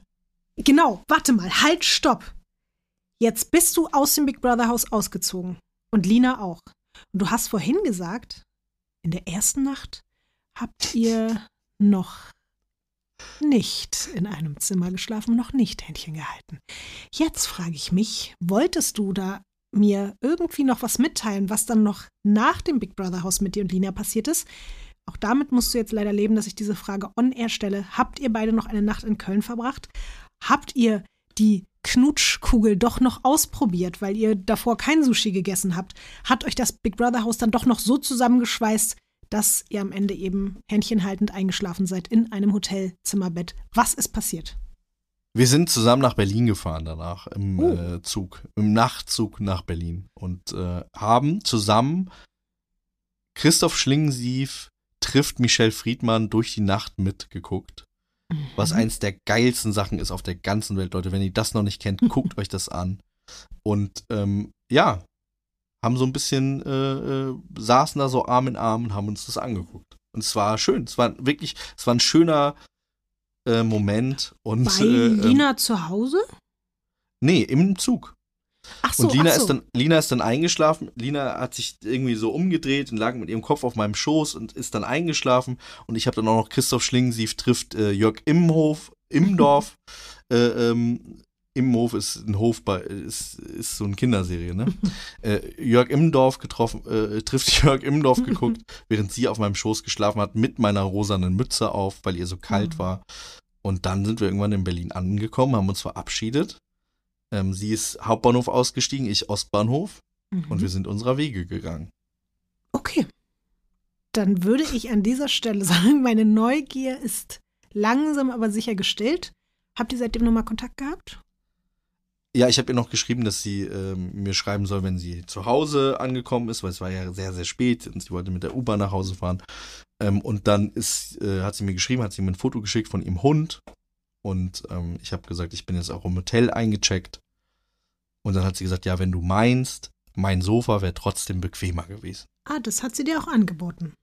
S4: genau, warte mal, halt, stopp. Jetzt bist du aus dem Big Brother Haus ausgezogen und Lina auch. Und du hast vorhin gesagt, in der ersten Nacht habt ihr noch nicht in einem Zimmer geschlafen, noch nicht Händchen gehalten. Jetzt frage ich mich, wolltest du da mir irgendwie noch was mitteilen, was dann noch nach dem Big Brother Haus mit dir und Lina passiert ist? Auch damit musst du jetzt leider leben, dass ich diese Frage on air stelle. Habt ihr beide noch eine Nacht in Köln verbracht? Habt ihr die Knutschkugel doch noch ausprobiert, weil ihr davor kein Sushi gegessen habt? Hat euch das Big Brother Haus dann doch noch so zusammengeschweißt, dass ihr am Ende eben händchenhaltend eingeschlafen seid in einem Hotelzimmerbett? Was ist passiert?
S5: Wir sind zusammen nach Berlin gefahren danach im
S4: Oh.
S5: äh, Zug, im Nachtzug nach Berlin und äh, haben zusammen Christoph Schlingensief trifft Michelle Friedmann durch die Nacht mitgeguckt. Was
S4: Mhm.
S5: eins der geilsten Sachen ist auf der ganzen Welt, Leute. Wenn ihr das noch nicht kennt, guckt euch das an. Und ähm, ja, haben so ein bisschen, äh, äh, saßen da so Arm in Arm und haben uns das angeguckt. Und es war schön. Es war wirklich, es war ein schöner äh, Moment. Und,
S4: Bei
S5: äh, ähm,
S4: Lina zu Hause?
S5: Nee, im Zug.
S4: Ach so,
S5: und Lina
S4: so.
S5: ist dann, Lina ist dann eingeschlafen. Lina hat sich irgendwie so umgedreht und lag mit ihrem Kopf auf meinem Schoß und ist dann eingeschlafen. Und ich habe dann auch noch Christoph Schlingensief trifft äh, Jörg Imhof, Imdorf. äh, ähm, Imhof ist ein Hof bei, ist, ist so eine Kinderserie, ne? äh, Jörg Immendorf getroffen, äh, trifft Jörg Immendorf geguckt, während sie auf meinem Schoß geschlafen hat, mit meiner rosanen Mütze auf, weil ihr so kalt
S4: Mhm.
S5: war. Und dann sind wir irgendwann in Berlin angekommen, haben uns verabschiedet. Ähm, sie ist Hauptbahnhof ausgestiegen, ich Ostbahnhof.
S4: Mhm.
S5: Und wir sind unserer Wege gegangen.
S4: Okay. Dann würde ich an dieser Stelle sagen, meine Neugier ist langsam aber sicher gestillt. Habt ihr seitdem nochmal Kontakt gehabt?
S5: Ja, ich habe ihr noch geschrieben, dass sie ähm, mir schreiben soll, wenn sie zu Hause angekommen ist, weil es war ja sehr, sehr spät und sie wollte mit der U-Bahn nach Hause fahren. Ähm, und dann ist, äh, hat sie mir geschrieben, hat sie mir ein Foto geschickt von ihrem Hund. Und ähm, ich habe gesagt, ich bin jetzt auch im Hotel eingecheckt. Und dann hat sie gesagt, ja, wenn du meinst, mein Sofa wäre trotzdem bequemer gewesen.
S4: Ah, das hat sie dir auch angeboten.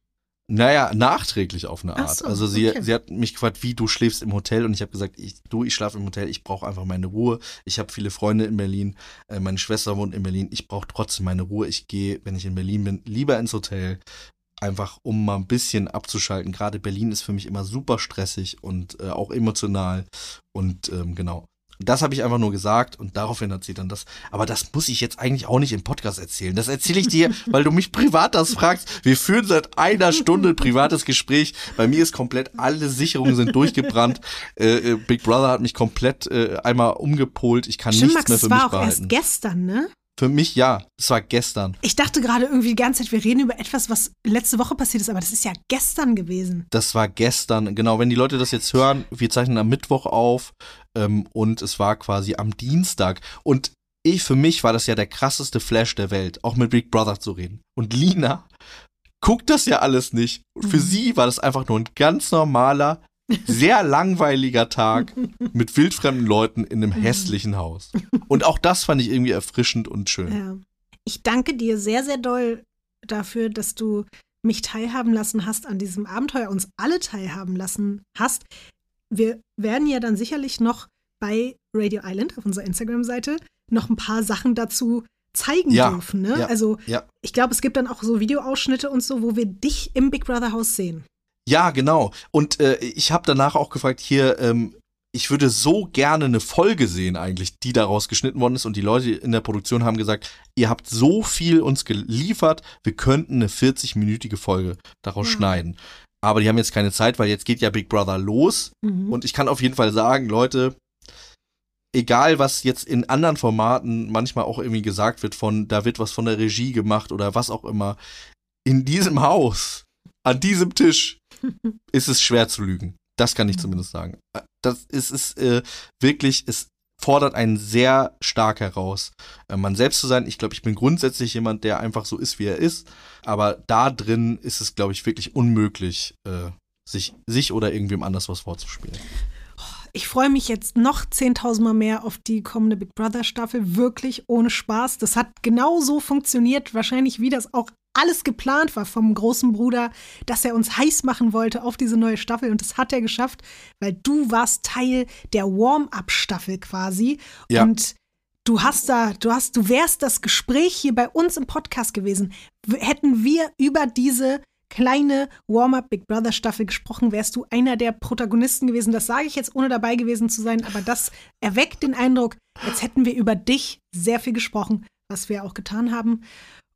S5: Naja, nachträglich auf eine Art.
S4: so,
S5: also sie,
S4: okay.
S5: sie hat mich gefragt, wie du schläfst im Hotel und ich habe gesagt, ich, du, ich schlafe im Hotel, ich brauche einfach meine Ruhe. Ich habe viele Freunde in Berlin, äh, meine Schwester wohnt in Berlin, ich brauche trotzdem meine Ruhe. Ich gehe, wenn ich in Berlin bin, lieber ins Hotel, einfach um mal ein bisschen abzuschalten. Gerade Berlin ist für mich immer super stressig und äh, auch emotional und ähm, genau. Das habe ich einfach nur gesagt und daraufhin hat sie dann das. Aber das muss ich jetzt eigentlich auch nicht im Podcast erzählen. Das erzähle ich dir, weil du mich privat das fragst. Wir führen seit einer Stunde ein privates Gespräch. Bei mir ist komplett alle Sicherungen sind durchgebrannt. Äh, äh, Big Brother hat mich komplett äh, einmal umgepolt. Ich kann
S4: Stimmt,
S5: nichts
S4: Max,
S5: mehr für mich
S4: war auch
S5: behalten.
S4: erst gestern, ne?
S5: Für mich ja. Es war gestern.
S4: Ich dachte gerade irgendwie die ganze Zeit, wir reden über etwas, was letzte Woche passiert ist, aber das ist ja gestern gewesen.
S5: Das war gestern. Genau, wenn die Leute das jetzt hören, wir zeichnen am Mittwoch auf ähm, und es war quasi am Dienstag. Und ich, für mich war das ja der krasseste Flash der Welt, auch mit Big Brother zu reden. Und Lina guckt das ja alles nicht. Und für
S4: Mhm.
S5: sie war das einfach nur ein ganz normaler, sehr langweiliger Tag mit wildfremden Leuten in einem hässlichen Haus. Und auch das fand ich irgendwie erfrischend und schön.
S4: Ja. Ich danke dir sehr, sehr doll dafür, dass du mich teilhaben lassen hast an diesem Abenteuer, uns alle teilhaben lassen hast. Wir werden ja dann sicherlich noch bei Radio Island auf unserer Instagram-Seite noch ein paar Sachen dazu zeigen
S5: Ja,
S4: dürfen. Ne?
S5: ja,
S4: also
S5: ja.
S4: ich glaube, es gibt dann auch so Videoausschnitte und so, wo wir dich im Big Brother Haus sehen.
S5: Ja, genau. Und äh, ich habe danach auch gefragt, hier, ähm, ich würde so gerne eine Folge sehen eigentlich, die daraus geschnitten worden ist. Und die Leute in der Produktion haben gesagt, ihr habt so viel uns geliefert, wir könnten eine 40-minütige Folge daraus
S4: Ja.
S5: schneiden. Aber die haben jetzt keine Zeit, weil jetzt geht ja Big Brother los.
S4: Mhm.
S5: Und ich kann auf jeden Fall sagen, Leute, egal was jetzt in anderen Formaten manchmal auch irgendwie gesagt wird von, da wird was von der Regie gemacht oder was auch immer, in diesem Haus, an diesem Tisch, ist es schwer zu lügen. Das kann ich
S4: Mhm.
S5: zumindest sagen. Das ist es äh, wirklich, es fordert einen sehr stark heraus, äh, man selbst zu sein. Ich glaube, ich bin grundsätzlich jemand, der einfach so ist, wie er ist. Aber da drin ist es, glaube ich, wirklich unmöglich, äh, sich, sich oder irgendwem anders was vorzuspielen.
S4: Ich freue mich jetzt noch 10.000 Mal mehr auf die kommende Big Brother Staffel. Wirklich ohne Spaß. Das hat genau so funktioniert, wahrscheinlich wie das auch alles geplant war vom großen Bruder, dass er uns heiß machen wollte auf diese neue Staffel. Und das hat er geschafft, weil du warst Teil der Warm-up-Staffel quasi.
S5: Ja.
S4: Und du hast da, du hast, du wärst das Gespräch hier bei uns im Podcast gewesen. Hätten wir über diese kleine Warm-Up Big Brother Staffel gesprochen, wärst du einer der Protagonisten gewesen. Das sage ich jetzt, ohne dabei gewesen zu sein, aber das erweckt den Eindruck, als hätten wir über dich sehr viel gesprochen, was wir auch getan haben.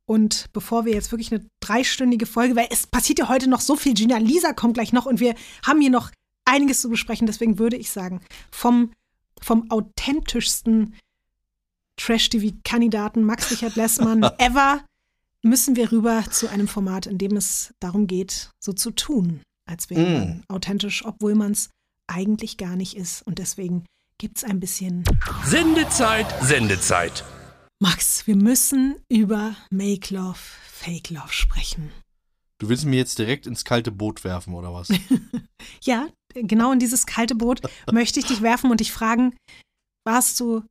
S4: Und bevor wir jetzt wirklich eine dreistündige Folge, weil es passiert ja heute noch so viel, Gina Lisa kommt gleich noch und wir haben hier noch einiges zu besprechen, deswegen würde ich sagen, vom, vom authentischsten Trash-TV-Kandidaten Max Richard Lessmann ever müssen wir rüber zu einem Format, in dem es darum geht, so zu tun, als wäre
S5: Mm.
S4: man authentisch, obwohl man es eigentlich gar nicht ist. Und deswegen gibt es ein bisschen.
S2: Sendezeit, Sendezeit.
S4: Max, wir müssen über Make Love, Fake Love sprechen.
S5: Du willst mir jetzt direkt ins kalte Boot werfen, oder was?
S4: Ja, genau in dieses kalte Boot möchte ich dich werfen und dich fragen, warst du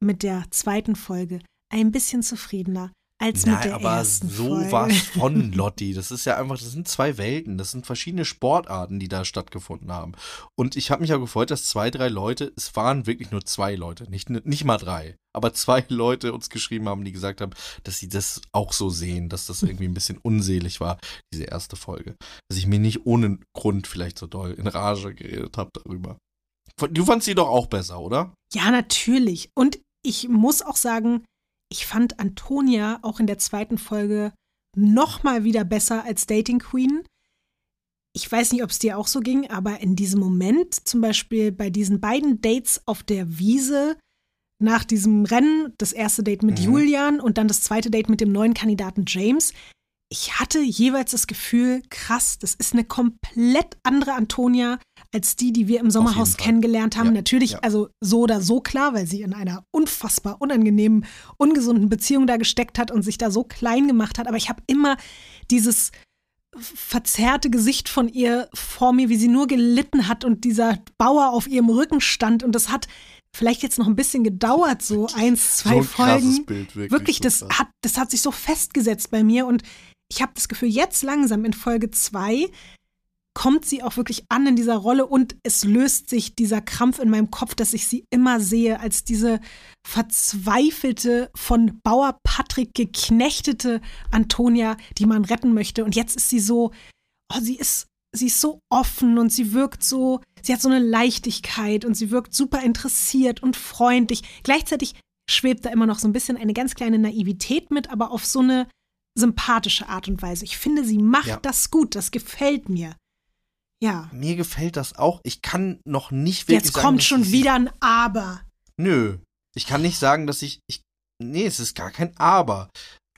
S4: mit der zweiten Folge ein bisschen zufriedener, als mit
S5: Nein,
S4: der
S5: aber
S4: ersten
S5: sowas
S4: Folge.
S5: von Lotti. Das ist ja einfach, das sind zwei Welten, das sind verschiedene Sportarten, die da stattgefunden haben. Und ich habe mich ja gefreut, dass zwei, drei Leute, es waren wirklich nur zwei Leute, nicht, nicht mal drei, aber zwei Leute uns geschrieben haben, die gesagt haben, dass sie das auch so sehen, dass das irgendwie ein bisschen unselig war, diese erste Folge. Dass ich mir nicht ohne Grund vielleicht so doll in Rage geredet habe darüber. Du fandst sie doch auch besser, oder?
S4: Ja, natürlich. Und ich muss auch sagen, ich fand Antonia auch in der zweiten Folge noch mal wieder besser als Dating Queen. Ich weiß nicht, ob es dir auch so ging, aber in diesem Moment, zum Beispiel bei diesen beiden Dates auf der Wiese, nach diesem Rennen, das erste Date mit
S7: Mhm.
S4: Julian und dann das zweite Date mit dem neuen Kandidaten James, ich hatte jeweils das Gefühl, krass, das ist eine komplett andere Antonia als die, die wir im Sommerhaus kennengelernt haben.
S7: Ja,
S4: Natürlich,
S7: ja.
S4: also so oder so klar, weil sie in einer unfassbar unangenehmen, ungesunden Beziehung da gesteckt hat und sich da so klein gemacht hat. Aber ich habe immer dieses verzerrte Gesicht von ihr vor mir, wie sie nur gelitten hat und dieser Bauer auf ihrem Rücken stand. Und das hat vielleicht jetzt noch ein bisschen gedauert, so eins, zwei
S7: so ein
S4: Folgen.
S7: Bild, wirklich.
S4: Wirklich, das hat, das hat sich so festgesetzt bei mir und ich habe das Gefühl, jetzt langsam in Folge zwei kommt sie auch wirklich an in dieser Rolle und es löst sich dieser Krampf in meinem Kopf, dass ich sie immer sehe als diese verzweifelte, von Bauer Patrick geknechtete Antonia, die man retten möchte. Und jetzt ist sie so, oh, sie ist, sie ist so offen und sie wirkt so, sie hat so eine Leichtigkeit und sie wirkt super interessiert und freundlich. Gleichzeitig schwebt da immer noch so ein bisschen eine ganz kleine Naivität mit, aber auf so eine sympathische Art und Weise. Ich finde, sie macht
S5: Ja.
S4: das gut, das gefällt mir. Ja.
S5: Mir gefällt das auch. Ich kann noch nicht wirklich
S4: Jetzt
S5: sagen,
S4: kommt schon wieder ein Aber.
S5: Nö. Ich kann nicht sagen, dass ich, ich. Nee, es ist gar kein Aber.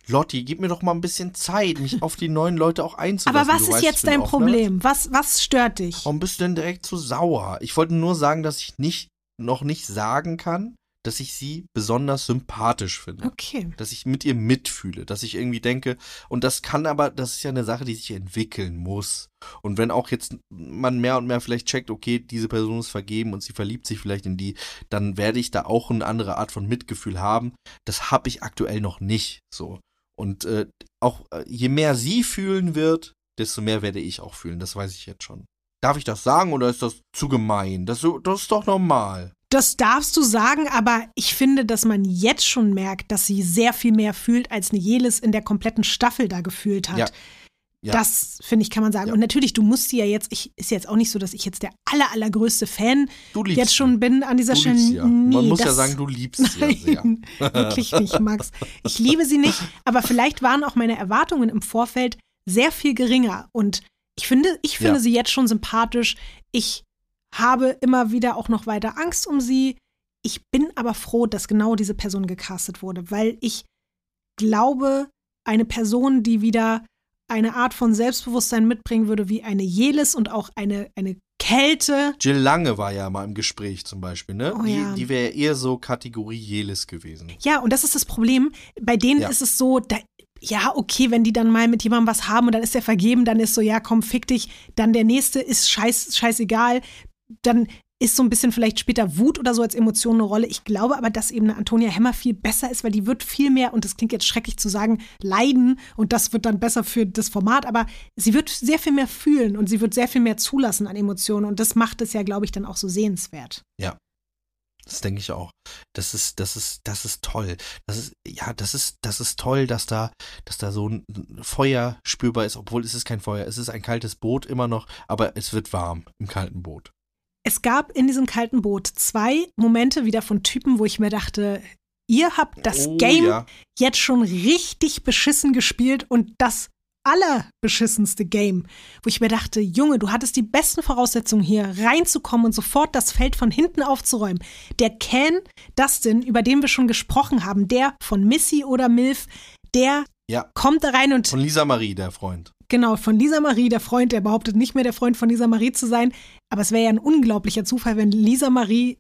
S5: Lotti, gib mir doch mal ein bisschen Zeit, mich auf die neuen Leute auch einzulassen.
S4: Aber was
S5: Du
S4: ist
S5: weißt,
S4: jetzt dein
S5: ne?
S4: Problem? Was, was stört dich?
S5: Warum bist du denn direkt so sauer? Ich wollte nur sagen, dass ich nicht, noch nicht sagen kann, dass ich sie besonders sympathisch finde.
S4: Okay.
S5: Dass ich mit ihr mitfühle, dass ich irgendwie denke, und das kann aber, das ist ja eine Sache, die sich entwickeln muss. Und wenn auch jetzt man mehr und mehr vielleicht checkt, okay, diese Person ist vergeben und sie verliebt sich vielleicht in die, dann werde ich da auch eine andere Art von Mitgefühl haben. Das habe ich aktuell noch nicht so. Und äh, auch äh, je mehr sie fühlen wird, desto mehr werde ich auch fühlen. Das weiß ich jetzt schon. Darf ich das sagen oder ist das zu gemein? Das, das ist doch normal.
S4: Das darfst du sagen, aber ich finde, dass man jetzt schon merkt, dass sie sehr viel mehr fühlt, als eine Jelis in der kompletten Staffel da gefühlt hat.
S5: Ja. Ja.
S4: Das, finde ich, kann man sagen.
S5: Ja.
S4: Und natürlich, du musst sie ja jetzt, ich, ist jetzt auch nicht so, dass ich jetzt der aller, allergrößte Fan jetzt schon bin an dieser Stelle.
S5: ja.
S4: Nee,
S5: Man muss ja sagen, du liebst sie ja sehr.
S4: Nein, wirklich nicht, Max. Ich liebe sie nicht, aber vielleicht waren auch meine Erwartungen im Vorfeld sehr viel geringer. Und ich finde, ich finde sie jetzt schon sympathisch. Ich habe immer wieder auch noch weiter Angst um sie. Ich bin aber froh, dass genau diese Person gecastet wurde, weil ich glaube, eine Person, die wieder eine Art von Selbstbewusstsein mitbringen würde, wie eine Jelis und auch eine, eine Kälte.
S5: Jill Lange war ja mal im Gespräch zum Beispiel, ne?
S4: Oh
S5: die
S4: ja.
S5: die wäre eher so Kategorie Jelis gewesen.
S4: Ja, und das ist das Problem. Bei denen
S5: Ja.
S4: ist es so, da, ja, okay, wenn die dann mal mit jemandem was haben und dann ist der vergeben, dann ist so, ja, komm, fick dich. Dann der nächste ist scheiß, scheißegal. Dann ist so ein bisschen vielleicht später Wut oder so als Emotion eine Rolle. Ich glaube aber, dass eben eine Antonia Hemmer viel besser ist, weil die wird viel mehr, und das klingt jetzt schrecklich zu sagen, leiden und das wird dann besser für das Format, aber sie wird sehr viel mehr fühlen und sie wird sehr viel mehr zulassen an Emotionen und das macht es ja, glaube ich, dann auch so sehenswert.
S5: Das denke ich auch. Das ist, das ist, das ist toll. Das ist, ja, das ist, das ist toll, dass da, dass da so ein Feuer spürbar ist, obwohl es ist kein Feuer, es ist ein kaltes Boot immer noch, aber es wird warm im kalten Boot.
S4: Es gab in diesem kalten Boot zwei Momente wieder von Typen, wo ich mir dachte, ihr habt das
S5: Oh,
S4: Game
S5: ja.
S4: jetzt schon richtig beschissen gespielt und das allerbeschissenste Game, wo ich mir dachte, Junge, du hattest die besten Voraussetzungen hier reinzukommen und sofort das Feld von hinten aufzuräumen. Der Ken Dustin, über den wir schon gesprochen haben, der von Missy oder Milf, der
S5: Ja.
S4: kommt da rein und
S5: Von Lisa Marie, der Freund.
S4: Genau, von Lisa Marie, der Freund, der behauptet nicht mehr der Freund von Lisa Marie zu sein. Aber es wäre ja ein unglaublicher Zufall, wenn Lisa Marie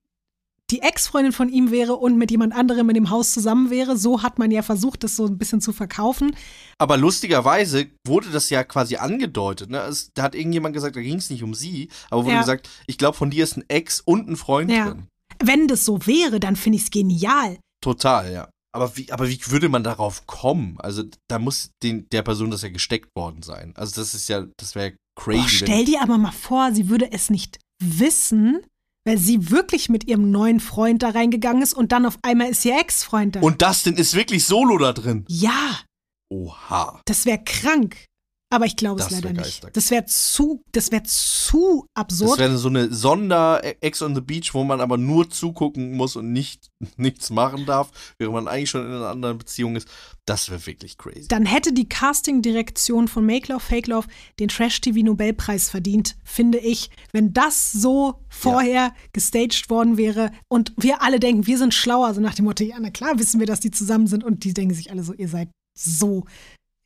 S4: die Ex-Freundin von ihm wäre und mit jemand anderem in dem Haus zusammen wäre. So hat man ja versucht, das so ein bisschen zu verkaufen.
S5: Aber lustigerweise wurde das ja quasi angedeutet. Ne? Es, da hat irgendjemand gesagt, da ging es nicht um sie, aber wurde
S4: Ja.
S5: gesagt, ich glaube, von dir ist ein Ex und ein Freund
S4: Ja.
S5: drin.
S4: Wenn das so wäre, dann finde ich es genial.
S5: Total, ja. Aber wie, aber wie würde man darauf kommen? Also da muss den, der Person das ja gesteckt worden sein. Also das ist ja, das wäre crazy.
S4: Boah, stell dir aber mal vor, sie würde es nicht wissen, weil sie wirklich mit ihrem neuen Freund da reingegangen ist und dann auf einmal ist ihr Ex-Freund da.
S5: Und Dustin ist wirklich solo da drin.
S4: ja,
S5: Oha.
S4: das wäre krank. Aber ich glaube es
S5: Das
S4: leider nicht. Das wäre zu, das wäre zu
S5: Das
S4: absurd.
S5: wäre so eine Sonder-Ex on the Beach, wo man aber nur zugucken muss und nicht nichts machen darf, während man eigentlich schon in einer anderen Beziehung ist. Das wäre wirklich crazy.
S4: Dann hätte die Casting-Direktion von Make Love, Fake Love den Trash-TV-Nobelpreis verdient, finde ich. Wenn das so vorher gestaged worden wäre und wir alle denken, wir sind schlauer, so nach dem Motto, ja, na klar wissen wir, dass die zusammen sind und die denken sich alle so, ihr seid so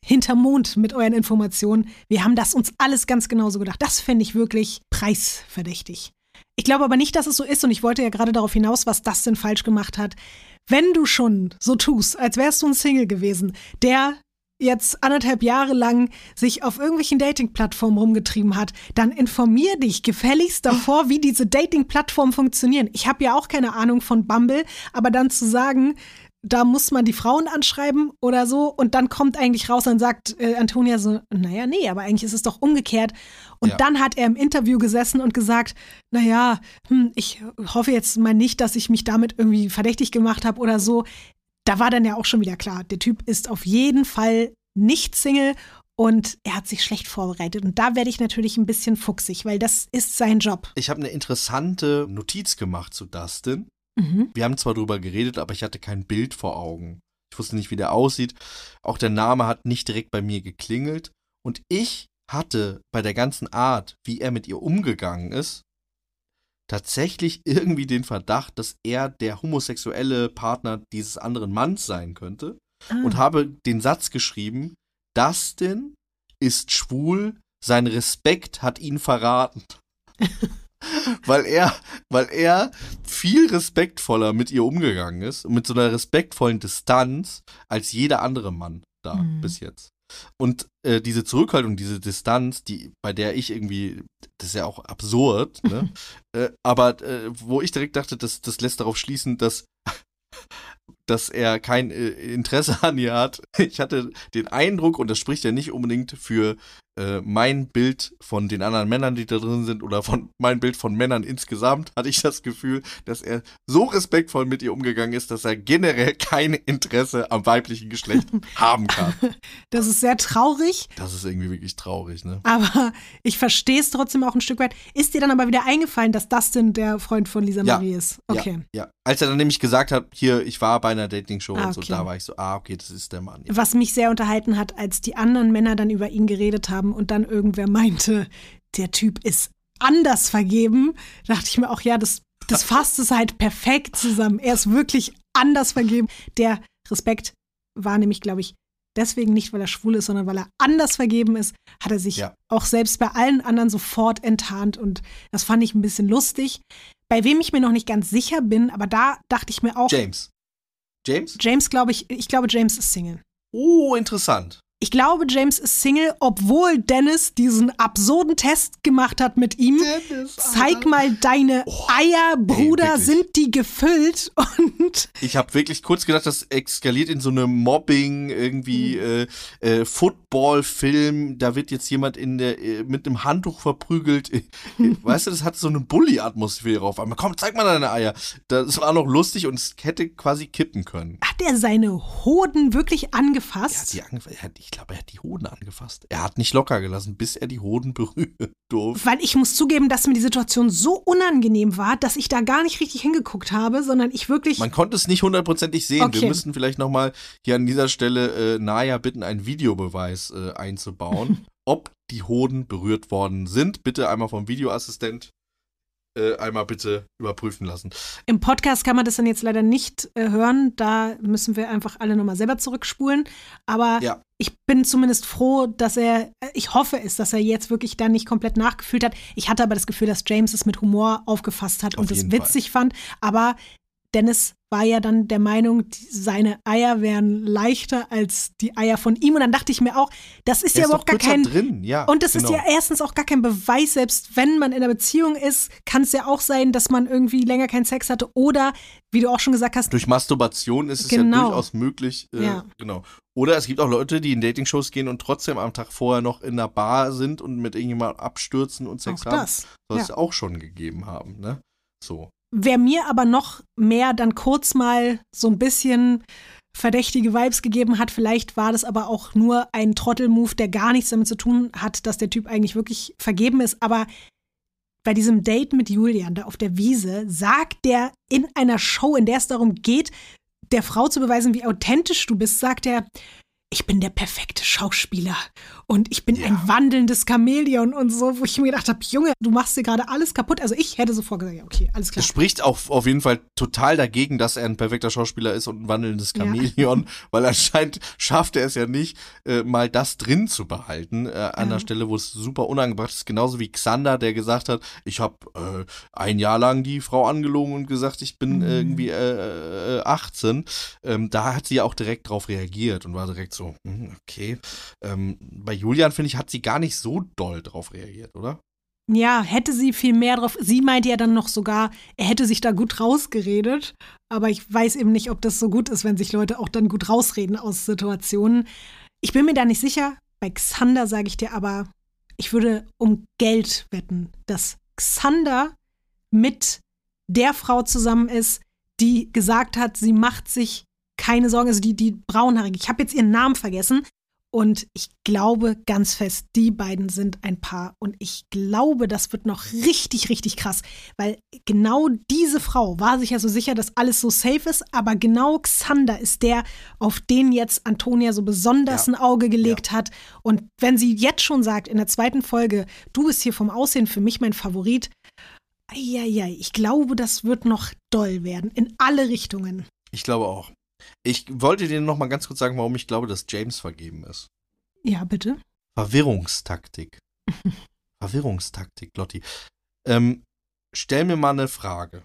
S4: hinterm Mond mit euren Informationen. Wir haben das uns alles ganz genauso gedacht. Das fände ich wirklich preisverdächtig. Ich glaube aber nicht, dass es so ist und ich wollte ja gerade darauf hinaus, was das denn falsch gemacht hat. Wenn du schon so tust, als wärst du ein Single gewesen, der jetzt anderthalb Jahre lang sich auf irgendwelchen Dating-Plattformen rumgetrieben hat, dann informier dich gefälligst davor, wie diese Dating-Plattformen funktionieren. Ich habe ja auch keine Ahnung von Bumble, aber dann zu sagen, da muss man die Frauen anschreiben oder so und dann kommt eigentlich raus und sagt äh, Antonia so, naja, nee, aber eigentlich ist es doch umgekehrt. Und
S5: Ja.
S4: dann hat er im Interview gesessen und gesagt, naja, hm, ich hoffe jetzt mal nicht, dass ich mich damit irgendwie verdächtig gemacht habe oder so. Da war dann ja auch schon wieder klar, der Typ ist auf jeden Fall nicht Single und er hat sich schlecht vorbereitet. Und da werde ich natürlich ein bisschen fuchsig, weil das ist sein Job.
S5: Ich habe eine interessante Notiz gemacht zu Dustin.
S4: Mhm.
S5: Wir haben zwar drüber geredet, aber ich hatte kein Bild vor Augen. Ich wusste nicht, wie der aussieht. Auch der Name hat nicht direkt bei mir geklingelt. Und ich hatte bei der ganzen Art, wie er mit ihr umgegangen ist, tatsächlich irgendwie den Verdacht, dass er der homosexuelle Partner dieses anderen Manns sein könnte.
S4: Ah.
S5: Und habe den Satz geschrieben, Dustin ist schwul, sein Respekt hat ihn verraten. weil er, weil er viel respektvoller mit ihr umgegangen ist und mit so einer respektvollen Distanz als jeder andere Mann da
S4: Mhm.
S5: bis jetzt. Und äh, diese Zurückhaltung, diese Distanz, die, bei der ich irgendwie, das ist ja auch absurd, ne? äh, aber äh, wo ich direkt dachte, das, das lässt darauf schließen, dass, dass er kein äh, Interesse an ihr hat. Ich hatte den Eindruck, und das spricht ja nicht unbedingt für äh, mein Bild von den anderen Männern, die da drin sind, oder von mein Bild von Männern insgesamt, hatte ich das Gefühl, dass er so respektvoll mit ihr umgegangen ist, dass er generell kein Interesse am weiblichen Geschlecht haben kann.
S4: Das ist sehr traurig,
S5: Das ist irgendwie wirklich traurig, ne?
S4: aber ich verstehe es trotzdem auch ein Stück weit. Ist dir dann aber wieder eingefallen, dass Dustin der Freund von Lisa
S5: Ja.
S4: Marie ist? Okay.
S5: Ja, ja. Als er dann nämlich gesagt hat, hier, ich war bei einer Dating-Show
S4: Ah,
S5: und so,
S4: okay.
S5: da war ich so, ah, okay, das ist der Mann.
S4: Was mich sehr unterhalten hat, als die anderen Männer dann über ihn geredet haben und dann irgendwer meinte, der Typ ist anders vergeben, dachte ich mir auch, ja, das, das fasst es halt perfekt zusammen. Er ist wirklich anders vergeben. Der Respekt war nämlich, glaube ich, deswegen nicht, weil er schwul ist, sondern weil er anders vergeben ist, hat er sich
S5: Ja.
S4: auch selbst bei allen anderen sofort enttarnt und das fand ich ein bisschen lustig. Bei wem ich mir noch nicht ganz sicher bin, aber da dachte ich mir auch,
S5: James. James?
S4: James glaube ich, ich glaube, James ist Single.
S5: Oh, interessant.
S4: Ich glaube, James ist Single, obwohl Dennis diesen absurden Test gemacht hat mit ihm. Zeig mal deine Eier, Bruder,
S5: wirklich.
S4: sind die gefüllt? Und
S5: Ich habe wirklich kurz gedacht, das eskaliert in so eine Mobbing, irgendwie
S4: Mhm.
S5: äh, äh, Football-Film. Da wird jetzt jemand in der, äh, mit einem Handtuch verprügelt. Weißt du, das hat so eine Bully-Atmosphäre auf einmal. Komm, zeig mal deine Eier. Das war noch lustig und es hätte quasi kippen können.
S4: hat er seine Hoden wirklich
S5: hat
S4: angefasst?
S5: die angef er hat, ich glaube, er hat die Hoden angefasst. Er hat nicht locker gelassen, bis er die Hoden berühren durfte.
S4: Weil ich muss zugeben, dass mir die Situation so unangenehm war, dass ich da gar nicht richtig hingeguckt habe, sondern ich wirklich.
S5: Man konnte es nicht hundertprozentig sehen.
S4: Okay.
S5: Wir müssten vielleicht nochmal hier an dieser Stelle äh, Naya bitten, einen Videobeweis äh, einzubauen, ob die Hoden berührt worden sind. Bitte einmal vom Videoassistent einmal bitte überprüfen lassen.
S4: Im Podcast kann man das dann jetzt leider nicht äh, hören. Da müssen wir einfach alle nochmal selber zurückspulen. Aber
S5: Ja.
S4: ich bin zumindest froh, dass er, äh, ich hoffe es, dass er jetzt wirklich da nicht komplett nachgefühlt hat. Ich hatte aber das Gefühl, dass James es mit Humor aufgefasst hat
S5: Auf
S4: und es witzig fand. Aber Dennis war ja dann der Meinung, die, seine Eier wären leichter als die Eier von ihm. Und dann dachte ich mir auch, das ist
S5: Der
S4: ja
S5: ist
S4: überhaupt
S5: doch
S4: gar kein.
S5: drin, ja.
S4: Und das ist
S5: genau.
S4: ja erstens auch gar kein Beweis, selbst wenn man in einer Beziehung ist, kann es ja auch sein, dass man irgendwie länger keinen Sex hatte oder, wie du auch schon gesagt hast,
S5: Durch Masturbation ist es
S4: Genau.
S5: ja durchaus möglich. Äh,
S4: Ja.
S5: Genau. Oder es gibt auch Leute, die in Dating-Shows gehen und trotzdem am Tag vorher noch in einer Bar sind und mit irgendjemandem abstürzen und Sex
S4: auch
S5: haben.
S4: das.
S5: Soll
S4: ja.
S5: es auch schon gegeben haben, ne? So.
S4: Wer mir aber noch mehr dann kurz mal so ein bisschen verdächtige Vibes gegeben hat, vielleicht war das aber auch nur ein Trottelmove, der gar nichts damit zu tun hat, dass der Typ eigentlich wirklich vergeben ist. Aber bei diesem Date mit Julian da auf der Wiese sagt der in einer Show, in der es darum geht, der Frau zu beweisen, wie authentisch du bist, sagt er, ich bin der perfekte Schauspieler und ich bin ein wandelndes Chamäleon und so, wo ich mir gedacht habe, Junge, du machst dir gerade alles kaputt. Also ich hätte sofort gesagt, ja, okay, alles klar.
S5: Das spricht auch auf jeden Fall total dagegen, dass er ein perfekter Schauspieler ist und ein wandelndes
S4: Ja.
S5: Chamäleon, weil anscheinend schafft er es ja nicht, äh, mal das drin zu behalten, äh, an
S4: Ja.
S5: der Stelle, wo es super unangebracht ist. Genauso wie Xander, der gesagt hat, ich habe äh, ein Jahr lang die Frau angelogen und gesagt, ich bin
S4: Mhm.
S5: irgendwie äh, äh, 18. Ähm, da hat sie ja auch direkt drauf reagiert und war direkt so, hm, okay. Ähm, bei Julian, finde ich, hat sie gar nicht so doll drauf reagiert, oder?
S4: Ja, hätte sie viel mehr drauf. Sie meinte ja dann noch sogar, er hätte sich da gut rausgeredet. Aber ich weiß eben nicht, ob das so gut ist, wenn sich Leute auch dann gut rausreden aus Situationen. Ich bin mir da nicht sicher. Bei Xander sage ich dir aber, ich würde um Geld wetten, dass Xander mit der Frau zusammen ist, die gesagt hat, sie macht sich keine Sorgen, also die, die braunhaarige. Ich habe jetzt ihren Namen vergessen. Und ich glaube ganz fest, die beiden sind ein Paar. Und ich glaube, das wird noch richtig, richtig krass. Weil genau diese Frau war sich ja so sicher, dass alles so safe ist. Aber genau Xander ist der, auf den jetzt Antonia so besonders
S5: Ja.
S4: ein Auge gelegt hat. Und wenn sie jetzt schon sagt, in der zweiten Folge, du bist hier vom Aussehen für mich mein Favorit. Eieiei, ich glaube, das wird noch doll werden. In alle Richtungen.
S5: Ich glaube auch. Ich wollte dir noch mal ganz kurz sagen, warum ich glaube, dass James vergeben ist.
S4: Ja, bitte.
S5: Verwirrungstaktik. Verwirrungstaktik, Lotti. Ähm, stell mir mal eine Frage.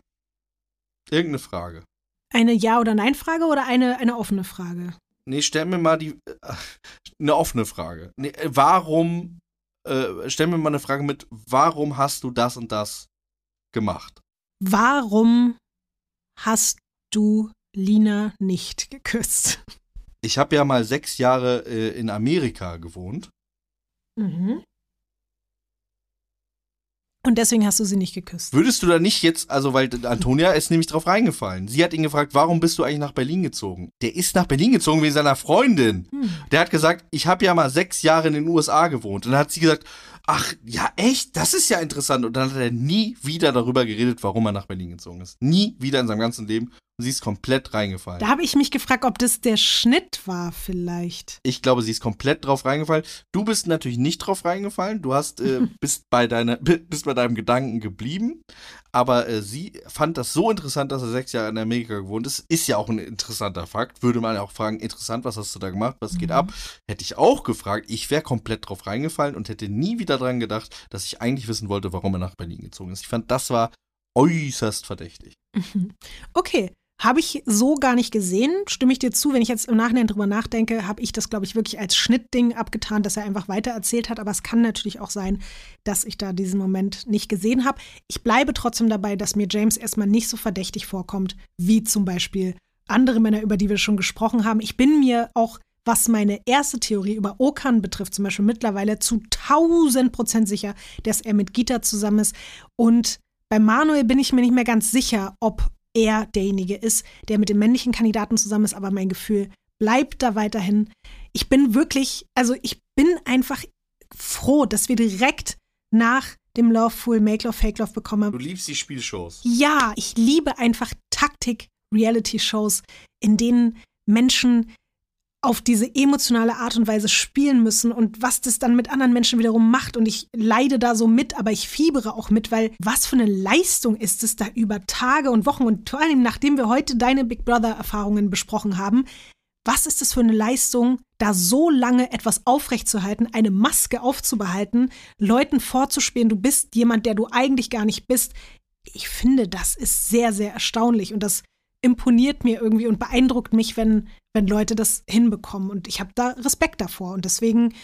S5: Irgendeine Frage.
S4: Eine Ja- oder Nein-Frage oder eine, eine offene Frage?
S5: Nee, stell mir mal die. Äh, eine offene Frage. Nee, äh, warum. Äh, stell mir mal eine Frage mit, warum hast du das und das gemacht?
S4: Warum hast du Lina nicht geküsst?
S5: Ich habe ja mal sechs Jahre äh, in Amerika gewohnt.
S4: Mhm. Und deswegen hast du sie nicht geküsst.
S5: Würdest du da nicht jetzt, also weil Antonia ist nämlich drauf reingefallen. Sie hat ihn gefragt, warum bist du eigentlich nach Berlin gezogen? Der ist nach Berlin gezogen wegen seiner Freundin.
S4: Hm.
S5: Der hat gesagt, ich habe ja mal sechs Jahre in den USA gewohnt. Und dann hat sie gesagt, ach ja echt, das ist ja interessant. Und dann hat er nie wieder darüber geredet, warum er nach Berlin gezogen ist. Nie wieder in seinem ganzen Leben. Und sie ist komplett reingefallen.
S4: Da habe ich mich gefragt, ob das der Schnitt war vielleicht.
S5: Ich glaube, sie ist komplett drauf reingefallen. Du bist natürlich nicht drauf reingefallen. Du hast äh, bist bei deiner bist bei deinem Gedanken geblieben. Aber äh, sie fand das so interessant, dass er sechs Jahre in Amerika gewohnt ist. Ist ja auch ein interessanter Fakt. Würde man ja auch fragen, interessant, was hast du da gemacht? Was geht
S4: Mhm.
S5: ab? Hätte ich auch gefragt. Ich wäre komplett drauf reingefallen und hätte nie wieder dran gedacht, dass ich eigentlich wissen wollte, warum er nach Berlin gezogen ist. Ich fand, das war äußerst verdächtig.
S4: Okay. Habe ich so gar nicht gesehen, stimme ich dir zu. Wenn ich jetzt im Nachhinein drüber nachdenke, habe ich das, glaube ich, wirklich als Schnittding abgetan, dass er einfach weiter erzählt hat. Aber es kann natürlich auch sein, dass ich da diesen Moment nicht gesehen habe. Ich bleibe trotzdem dabei, dass mir James erstmal nicht so verdächtig vorkommt, wie zum Beispiel andere Männer, über die wir schon gesprochen haben. Ich bin mir auch, was meine erste Theorie über Okan betrifft, zum Beispiel mittlerweile zu 1000 Prozent sicher, dass er mit Gita zusammen ist. Und bei Manuel bin ich mir nicht mehr ganz sicher, ob er derjenige ist, der mit dem männlichen Kandidaten zusammen ist, aber mein Gefühl bleibt da weiterhin. Ich bin wirklich, also ich bin einfach froh, dass wir direkt nach dem Loveful Make Love Fake Love bekommen.
S5: Du liebst die Spielshows.
S4: Ja, ich liebe einfach Taktik-Reality-Shows, in denen Menschen auf diese emotionale Art und Weise spielen müssen und was das dann mit anderen Menschen wiederum macht. Und ich leide da so mit, aber ich fiebere auch mit, weil was für eine Leistung ist es da über Tage und Wochen und vor allem nachdem wir heute deine Big Brother-Erfahrungen besprochen haben, was ist das für eine Leistung, da so lange etwas aufrechtzuerhalten, eine Maske aufzubehalten, Leuten vorzuspielen, du bist jemand, der du eigentlich gar nicht bist. Ich finde, das ist sehr, sehr erstaunlich und das imponiert mir irgendwie und beeindruckt mich, wenn, wenn Leute das hinbekommen. Und ich habe da Respekt davor. Und deswegen,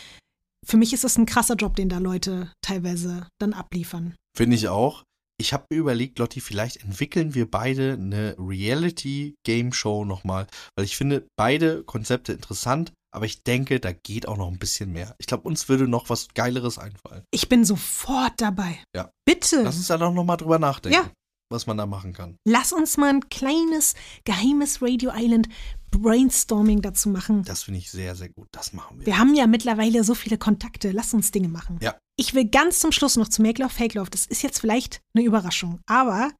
S4: für mich ist das ein krasser Job, den da Leute teilweise dann abliefern.
S5: Finde ich auch. Ich habe mir überlegt, Lotti, vielleicht entwickeln wir beide eine Reality-Game-Show nochmal, weil ich finde beide Konzepte interessant, aber ich denke, da geht auch noch ein bisschen mehr. Ich glaube, uns würde noch was Geileres einfallen.
S4: Ich bin sofort dabei.
S5: Ja.
S4: Bitte.
S5: Lass uns da doch nochmal drüber nachdenken,
S4: Ja.
S5: Was man da machen kann.
S4: Lass uns mal ein kleines, geheimes Radio Island Brainstorming dazu machen.
S5: Das finde ich sehr, sehr gut. Das machen wir.
S4: Wir haben ja mittlerweile so viele Kontakte. Lass uns Dinge machen.
S5: Ja.
S4: Ich will ganz zum Schluss noch zu Make Love, Fake Love. Das ist jetzt vielleicht eine Überraschung. Aber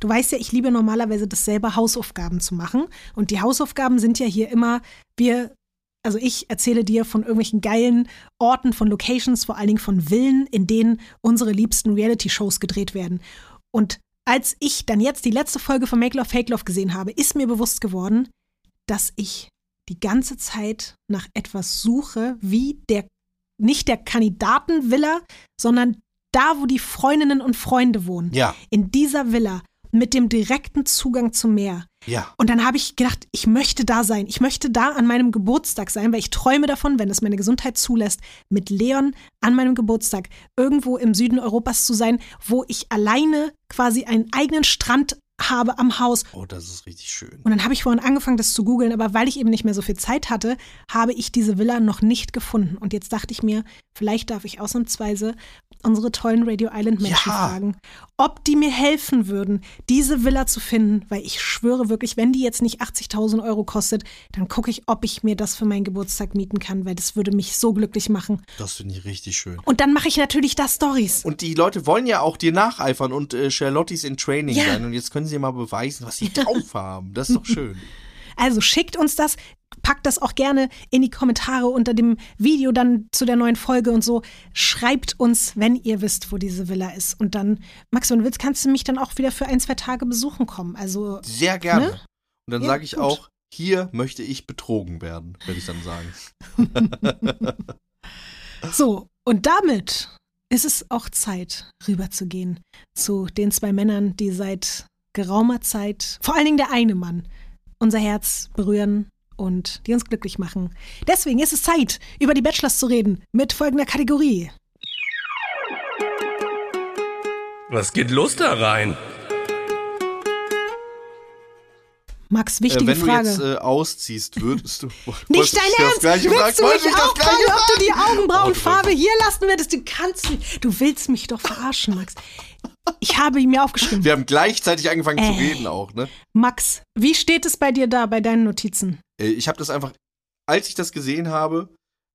S4: du weißt ja, ich liebe normalerweise das selber Hausaufgaben zu machen. Und die Hausaufgaben sind ja hier immer, wir, also ich erzähle dir von irgendwelchen geilen Orten, von Locations, vor allen Dingen von Villen, in denen unsere liebsten Reality-Shows gedreht werden. Und als ich dann jetzt die letzte Folge von Make Love, Fake Love gesehen habe, ist mir bewusst geworden, dass ich die ganze Zeit nach etwas suche, wie der, nicht der Kandidatenvilla, sondern da, wo die Freundinnen und Freunde wohnen.
S5: Ja,
S4: In dieser Villa mit dem direkten Zugang zum Meer.
S5: ja.
S4: Und dann habe ich gedacht, ich möchte da sein. Ich möchte da an meinem Geburtstag sein, weil ich träume davon, wenn es meine Gesundheit zulässt, mit Leon an meinem Geburtstag irgendwo im Süden Europas zu sein, wo ich alleine quasi einen eigenen Strand habe am Haus.
S5: Oh, das ist richtig schön.
S4: Und dann habe ich vorhin angefangen, das zu googeln, aber weil ich eben nicht mehr so viel Zeit hatte, habe ich diese Villa noch nicht gefunden. Und jetzt dachte ich mir, vielleicht darf ich ausnahmsweise unsere tollen Radio Island Menschen
S5: Ja.
S4: fragen, ob die mir helfen würden, diese Villa zu finden, weil ich schwöre wirklich, wenn die jetzt nicht 80.000 Euro kostet, dann gucke ich, ob ich mir das für meinen Geburtstag mieten kann, weil das würde mich so glücklich machen.
S5: Das finde ich richtig schön.
S4: Und dann mache ich natürlich da Stories.
S5: Und die Leute wollen ja auch dir nacheifern und äh, Charlottis in Training
S4: Ja.
S5: sein. Und jetzt können sie mal beweisen, was sie drauf haben. Das ist doch schön.
S4: Also schickt uns das, packt das auch gerne in die Kommentare unter dem Video dann zu der neuen Folge und so. Schreibt uns, wenn ihr wisst, wo diese Villa ist. Und dann, Max, wenn du willst, kannst du mich dann auch wieder für ein, zwei Tage besuchen kommen. Also,
S5: Sehr gerne.
S4: Ne?
S5: Und dann
S4: Ja,
S5: sage ich
S4: gut.
S5: auch, hier möchte ich betrogen werden, werde ich dann sagen.
S4: so. Und damit ist es auch Zeit, rüberzugehen zu den zwei Männern, die seit geraumer Zeit, vor allen Dingen der eine Mann, unser Herz berühren und die uns glücklich machen. Deswegen ist es Zeit, über die Bachelors zu reden mit folgender Kategorie.
S2: Was geht los da rein?
S4: Max,
S5: Äh,
S4: wichtige
S5: wenn
S4: Frage.
S5: du jetzt äh, ausziehst, würdest du.
S4: nicht dein Ernst! Willst du
S5: Wollte
S4: mich fragen, ob du die? Augenbrauenfarbe hier lassen würdest? Du kannst nicht. Du willst mich doch verarschen, Max. Ich habe ihn mir aufgeschrieben.
S5: Wir haben gleichzeitig angefangen zu
S4: Äh.
S5: reden auch, ne?
S4: Max, wie steht es bei dir da, bei deinen Notizen?
S5: Äh, Ich habe das einfach, als ich das gesehen habe,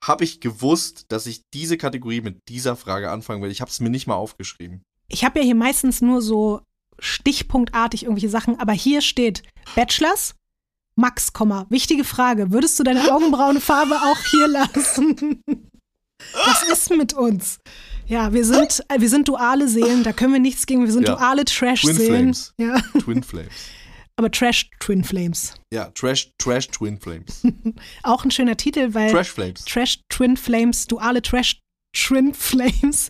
S5: habe ich gewusst, dass ich diese Kategorie mit dieser Frage anfangen will. Ich habe es mir nicht mal aufgeschrieben.
S4: Ich habe ja hier meistens nur so stichpunktartig irgendwelche Sachen, aber hier steht Bachelors, Max, Komma. Wichtige Frage. Würdest du deine Augenbrauenfarbe auch hier lassen? Was ist mit uns? Ja, wir sind, äh, wir sind duale Seelen, da können wir nichts gegen. Wir sind
S5: Ja.
S4: duale
S5: Twin
S4: Trash-Seelen.
S5: Flames.
S4: Ja,
S5: Twin Flames.
S4: aber Trash-Twin Flames.
S5: Ja, Trash, Trash Twin Flames.
S4: Auch ein schöner Titel, weil
S5: Trash Flames.
S4: Trash Twin Flames, duale Trash Twin Flames.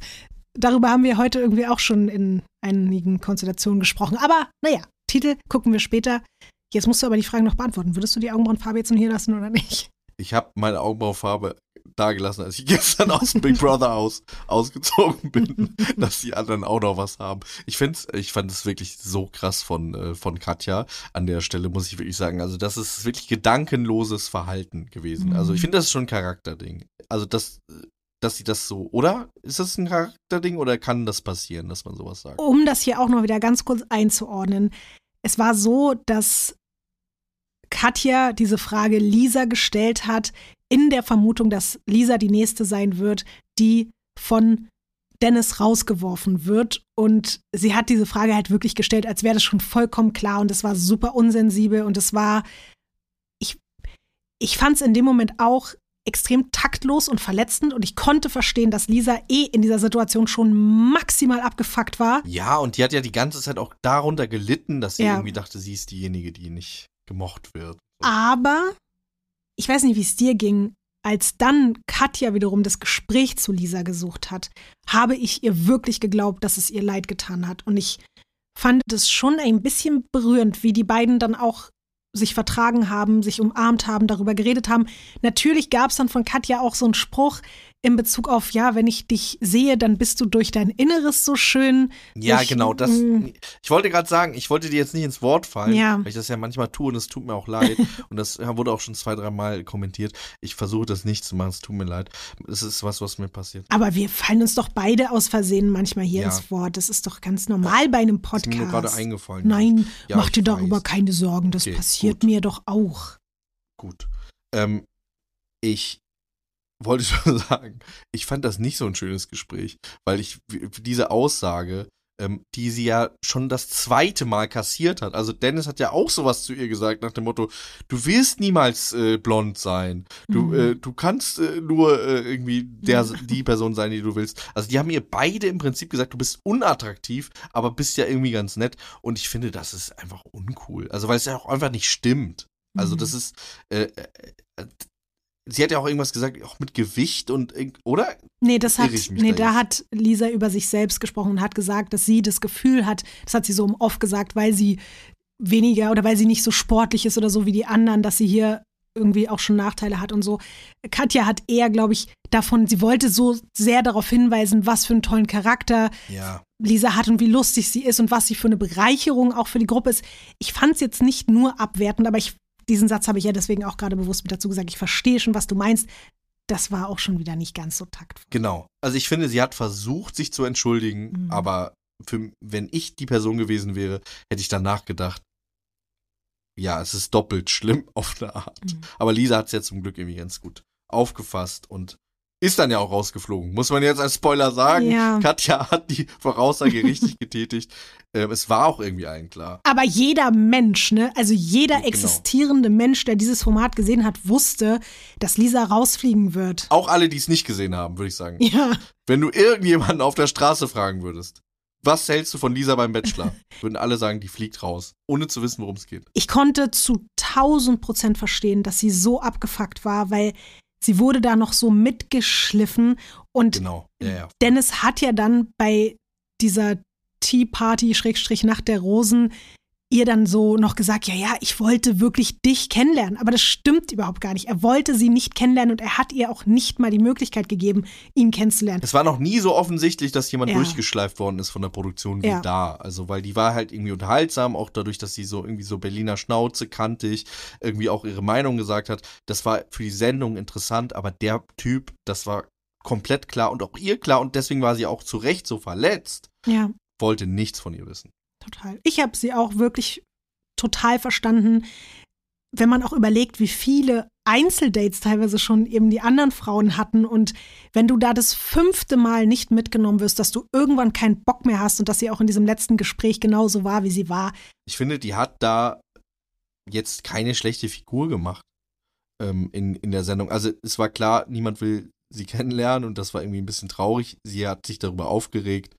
S4: Darüber haben wir heute irgendwie auch schon in einigen Konstellationen gesprochen. Aber naja, Titel gucken wir später. Jetzt musst du aber die Frage noch beantworten. Würdest du die Augenbrauenfarbe jetzt noch hier lassen oder nicht?
S5: Ich habe meine Augenbraufarbe dagelassen, als ich gestern aus dem Big Brother aus, ausgezogen bin, dass die anderen auch noch was haben. Ich find's, ich fand es wirklich so krass von, äh, von Katja an der Stelle, muss ich wirklich sagen. Also, das ist wirklich gedankenloses Verhalten gewesen.
S4: Mhm.
S5: Also, ich finde, das ist schon ein Charakterding. Also, das, dass sie das so, oder? Ist das ein Charakterding oder kann das passieren, dass man sowas sagt?
S4: Um das hier auch noch wieder ganz kurz einzuordnen. Es war so, dass Katja diese Frage Lisa gestellt hat, in der Vermutung, dass Lisa die nächste sein wird, die von Dennis rausgeworfen wird. Und sie hat diese Frage halt wirklich gestellt, als wäre das schon vollkommen klar. Und es war super unsensibel und es war, ich, ich fand es in dem Moment auch extrem taktlos und verletzend und ich konnte verstehen, dass Lisa eh in dieser Situation schon maximal abgefuckt war.
S5: Ja, und die hat ja die ganze Zeit auch darunter gelitten, dass sie
S4: Ja.
S5: irgendwie dachte, sie ist diejenige, die nicht gemocht wird.
S4: Aber ich weiß nicht, wie es dir ging. Als dann Katja wiederum das Gespräch zu Lisa gesucht hat, habe ich ihr wirklich geglaubt, dass es ihr leid getan hat. Und ich fand es schon ein bisschen berührend, wie die beiden dann auch sich vertragen haben, sich umarmt haben, darüber geredet haben. Natürlich gab es dann von Katja auch so einen Spruch in Bezug auf, ja, wenn ich dich sehe, dann bist du durch dein Inneres so schön.
S5: Ja,
S4: durch,
S5: genau, das.
S4: mm,
S5: Ich wollte gerade sagen, ich wollte dir jetzt nicht ins Wort fallen,
S4: Ja.
S5: weil ich das ja manchmal tue und es tut mir auch leid. und das wurde auch schon zwei, dreimal kommentiert. Ich versuche das nicht zu machen, es tut mir leid. Es ist was, was mir passiert.
S4: Aber wir fallen uns doch beide aus Versehen manchmal hier
S5: Ja.
S4: ins Wort. Das ist doch ganz normal bei einem
S5: Ist mir gerade
S4: Podcast.
S5: eingefallen.
S4: Nein,
S5: Ja,
S4: mach
S5: ich
S4: dir darüber
S5: weiß.
S4: keine Sorgen. Das
S5: Okay,
S4: passiert
S5: gut.
S4: mir doch auch.
S5: Gut. Ähm, ich wollte schon sagen, ich fand das nicht so ein schönes Gespräch, weil ich diese Aussage, ähm, die sie ja schon das zweite Mal kassiert hat. Also Dennis hat ja auch sowas zu ihr gesagt nach dem Motto: Du wirst niemals äh, blond sein. Du,
S4: Mhm.
S5: äh, du kannst äh, nur äh, irgendwie der, die Person sein, die du willst. Also die haben ihr beide im Prinzip gesagt, du bist unattraktiv, aber bist ja irgendwie ganz nett. Und ich finde, das ist einfach uncool. Also weil es ja auch einfach nicht stimmt. Also
S4: Mhm.
S5: das ist, äh, äh, äh, sie hat ja auch irgendwas gesagt, auch mit Gewicht und, oder?
S4: Nee, das hat, nee,
S5: da
S4: da hat Lisa über sich selbst gesprochen und hat gesagt, dass sie das Gefühl hat, das hat sie so Off gesagt, weil sie weniger oder weil sie nicht so sportlich ist oder so wie die anderen, dass sie hier irgendwie auch schon Nachteile hat und so. Katja hat eher, glaube ich, davon, sie wollte so sehr darauf hinweisen, was für einen tollen Charakter
S5: Ja.
S4: Lisa hat und wie lustig sie ist und was sie für eine Bereicherung auch für die Gruppe ist. Ich fand es jetzt nicht nur abwertend, aber ich, diesen Satz habe ich ja deswegen auch gerade bewusst mit dazu gesagt. Ich verstehe schon, was du meinst. Das war auch schon wieder nicht ganz so taktvoll.
S5: Genau. Also ich finde, sie hat versucht, sich zu entschuldigen,
S4: Mhm.
S5: aber für, wenn ich die Person gewesen wäre, hätte ich danach gedacht, ja, es ist doppelt schlimm auf eine Art.
S4: Mhm.
S5: Aber Lisa hat es ja zum Glück irgendwie ganz gut aufgefasst und ist dann ja auch rausgeflogen. Muss man jetzt als Spoiler sagen.
S4: Ja.
S5: Katja hat die Voraussage richtig getätigt. Ähm, es war auch irgendwie allen klar.
S4: Aber jeder Mensch, ne, also jeder
S5: Genau.
S4: existierende Mensch, der dieses Format gesehen hat, wusste, dass Lisa rausfliegen wird.
S5: Auch alle, die es nicht gesehen haben, würde ich sagen.
S4: Ja,
S5: Wenn du irgendjemanden auf der Straße fragen würdest, was hältst du von Lisa beim Bachelor? Würden alle sagen, die fliegt raus, ohne zu wissen, worum es geht.
S4: ich konnte zu 1000 Prozent verstehen, dass sie so abgefuckt war, weil sie wurde da noch so mitgeschliffen und
S5: Genau. Ja, ja.
S4: Dennis hat ja dann bei dieser Tea Party Schrägstrich Nacht der Rosen ihr dann so noch gesagt, ja, ja, ich wollte wirklich dich kennenlernen. Aber das stimmt überhaupt gar nicht. Er wollte sie nicht kennenlernen und er hat ihr auch nicht mal die Möglichkeit gegeben, ihn kennenzulernen.
S5: Es war noch nie so offensichtlich, dass jemand
S4: Ja.
S5: durchgeschleift worden ist von der Produktion wie
S4: Ja.
S5: da. Also, weil die war halt irgendwie unterhaltsam, auch dadurch, dass sie so irgendwie so Berliner Schnauze kantig, irgendwie auch ihre Meinung gesagt hat. Das war für die Sendung interessant, aber der Typ, das war komplett klar und auch ihr klar und deswegen war sie auch zu Recht so verletzt,
S4: Ja,
S5: wollte nichts von ihr wissen.
S4: Total. Ich habe sie auch wirklich total verstanden, wenn man auch überlegt, wie viele Einzeldates teilweise schon eben die anderen Frauen hatten und wenn du da das fünfte Mal nicht mitgenommen wirst, dass du irgendwann keinen Bock mehr hast und dass sie auch in diesem letzten Gespräch genauso war, wie sie war.
S5: Ich finde, die hat da jetzt keine schlechte Figur gemacht ähm, in, in der Sendung. Also es war klar, niemand will sie kennenlernen und das war irgendwie ein bisschen traurig. Sie hat sich darüber aufgeregt.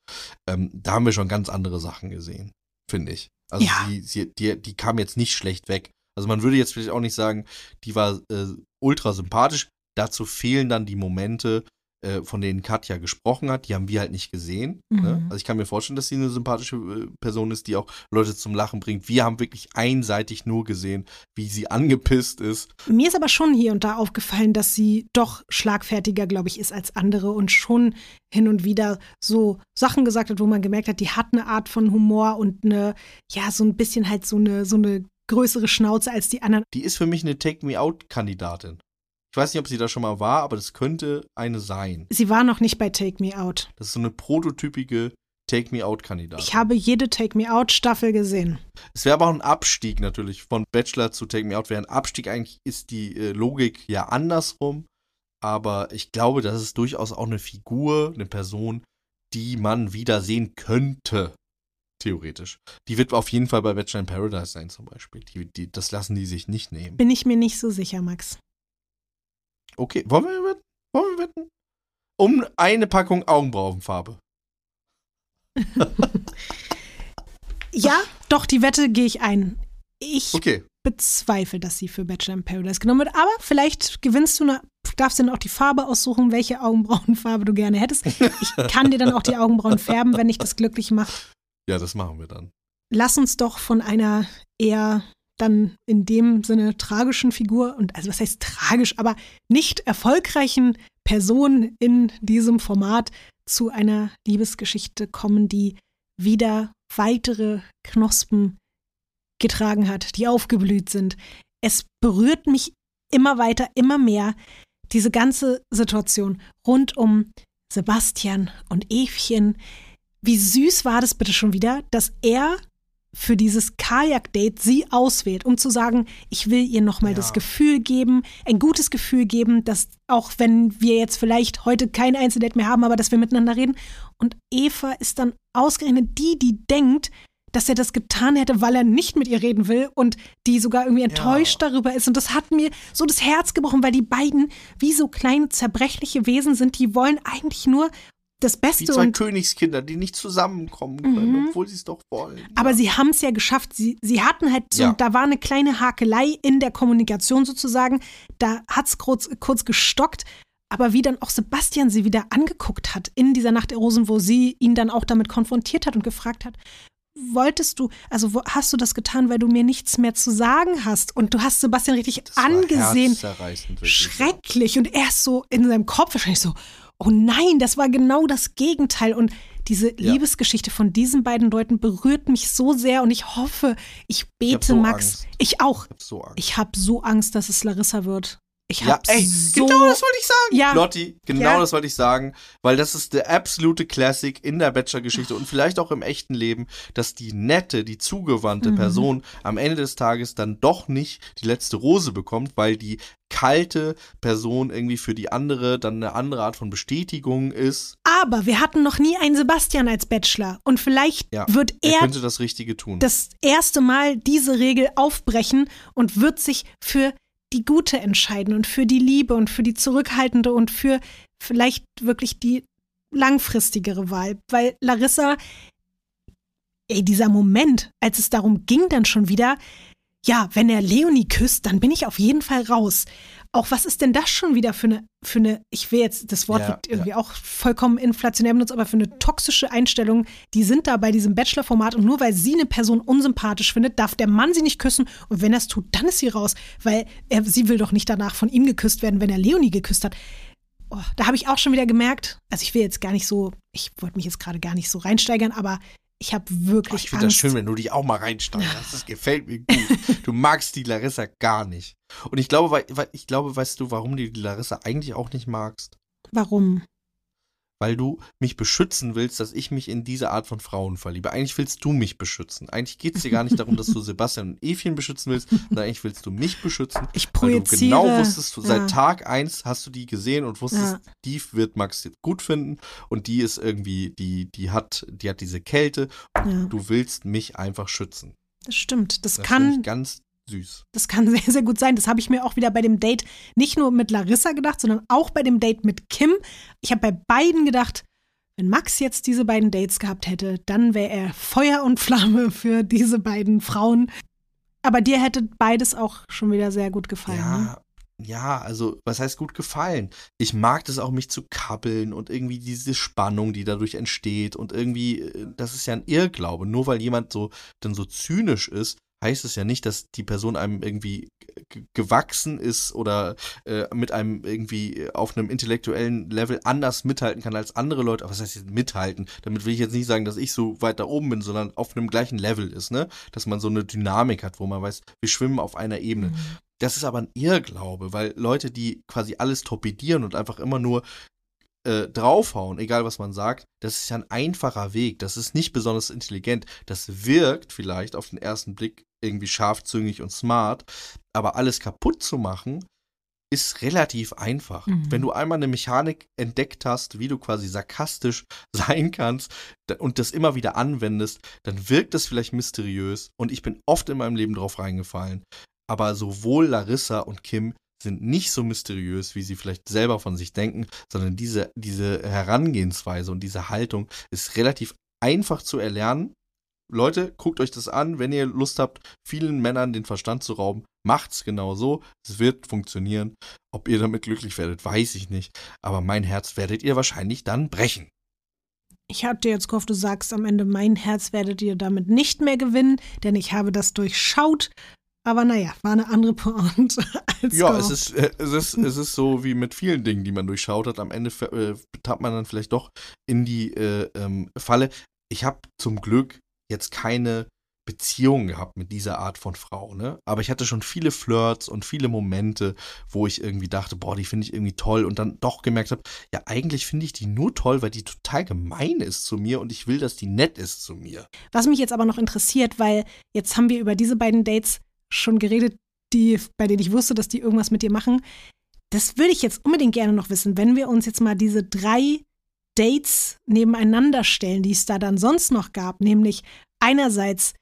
S5: Ähm, da haben wir schon ganz andere Sachen gesehen, finde ich. Also
S4: Ja.
S5: sie, sie, die, die kam jetzt nicht schlecht weg. Also man würde jetzt vielleicht auch nicht sagen, die war äh, ultra sympathisch. Dazu fehlen dann die Momente, äh, von denen Katja gesprochen hat. Die haben wir halt nicht gesehen. Ne?
S4: Mhm.
S5: Also ich kann mir vorstellen, dass sie eine sympathische äh, Person ist, die auch Leute zum Lachen bringt. Wir haben wirklich einseitig nur gesehen, wie sie angepisst ist.
S4: Mir ist aber schon hier und da aufgefallen, dass sie doch schlagfertiger, glaube ich, ist als andere und schon hin und wieder so Sachen gesagt hat, wo man gemerkt hat, die hat eine Art von Humor und eine, ja, so ein bisschen halt so eine, so eine größere Schnauze als die anderen.
S5: Die ist für mich eine Take-Me-Out-Kandidatin. Ich weiß nicht, ob sie da schon mal war, aber das könnte eine sein.
S4: Sie war noch nicht bei Take Me Out.
S5: Das ist so eine prototypige Take-Me-Out-Kandidatin.
S4: Ich habe jede Take Me Out Staffel gesehen.
S5: Es wäre aber auch ein Abstieg natürlich von Bachelor zu Take Me Out. Wäre ein Abstieg eigentlich, ist die äh, Logik ja andersrum. Aber ich glaube, das ist durchaus auch eine Figur, eine Person, die man wieder sehen könnte. Theoretisch. Die wird auf jeden Fall bei Bachelor in Paradise sein, zum Beispiel. Die, die, das lassen die sich nicht nehmen.
S4: Bin ich mir nicht so sicher, Max.
S5: Okay, wollen wir wetten? Wollen wir wetten? Um eine Packung Augenbrauenfarbe.
S4: Ja, doch, die Wette gehe ich ein. Ich
S5: Okay.
S4: bezweifle, dass sie für Bachelor in Paradise genommen wird. Aber vielleicht gewinnst du, eine, darfst du dann auch die Farbe aussuchen, welche Augenbrauenfarbe du gerne hättest. Ich kann dir dann auch die Augenbrauen färben, wenn ich das glücklich mache.
S5: Ja, das machen wir dann.
S4: Lass uns doch von einer eher dann in dem Sinne tragischen Figur und also was heißt tragisch, aber nicht erfolgreichen Person in diesem Format zu einer Liebesgeschichte kommen, die wieder weitere Knospen getragen hat, die aufgeblüht sind. Es berührt mich immer weiter, immer mehr, diese ganze Situation rund um Sebastian und Evchen. Wie süß war das bitte schon wieder, dass er für dieses Kajak-Date sie auswählt, um zu sagen, ich will ihr nochmal
S6: Ja.
S4: das Gefühl geben, ein gutes Gefühl geben, dass auch wenn wir jetzt vielleicht heute kein Einzeldate mehr haben, aber dass wir miteinander reden. Und Eva ist dann ausgerechnet die, die denkt, dass er das getan hätte, weil er nicht mit ihr reden will und die sogar irgendwie enttäuscht darüber ist. Und das hat mir so das Herz gebrochen, weil die beiden wie so kleine zerbrechliche Wesen sind, die wollen eigentlich nur das
S5: Die
S4: Beste
S5: zwei
S4: und
S5: Königskinder, die nicht zusammenkommen können,
S4: Mhm.
S5: obwohl sie es doch wollen.
S4: aber sie haben es ja geschafft. Sie, sie hatten halt so,
S5: Ja.
S4: da war eine kleine Hakelei in der Kommunikation sozusagen. Da hat es kurz, kurz gestockt. Aber wie dann auch Sebastian sie wieder angeguckt hat in dieser Nacht der Rosen, wo sie ihn dann auch damit konfrontiert hat und gefragt hat, wolltest du, also wo, hast du das getan, weil du mir nichts mehr zu sagen hast? Und du hast Sebastian richtig
S5: Das war
S4: angesehen.
S5: wirklich.
S4: Schrecklich. Und er ist so in seinem Kopf wahrscheinlich so, oh nein, das war genau das Gegenteil. Und diese
S5: Ja.
S4: Liebesgeschichte von diesen beiden Leuten berührt mich so sehr und ich hoffe, ich bete
S5: so
S4: Max.
S5: Angst.
S4: Ich auch.
S5: Ich hab so Angst.
S4: Ich habe so Angst, dass es Larissa wird. Ich
S5: Ja,
S4: habe
S5: ey,
S4: so
S5: genau das wollte ich sagen.
S4: Ja.
S5: Lotti, genau
S4: Ja.
S5: das wollte ich sagen, weil das ist der absolute Classic in der Bachelor-Geschichte und vielleicht auch im echten Leben, dass die nette, die zugewandte
S4: Mhm.
S5: Person am Ende des Tages dann doch nicht die letzte Rose bekommt, weil die kalte Person irgendwie für die andere dann eine andere Art von Bestätigung ist.
S4: Aber wir hatten noch nie einen Sebastian als Bachelor. Und vielleicht
S5: Ja,
S4: wird
S5: Er
S4: er
S5: könnte das Richtige tun.
S4: das erste Mal diese Regel aufbrechen und wird sich für die Gute entscheiden und für die Liebe und für die zurückhaltende und für vielleicht wirklich die langfristigere Wahl. Weil Larissa, ey, dieser Moment, als es darum ging dann schon wieder, ja, wenn er Leonie küsst, dann bin ich auf jeden Fall raus. Auch was ist denn das schon wieder für eine, für eine, ich will jetzt, das Wort
S5: Ja,
S4: wird irgendwie auch vollkommen inflationär benutzt, aber für eine toxische Einstellung, die sind da bei diesem Bachelor-Format und nur weil sie eine Person unsympathisch findet, darf der Mann sie nicht küssen und wenn er es tut, dann ist sie raus, weil er, sie will doch nicht danach von ihm geküsst werden, wenn er Leonie geküsst hat. Oh, da habe ich auch schon wieder gemerkt, also ich will jetzt gar nicht so, ich wollte mich jetzt gerade gar nicht so reinsteigern, aber ich habe wirklich
S5: ich finde das
S4: Angst.
S5: schön, wenn du dich auch mal reinsteigerst. Das gefällt mir gut. Du magst die Larissa gar nicht. Und ich glaube, ich glaube, weißt du, warum du die Larissa eigentlich auch nicht magst?
S4: Warum?
S5: Weil du mich beschützen willst, dass ich mich in diese Art von Frauen verliebe. Eigentlich willst du mich beschützen. Eigentlich geht es dir gar nicht darum, dass du Sebastian und Evchen beschützen willst, sondern eigentlich willst du mich beschützen.
S4: Ich
S5: Weil du
S4: projiziere.
S5: genau wusstest,
S4: ja.
S5: seit Tag eins hast du die gesehen und wusstest,
S4: Ja.
S5: die wird Max jetzt gut finden und die ist irgendwie, die, die hat, die hat diese Kälte.
S4: Ja,
S5: Du willst mich einfach schützen.
S4: das stimmt. Das,
S5: Das
S4: kann,
S5: ganz süß.
S4: das kann sehr, sehr gut sein. Das habe ich mir auch wieder bei dem Date nicht nur mit Larissa gedacht, sondern auch bei dem Date mit Kim. Ich habe bei beiden gedacht, wenn Max jetzt diese beiden Dates gehabt hätte, dann wäre er Feuer und Flamme für diese beiden Frauen. Aber dir hätte beides auch schon wieder sehr gut gefallen. Ne?
S5: Ja, ja, also was heißt gut gefallen? Ich mag das auch, mich zu kabbeln und irgendwie diese Spannung, die dadurch entsteht und irgendwie, äh, das ist ja ein Irrglaube. Nur weil jemand so dann so zynisch ist, heißt es ja nicht, dass die Person einem irgendwie gewachsen ist oder äh, mit einem irgendwie auf einem intellektuellen Level anders mithalten kann als andere Leute. Aber was heißt jetzt mithalten? Damit will ich jetzt nicht sagen, dass ich so weit da oben bin, sondern auf einem gleichen Level ist, ne? Dass man so eine Dynamik hat, wo man weiß, wir schwimmen auf einer Ebene.
S4: Mhm.
S5: Das ist aber ein Irrglaube, weil Leute, die quasi alles torpedieren und einfach immer nur äh, draufhauen, egal was man sagt, das ist ja ein einfacher Weg. Das ist nicht besonders intelligent. Das wirkt vielleicht auf den ersten Blick irgendwie scharfzüngig und smart, aber alles kaputt zu machen, ist relativ einfach.
S4: Mhm.
S5: Wenn du einmal eine Mechanik entdeckt hast, wie du quasi sarkastisch sein kannst und das immer wieder anwendest, dann wirkt das vielleicht mysteriös und ich bin oft in meinem Leben drauf reingefallen. Aber sowohl Larissa und Kim sind nicht so mysteriös, wie sie vielleicht selber von sich denken, sondern diese, diese Herangehensweise und diese Haltung ist relativ einfach zu erlernen. Leute, guckt euch das an, wenn ihr Lust habt, vielen Männern den Verstand zu rauben, macht's genau so. Es wird funktionieren. Ob ihr damit glücklich werdet, weiß ich nicht. Aber mein Herz werdet ihr wahrscheinlich dann brechen.
S4: Ich hatte jetzt gehofft, du sagst am Ende, mein Herz werdet ihr damit nicht mehr gewinnen, denn ich habe das durchschaut. Aber naja, war eine andere Pointe als
S5: Ja,
S4: gehofft.
S5: es ist, äh, es, ist, es ist so wie mit vielen Dingen, die man durchschaut hat. Am Ende äh, tappt man dann vielleicht doch in die äh, ähm, Falle. Ich habe zum Glück jetzt keine Beziehung gehabt mit dieser Art von Frau, ne? Aber ich hatte schon viele Flirts und viele Momente, wo ich irgendwie dachte, boah, die finde ich irgendwie toll und dann doch gemerkt habe, ja, eigentlich finde ich die nur toll, weil die total gemein ist zu mir und ich will, dass die nett ist zu mir.
S4: Was mich jetzt aber noch interessiert, weil jetzt haben wir über diese beiden Dates schon geredet, die, bei denen ich wusste, dass die irgendwas mit dir machen. Das würde ich jetzt unbedingt gerne noch wissen, wenn wir uns jetzt mal diese drei Dates nebeneinander stellen, die es da dann sonst noch gab, nämlich einerseits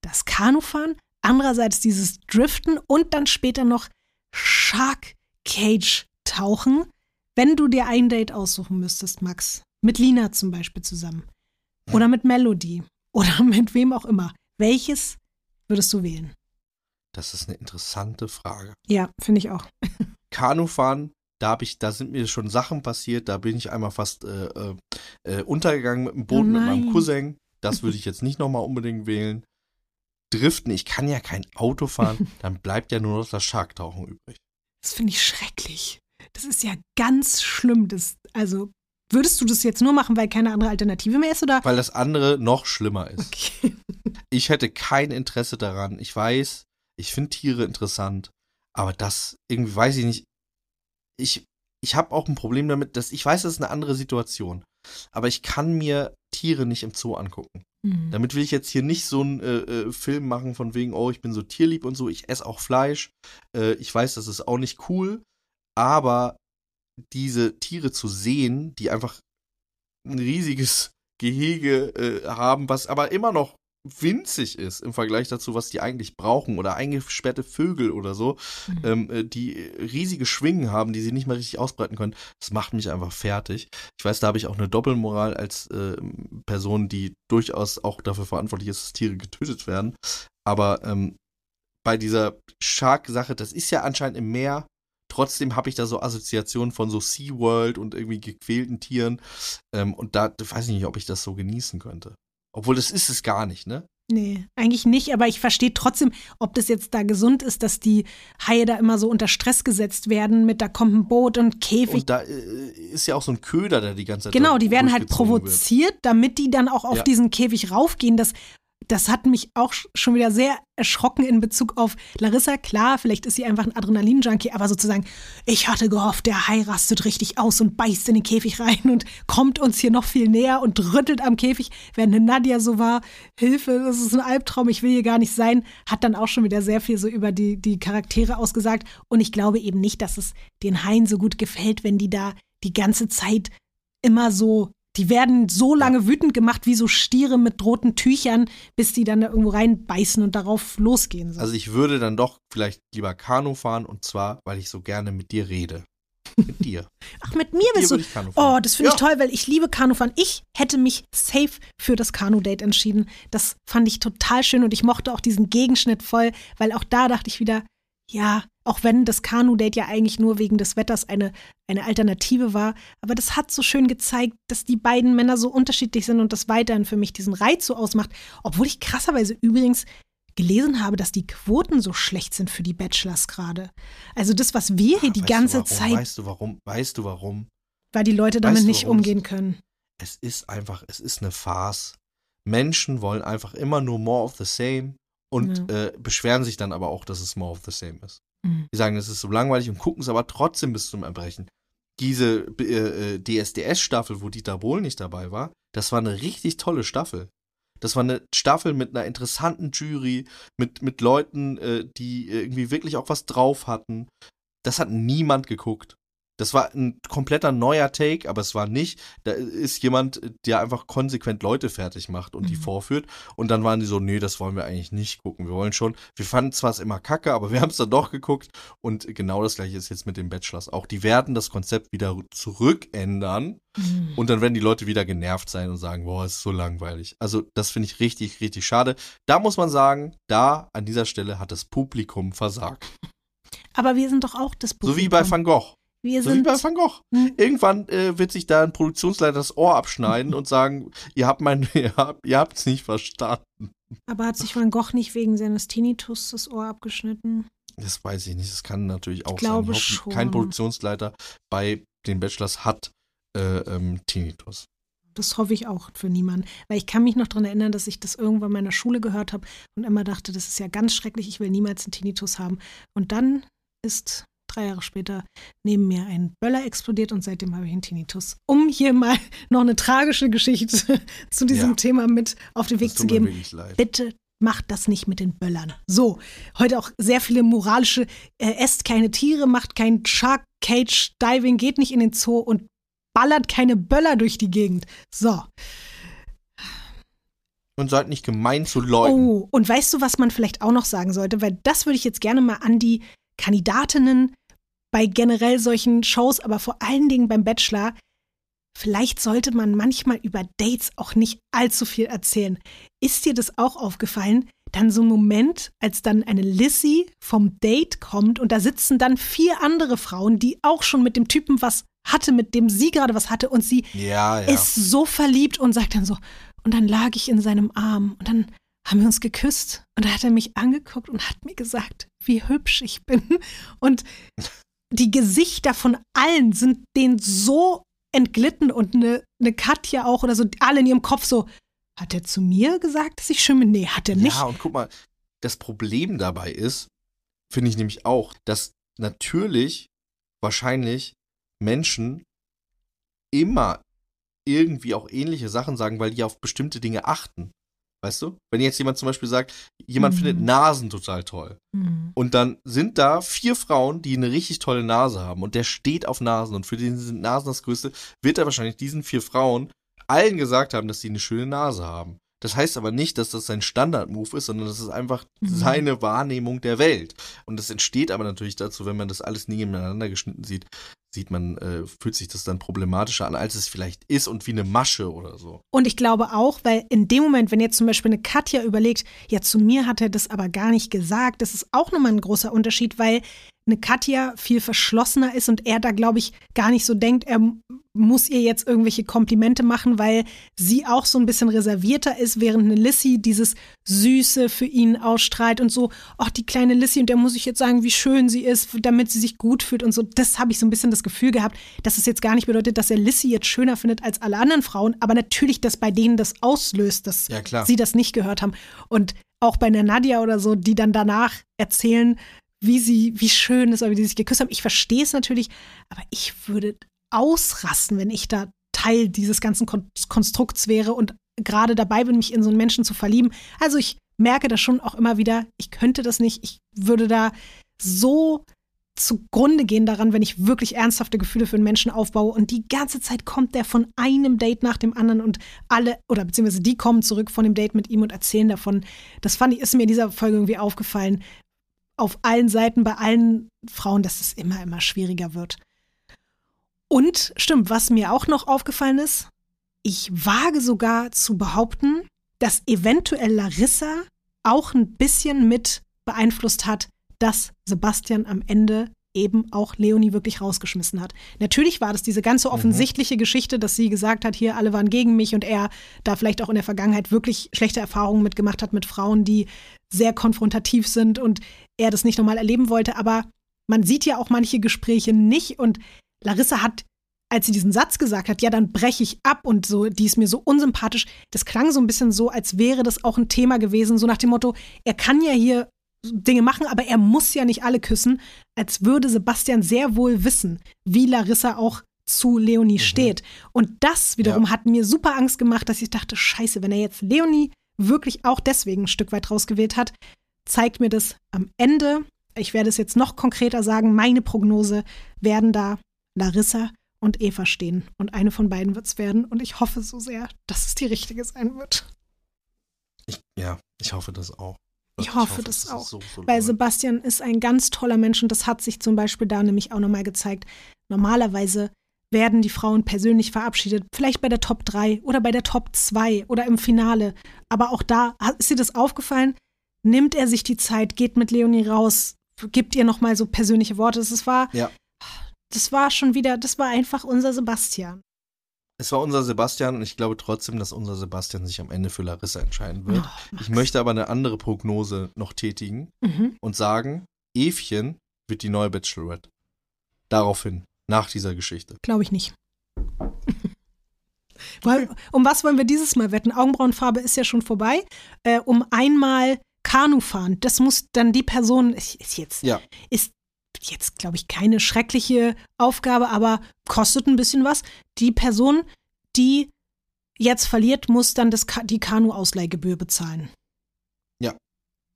S4: das Kanufahren, andererseits dieses Driften und dann später noch Shark Cage tauchen. Wenn du dir ein Date aussuchen müsstest, Max, mit Lina zum Beispiel zusammen oder mit Melody oder mit wem auch immer, welches würdest du wählen?
S5: Das ist eine interessante Frage.
S4: Ja, finde ich auch.
S5: Kanufahren, da habe ich, da sind mir schon Sachen passiert, da bin ich einmal fast äh, äh, äh, untergegangen mit dem Boot
S4: Oh
S5: mit meinem. Cousin. Das würde ich jetzt nicht nochmal unbedingt wählen. Driften, ich kann ja kein Auto fahren, dann bleibt ja nur noch das Scharktauchen übrig.
S4: Das finde ich schrecklich. Das ist ja ganz schlimm. Das, also, würdest du das jetzt nur machen, weil keine andere Alternative mehr ist? Oder?
S5: Weil das andere noch schlimmer ist.
S4: Okay.
S5: Ich hätte kein Interesse daran. Ich weiß, ich finde Tiere interessant, aber das irgendwie weiß ich nicht. Ich, ich habe auch ein Problem damit, dass ich weiß, das ist eine andere Situation, aber ich kann mir Tiere nicht im Zoo angucken.
S4: Mhm.
S5: Damit will ich jetzt hier nicht so einen äh, äh, Film machen von wegen, oh, ich bin so tierlieb und so, ich esse auch Fleisch. Äh, ich weiß, das ist auch nicht cool, aber diese Tiere zu sehen, die einfach ein riesiges Gehege äh, haben, was aber immer noch winzig ist im Vergleich dazu, was die eigentlich brauchen oder eingesperrte Vögel oder so,
S4: Mhm.
S5: ähm, äh, die riesige Schwingen haben, die sie nicht mehr richtig ausbreiten können. Das macht mich einfach fertig. Ich weiß, da habe ich auch eine Doppelmoral als äh, Person, die durchaus auch dafür verantwortlich ist, dass Tiere getötet werden. Aber ähm, bei dieser Shark-Sache, das ist ja anscheinend im Meer. Trotzdem habe ich da so Assoziationen von so SeaWorld und irgendwie gequälten Tieren. Ähm, und da weiß ich nicht, ob ich das so genießen könnte. Obwohl das ist es gar nicht, ne?
S4: Nee, eigentlich nicht, aber ich verstehe trotzdem, ob das jetzt da gesund ist, dass die Haie da immer so unter Stress gesetzt werden mit, da kommt ein Boot und Käfig.
S5: Und da äh, ist ja auch so ein Köder, der die ganze Zeit
S4: genau, die werden halt
S5: durchgezogen wird.
S4: provoziert, damit die dann auch auf
S5: Ja.
S4: diesen Käfig raufgehen. Das, das hat mich auch sch- schon wieder sehr erschrocken in Bezug auf Larissa. Klar, vielleicht ist sie einfach ein Adrenalin-Junkie, aber sozusagen, ich hatte gehofft, der Hai rastet richtig aus und beißt in den Käfig rein und kommt uns hier noch viel näher und rüttelt am Käfig, während eine Nadja so war, Hilfe, das ist ein Albtraum, ich will hier gar nicht sein, hat dann auch schon wieder sehr viel so über die, die Charaktere ausgesagt. Und ich glaube eben nicht, dass es den Haien so gut gefällt, wenn die da die ganze Zeit immer so, die werden so lange wütend gemacht wie so Stiere mit roten Tüchern, bis die dann da irgendwo reinbeißen und darauf losgehen. So.
S5: Also ich würde dann doch vielleicht lieber Kanu fahren und zwar, weil ich so gerne mit dir rede. Mit dir.
S4: Ach, mit mir
S5: Hier
S4: bist du.
S5: würde ich Kanu fahren.
S4: Oh, das finde ich
S5: Ja.
S4: toll, weil ich liebe Kanufahren. Ich hätte mich safe für das Kanu-Date entschieden. Das fand ich total schön und ich mochte auch diesen Gegenschnitt voll, weil auch da dachte ich wieder, ja, auch wenn das Kanu-Date ja eigentlich nur wegen des Wetters eine, eine Alternative war, aber das hat so schön gezeigt, dass die beiden Männer so unterschiedlich sind und das weiterhin für mich diesen Reiz so ausmacht. Obwohl ich krasserweise übrigens gelesen habe, dass die Quoten so schlecht sind für die Bachelors gerade. Also das, was wir hier die
S5: Weißt
S4: ganze
S5: du warum?
S4: Zeit,
S5: Weißt du warum? Weißt du warum?
S4: weil die Leute damit
S5: weißt
S4: nicht umgehen können.
S5: Es ist einfach, es ist eine Farce. Menschen wollen einfach immer nur more of the same und äh, beschweren sich dann aber auch, dass es more of the same ist.
S4: Mhm.
S5: Die sagen, es ist so langweilig und gucken es aber trotzdem bis zum Erbrechen. Diese äh, äh, DSDS-Staffel, wo Dieter Bohlen nicht dabei war, das war eine richtig tolle Staffel. Das war eine Staffel mit einer interessanten Jury, mit, mit Leuten, äh, die irgendwie wirklich auch was drauf hatten. Das hat niemand geguckt. Das war ein kompletter neuer Take, aber es war nicht, da ist jemand, der einfach konsequent Leute fertig macht und die
S4: Mhm.
S5: vorführt. Und dann waren die so, nee, das wollen wir eigentlich nicht gucken. Wir wollen schon, wir fanden zwar es immer kacke, aber wir haben es dann doch geguckt. Und genau das gleiche ist jetzt mit den Bachelors auch. Die werden das Konzept wieder zurückändern
S4: Mhm.
S5: und dann werden die Leute wieder genervt sein und sagen, boah, ist so langweilig. Also das finde ich richtig, richtig schade. Da muss man sagen, da an dieser Stelle hat das Publikum versagt.
S4: Aber wir sind doch auch das Publikum.
S5: So wie bei Van Gogh.
S4: Wir
S5: So wie
S4: sind
S5: bei Van Gogh.
S4: Hm.
S5: Irgendwann äh, wird sich da ein Produktionsleiter das Ohr abschneiden und sagen, ihr habt mein, ihr habt, ihr habt's nicht verstanden.
S4: Aber hat sich Van Gogh nicht wegen seines Tinnitus das Ohr abgeschnitten?
S5: Das weiß ich nicht. Das kann natürlich auch
S4: glaube
S5: sein.
S4: schon.
S5: Kein Produktionsleiter bei den Bachelors hat äh, ähm, Tinnitus.
S4: Das hoffe ich auch für niemanden. Weil ich kann mich noch daran erinnern, dass ich das irgendwann in meiner Schule gehört habe und immer dachte, das ist ja ganz schrecklich, ich will niemals einen Tinnitus haben. Und dann ist drei Jahre später neben mir ein Böller explodiert und seitdem habe ich einen Tinnitus. Um hier mal noch eine tragische Geschichte zu diesem
S5: Ja.
S4: Thema mit auf den Weg
S5: Das
S4: zu geben. Bitte macht das nicht mit den Böllern. So, heute auch sehr viele moralische, äh, esst keine Tiere, macht kein Shark Cage Diving, geht nicht in den Zoo und ballert keine Böller durch die Gegend. So.
S5: Und seid nicht gemein zu Leuten.
S4: Oh, und weißt du, was man vielleicht auch noch sagen sollte? Weil das würde ich jetzt gerne mal an die Kandidatinnen bei generell solchen Shows, aber vor allen Dingen beim Bachelor. Vielleicht sollte man manchmal über Dates auch nicht allzu viel erzählen. Ist dir das auch aufgefallen? Dann so ein Moment, als dann eine Lissy vom Date kommt und da sitzen dann vier andere Frauen, die auch schon mit dem Typen was hatte, mit dem sie gerade was hatte und sie
S5: Ja, ja.
S4: ist so verliebt und sagt dann so, und dann lag ich in seinem Arm und dann haben wir uns geküsst und da hat er mich angeguckt und hat mir gesagt, wie hübsch ich bin. Und die Gesichter von allen sind denen so entglitten und eine, eine Katja auch oder so, alle in ihrem Kopf so, hat er zu mir gesagt, dass ich bin? Nee, hat er nicht.
S5: Ja, und guck mal, das Problem dabei ist, finde ich nämlich auch, dass natürlich wahrscheinlich Menschen immer irgendwie auch ähnliche Sachen sagen, weil die auf bestimmte Dinge achten. Weißt du? Wenn jetzt jemand zum Beispiel sagt, jemand
S4: Mhm.
S5: findet Nasen total toll.
S4: Hm.
S5: Und dann sind da vier Frauen, die eine richtig tolle Nase haben. Und der steht auf Nasen. Und für den sind Nasen das Größte. Wird er wahrscheinlich diesen vier Frauen allen gesagt haben, dass sie eine schöne Nase haben. Das heißt aber nicht, dass das sein Standard-Move ist, sondern das ist einfach
S4: Mhm.
S5: seine Wahrnehmung der Welt. Und das entsteht aber natürlich dazu, wenn man das alles nie nebeneinander geschnitten sieht, sieht man, äh, fühlt sich das dann problematischer an, als es vielleicht ist und wie eine Masche oder so.
S4: Und ich glaube auch, weil in dem Moment, wenn jetzt zum Beispiel eine Katja überlegt, ja, zu mir hat er das aber gar nicht gesagt, das ist auch nochmal ein großer Unterschied, weil eine Katja viel verschlossener ist und er da, glaube ich, gar nicht so denkt, er muss ihr jetzt irgendwelche Komplimente machen, weil sie auch so ein bisschen reservierter ist, während eine Lissy dieses Süße für ihn ausstrahlt und so, ach, die kleine Lissy, und der muss ich jetzt sagen, wie schön sie ist, damit sie sich gut fühlt und so. Das habe ich so ein bisschen das Gefühl gehabt, dass es jetzt gar nicht bedeutet, dass er Lissy jetzt schöner findet als alle anderen Frauen, aber natürlich, dass bei denen das auslöst, dass
S5: Ja, klar.
S4: sie das nicht gehört haben. Und auch bei einer Nadia oder so, die dann danach erzählen, wie sie, wie schön es war, wie sie sich geküsst haben. Ich verstehe es natürlich, aber ich würde ausrasten, wenn ich da Teil dieses ganzen Kon Konstrukts wäre und gerade dabei bin, mich in so einen Menschen zu verlieben. Also ich merke das schon auch immer wieder, ich könnte das nicht, ich würde da so zugrunde gehen daran, wenn ich wirklich ernsthafte Gefühle für einen Menschen aufbaue und die ganze Zeit kommt der von einem Date nach dem anderen und alle, oder beziehungsweise die kommen zurück von dem Date mit ihm und erzählen davon. Das fand ich, ist mir in dieser Folge irgendwie aufgefallen. Auf allen Seiten, bei allen Frauen, dass es immer, immer schwieriger wird. Und stimmt, was mir auch noch aufgefallen ist, ich wage sogar zu behaupten, dass eventuell Larissa auch ein bisschen mit beeinflusst hat, dass Sebastian am Ende eben auch Leonie wirklich rausgeschmissen hat. Natürlich war das diese ganze offensichtliche Geschichte, dass sie gesagt hat, hier alle waren gegen mich und er da vielleicht auch in der Vergangenheit wirklich schlechte Erfahrungen mitgemacht hat mit Frauen, die sehr konfrontativ sind und er das nicht nochmal erleben wollte. Aber man sieht ja auch manche Gespräche nicht und Larissa hat als sie diesen Satz gesagt hat, ja, dann breche ich ab und so, die ist mir so unsympathisch, das klang so ein bisschen so, als wäre das auch ein Thema gewesen, so nach dem Motto, er kann ja hier Dinge machen, aber er muss ja nicht alle küssen, als würde Sebastian sehr wohl wissen, wie Larissa auch zu Leonie steht. Und das wiederum
S5: Ja.
S4: hat mir super Angst gemacht, dass ich dachte, scheiße, wenn er jetzt Leonie wirklich auch deswegen ein Stück weit rausgewählt hat, zeigt mir das am Ende, ich werde es jetzt noch konkreter sagen, meine Prognose werden da Larissa und Eva stehen. Und eine von beiden wird es werden. Und ich hoffe so sehr, dass es die richtige sein wird.
S5: Ich, ja, ich hoffe das auch.
S4: Ich hoffe das
S5: ist
S4: auch.
S5: So,
S4: Weil. Sebastian ist ein ganz toller Mensch und das hat sich zum Beispiel da nämlich auch nochmal gezeigt. Normalerweise werden die Frauen persönlich verabschiedet, vielleicht bei der Top 3 oder bei der Top 2 oder im Finale. Aber auch da, ist dir das aufgefallen? Nimmt er sich die Zeit, geht mit Leonie raus, gibt ihr nochmal so persönliche Worte. Das war,
S5: Ja.
S4: das war schon wieder, das war einfach unser Sebastian.
S5: Es war unser Sebastian und ich glaube trotzdem, dass unser Sebastian sich am Ende für Larissa entscheiden wird.
S4: Oh,
S5: ich möchte aber eine andere Prognose noch tätigen
S4: Mhm.
S5: und sagen, Evchen wird die neue Bachelorette. Daraufhin, nach dieser Geschichte.
S4: Glaube ich nicht. Um was wollen wir dieses Mal wetten? Augenbrauenfarbe ist ja schon vorbei. Äh, um einmal Kanu fahren. Das muss dann die Person, ist jetzt,
S5: Ja.
S4: ist jetzt, glaube ich, keine schreckliche Aufgabe, aber kostet ein bisschen was. Die Person, die jetzt verliert, muss dann das, die Kanu-Ausleihgebühr bezahlen.
S5: Ja.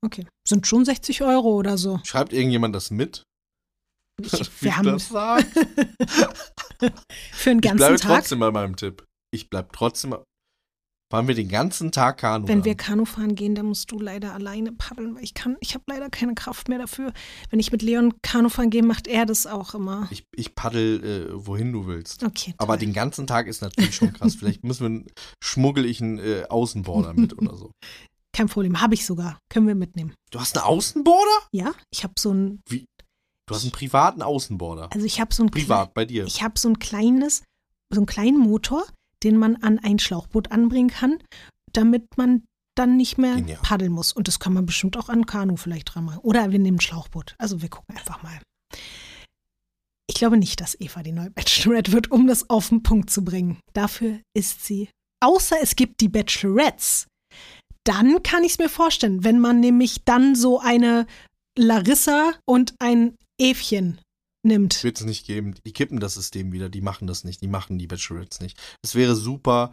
S4: Okay. Sind schon 60 Euro oder so.
S5: Schreibt irgendjemand das mit?
S4: Ich, wir
S5: ich
S4: haben
S5: das sage?
S4: für einen
S5: Ich
S4: ganzen
S5: bleibe
S4: Tag.
S5: trotzdem bei meinem Tipp. Ich bleib trotzdem. Fahren wir den ganzen Tag Kanu.
S4: Wenn
S5: dann.
S4: wir Kanu fahren gehen, dann musst du leider alleine paddeln, weil ich kann, ich habe leider keine Kraft mehr dafür. Wenn ich mit Leon Kanu fahren gehe, macht er das auch immer.
S5: ich, ich paddel, äh, wohin du willst.
S4: Okay.
S5: Aber
S4: toll.
S5: den ganzen Tag ist natürlich schon krass. Vielleicht müssen wir, schmuggel ich einen äh, Außenborder mit oder so.
S4: kein Problem, habe ich sogar. Können wir mitnehmen.
S5: Du hast einen Außenborder?
S4: Ja, ich habe so ein,
S5: Du hast einen privaten Außenborder.
S4: also ich habe so ein
S5: Privat bei dir.
S4: Ich habe so ein kleines, so einen kleinen Motor, den man an ein Schlauchboot anbringen kann, damit man dann nicht mehr
S5: Genial.
S4: paddeln muss. Und das kann man bestimmt auch an Kanu vielleicht dran machen. Oder wir nehmen ein Schlauchboot. Also wir gucken einfach mal. Ich glaube nicht, dass Eva die neue Bachelorette wird, um das auf den Punkt zu bringen. Dafür ist sie. Außer es gibt die Bachelorettes. Dann kann ich es mir vorstellen, wenn man nämlich dann so eine Larissa und ein Evchen nimmt.
S5: Wird es nicht geben. Die kippen das System wieder. Die machen das nicht. Die machen die Bachelorettes nicht. Es wäre super.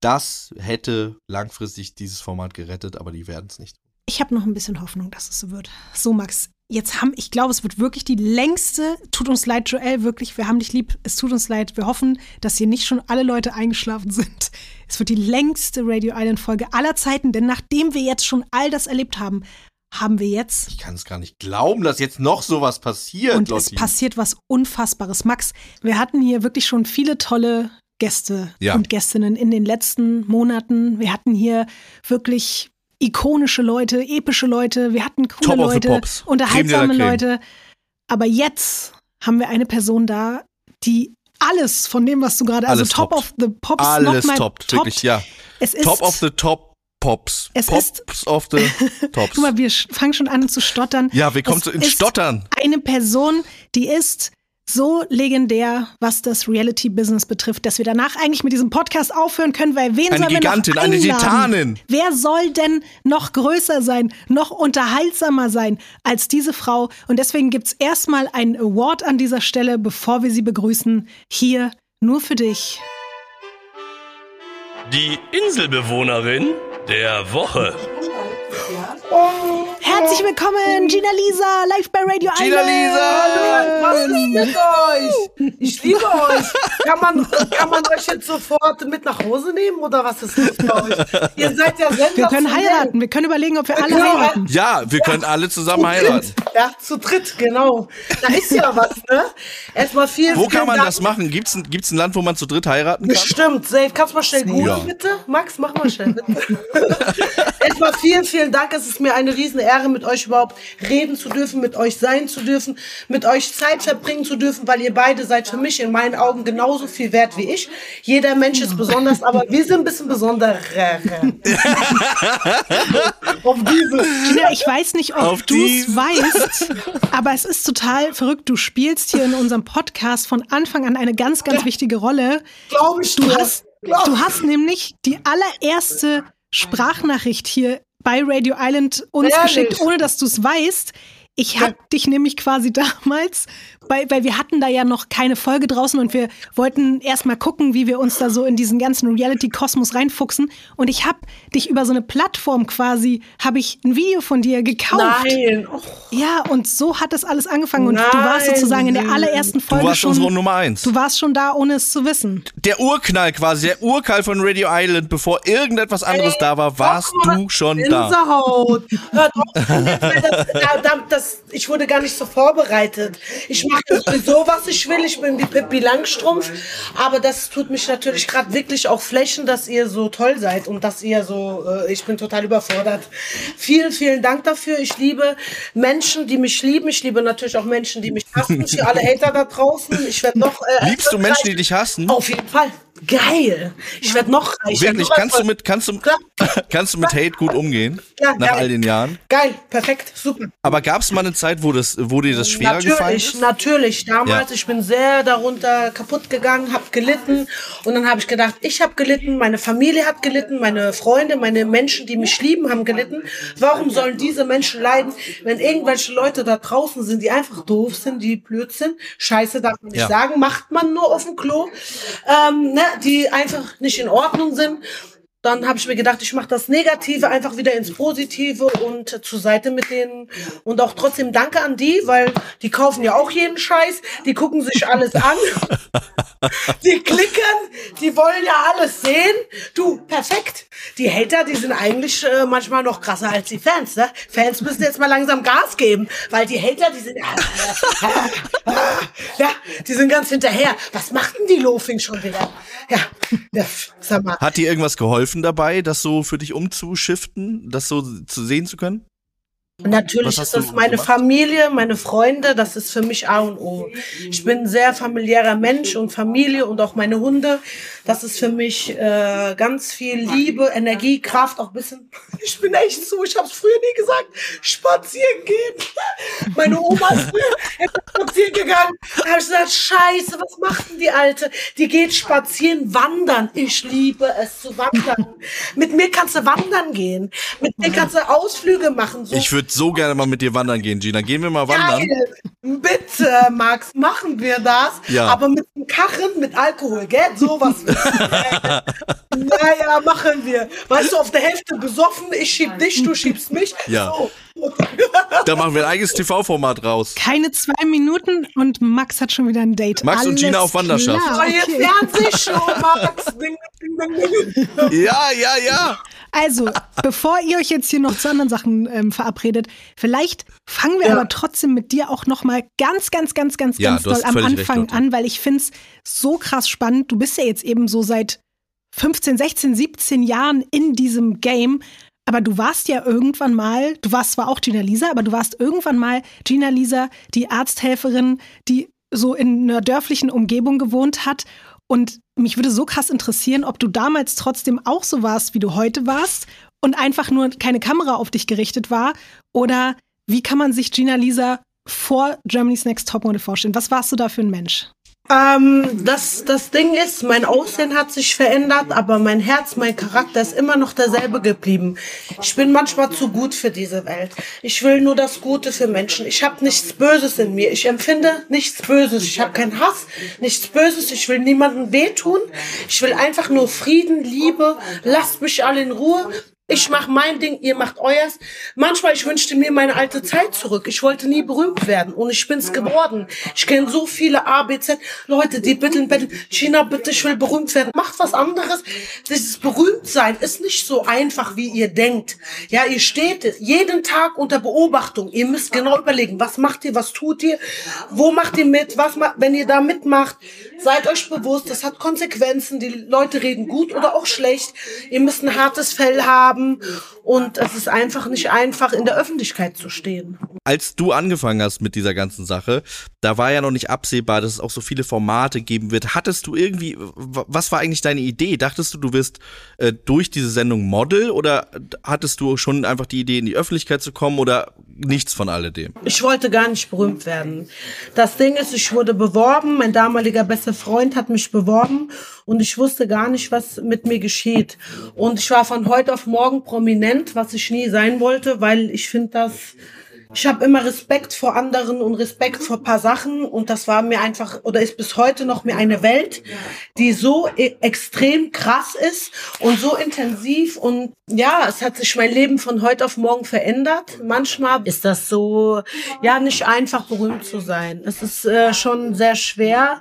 S5: Das hätte langfristig dieses Format gerettet, aber die werden es nicht.
S4: Ich habe noch ein bisschen Hoffnung, dass es so wird. So, Max, jetzt haben, ich glaube, es wird wirklich die längste, tut uns leid, Joel, wirklich, wir haben dich lieb, es tut uns leid, wir hoffen, dass hier nicht schon alle Leute eingeschlafen sind. Es wird die längste Radio Island Folge aller Zeiten, denn nachdem wir jetzt schon all das erlebt haben, haben wir jetzt
S5: Ich kann es gar nicht glauben, dass jetzt noch sowas passiert,
S4: und es
S5: Lotti.
S4: passiert was Unfassbares. Max, wir hatten hier wirklich schon viele tolle Gäste
S5: Ja.
S4: und Gästinnen in den letzten Monaten. Wir hatten hier wirklich ikonische Leute, epische Leute, wir hatten coole
S5: Top
S4: Leute, unterhaltsame Leute. Aber jetzt haben wir eine Person da, die alles von dem, was du gerade, also Top
S5: toppt.
S4: of the Pops
S5: Alles
S4: nochmal
S5: toppt, wirklich, ja.
S4: Es
S5: Top of the Top Pops.
S4: Es
S5: Pops of the Tops.
S4: guck mal, wir fangen schon an zu stottern.
S5: ja, wir kommen
S4: Es
S5: zu ins
S4: ist
S5: Stottern.
S4: eine Person, die ist so legendär, was das Reality-Business betrifft, dass wir danach eigentlich mit diesem Podcast aufhören können, weil wen
S5: Eine
S4: sollen wir
S5: Gigantin,
S4: noch
S5: eine
S4: einladen?
S5: Titanin.
S4: Wer soll denn noch größer sein, noch unterhaltsamer sein als diese Frau? Und deswegen gibt's erstmal einen Award an dieser Stelle, bevor wir sie begrüßen. Hier nur für dich.
S2: Die Inselbewohnerin der Woche.
S4: Herzlich willkommen, Gina Lisa, live bei Radio
S5: Gina
S4: Island.
S5: Lisa!
S8: Was ist mit euch? Ich liebe euch. Kann man, kann man euch jetzt sofort mit nach Hause nehmen oder was ist los bei euch? Ihr seid ja
S4: Wir können heiraten. Wir können überlegen, ob wir alle
S8: Genau.
S4: heiraten.
S5: Ja, wir können alle zusammen heiraten.
S8: Ja, zu dritt, genau. Da ist ja was, ne? Erstmal vielen,
S5: Wo kann man
S8: Dank.
S5: das machen? Gibt's ein, gibt's ein Land, wo man zu dritt heiraten kann?
S8: Bestimmt, safe. Kannst du mal schnell googeln,
S5: Ja.
S8: bitte? Max, mach mal schnell, bitte. Erstmal vielen, vielen Dank. Es ist mir eine riesen Ehre, mit euch überhaupt reden zu dürfen, mit euch sein zu dürfen, mit euch Zeit verbringen zu dürfen, weil ihr beide seid für mich in meinen Augen genauso viel wert wie ich. Jeder Mensch ist besonders, aber wir sind ein bisschen besonderer. Auf diese.
S4: Gina, ich weiß nicht, ob
S5: Auf
S4: du es weißt, aber es ist total verrückt. Du spielst hier in unserem Podcast von Anfang an eine ganz, ganz wichtige Rolle.
S8: Glaube ich
S4: Du hast,
S8: Glaub-
S4: du hast nämlich die allererste Sprachnachricht hier bei Radio Island uns
S8: Ehrlich?
S4: geschickt, ohne dass du es weißt. Ich habe dich nämlich quasi damals, weil, weil wir hatten da ja noch keine Folge draußen und wir wollten erstmal gucken, wie wir uns da so in diesen ganzen Reality-Kosmos reinfuchsen. Und ich habe dich über so eine Plattform quasi, habe ich ein Video von dir gekauft.
S8: Nein. Oh,
S4: Ja, und so hat das alles angefangen. Und du warst
S8: Nein.
S4: sozusagen in der allerersten
S5: Du
S4: Folge
S5: warst
S4: schon.
S5: unsere Nummer eins.
S4: Du warst schon da, ohne es zu wissen.
S5: Der Urknall quasi, der Urknall von Radio Island, bevor irgendetwas anderes da war, warst du schon da.
S8: Gänsehaut. Hört auf, das, da, da, das, ich wurde gar nicht so vorbereitet. Ich mache sowieso, was ich will. Ich bin wie Pippi Langstrumpf. Aber das tut mich natürlich gerade wirklich auch flächen, dass ihr so toll seid und dass ihr so, äh, ich bin total überfordert. Vielen, vielen Dank dafür. Ich liebe Menschen, die mich lieben. Ich liebe natürlich auch Menschen, die mich hassen. Für alle Hater da draußen. Ich werde noch. Äh,
S5: Liebst du Menschen, die dich hassen?
S8: Auf jeden Fall. Geil. Ich werde noch reicher.
S6: Wirklich, kannst du mit, kannst du, kannst du mit Hate gut umgehen?
S8: Ja,
S6: nach
S8: geil.
S6: all den Jahren?
S8: Geil, perfekt, super.
S6: Aber gab es mal eine Zeit, wo, das, wo dir das schwerer gefallen
S8: Natürlich,
S6: ist?
S8: natürlich. Damals,
S6: Ja.
S8: ich bin sehr darunter kaputt gegangen, habe gelitten und dann habe ich gedacht, ich habe gelitten, meine Familie hat gelitten, meine Freunde, meine Menschen, die mich lieben, haben gelitten. Warum sollen diese Menschen leiden, wenn irgendwelche Leute da draußen sind, die einfach doof sind, die blöd sind? Scheiße darf man nicht
S6: Ja.
S8: sagen, macht man nur auf dem Klo, ähm, ne, die einfach nicht in Ordnung sind. Dann habe ich mir gedacht, ich mache das Negative einfach wieder ins Positive und äh, zur Seite mit denen. Und auch trotzdem danke an die, weil die kaufen ja auch jeden Scheiß. Die gucken sich alles an. Die klicken, die wollen ja alles sehen. Du, perfekt. Die Hater, die sind eigentlich äh, manchmal noch krasser als die Fans. Ne? Fans müssen jetzt mal langsam Gas geben, weil die Hater, die sind ja, die sind ganz hinterher. Was macht denn die Lofing schon wieder? Ja, ja sag mal.
S6: Hat dir irgendwas geholfen dabei, das so für dich umzuschiften, das so zu sehen zu können?
S8: Natürlich ist das meine
S6: gemacht?
S8: Familie, meine Freunde, das ist für mich A und O. Ich bin ein sehr familiärer Mensch und Familie und auch meine Hunde, das ist für mich äh, ganz viel Liebe, Energie, Kraft, auch ein bisschen. Ich bin echt so, ich habe es früher nie gesagt, spazieren gehen. Meine Oma ist früher spazieren gegangen. Da habe ich gesagt, scheiße, was macht denn die Alte? Die geht spazieren, wandern. Ich liebe es zu wandern. Mit mir kannst du wandern gehen. Mit mir kannst du Ausflüge machen. So
S6: Ich würde so gerne mal mit dir wandern gehen, Gina. Gehen wir mal wandern?
S8: Geil. Bitte, Max, machen wir das.
S6: Ja.
S8: Aber mit einem Kachen, mit Alkohol, gell? Sowas. naja, machen wir. Weißt du, auf der Hälfte besoffen, ich schieb dich, du schiebst mich.
S6: Ja.
S8: So.
S6: Da machen wir ein eigenes TV-Format raus.
S4: Keine zwei Minuten und Max hat schon wieder ein Date.
S6: Max und Gina auf Wanderschaft.
S4: klar,
S8: Neue
S4: okay.
S8: Fernsehshow, Max. Ding, ding, ding, ding.
S6: Ja, ja, ja.
S4: Also, bevor ihr euch jetzt hier noch zu anderen Sachen ähm, verabredet, vielleicht fangen wir
S8: Ja.
S4: aber trotzdem mit dir auch noch mal ganz, ganz, ganz, ganz,
S6: Ja,
S4: ganz doll am
S6: recht,
S4: Anfang
S6: Lotte.
S4: an, weil ich find's so krass spannend. Du bist ja jetzt eben so seit 15, 16, 17 Jahren in diesem Game. Aber du warst ja irgendwann mal, du warst zwar auch Gina Lisa, aber du warst irgendwann mal Gina Lisa, die Arzthelferin, die so in einer dörflichen Umgebung gewohnt hat. Und mich würde so krass interessieren, ob du damals trotzdem auch so warst, wie du heute warst und einfach nur keine Kamera auf dich gerichtet war. Oder wie kann man sich Gina Lisa vor Germany's Next Topmodel vorstellen? Was warst du da für ein Mensch?
S8: Ähm, das, das Ding ist, mein Aussehen hat sich verändert, aber mein Herz, mein Charakter ist immer noch derselbe geblieben. Ich bin manchmal zu gut für diese Welt. Ich will nur das Gute für Menschen. Ich habe nichts Böses in mir. Ich empfinde nichts Böses. Ich habe keinen Hass, nichts Böses. Ich will niemandem wehtun. Ich will einfach nur Frieden, Liebe. Lasst mich alle in Ruhe. Ich mach mein Ding, ihr macht euers. Manchmal, ich wünschte mir meine alte Zeit zurück. Ich wollte nie berühmt werden und ich bin's geworden. Ich kenne so viele ABZ Leute, die bitteln, betteln, China, bitte, ich will berühmt werden. Macht was anderes. Dieses Berühmtsein ist nicht so einfach, wie ihr denkt. Ja, ihr steht jeden Tag unter Beobachtung. Ihr müsst genau überlegen, was macht ihr, was tut ihr, wo macht ihr mit, was macht, wenn ihr da mitmacht. Seid euch bewusst, das hat Konsequenzen. Die Leute reden gut oder auch schlecht. Ihr müsst ein hartes Fell haben. Und es ist einfach nicht einfach, in der Öffentlichkeit zu stehen.
S6: Als du angefangen hast mit dieser ganzen Sache, da war ja noch nicht absehbar, dass es auch so viele Formate geben wird. Hattest du irgendwie, was war eigentlich deine Idee? Dachtest du, du wirst äh, durch diese Sendung Model oder hattest du schon einfach die Idee, in die Öffentlichkeit zu kommen oder nichts von alledem?
S8: Ich wollte gar nicht berühmt werden. Das Ding ist, ich wurde beworben, mein damaliger bester Freund hat mich beworben und ich wusste gar nicht, was mit mir geschieht. Und ich war von heute auf morgen prominent, was ich nie sein wollte, weil ich finde das ich habe immer Respekt vor anderen und Respekt vor paar Sachen und das war mir einfach oder ist bis heute noch mir eine Welt, die so e extrem krass ist und so intensiv und ja, es hat sich mein Leben von heute auf morgen verändert. Manchmal ist das so ja nicht einfach berühmt zu sein. Es ist äh, schon sehr schwer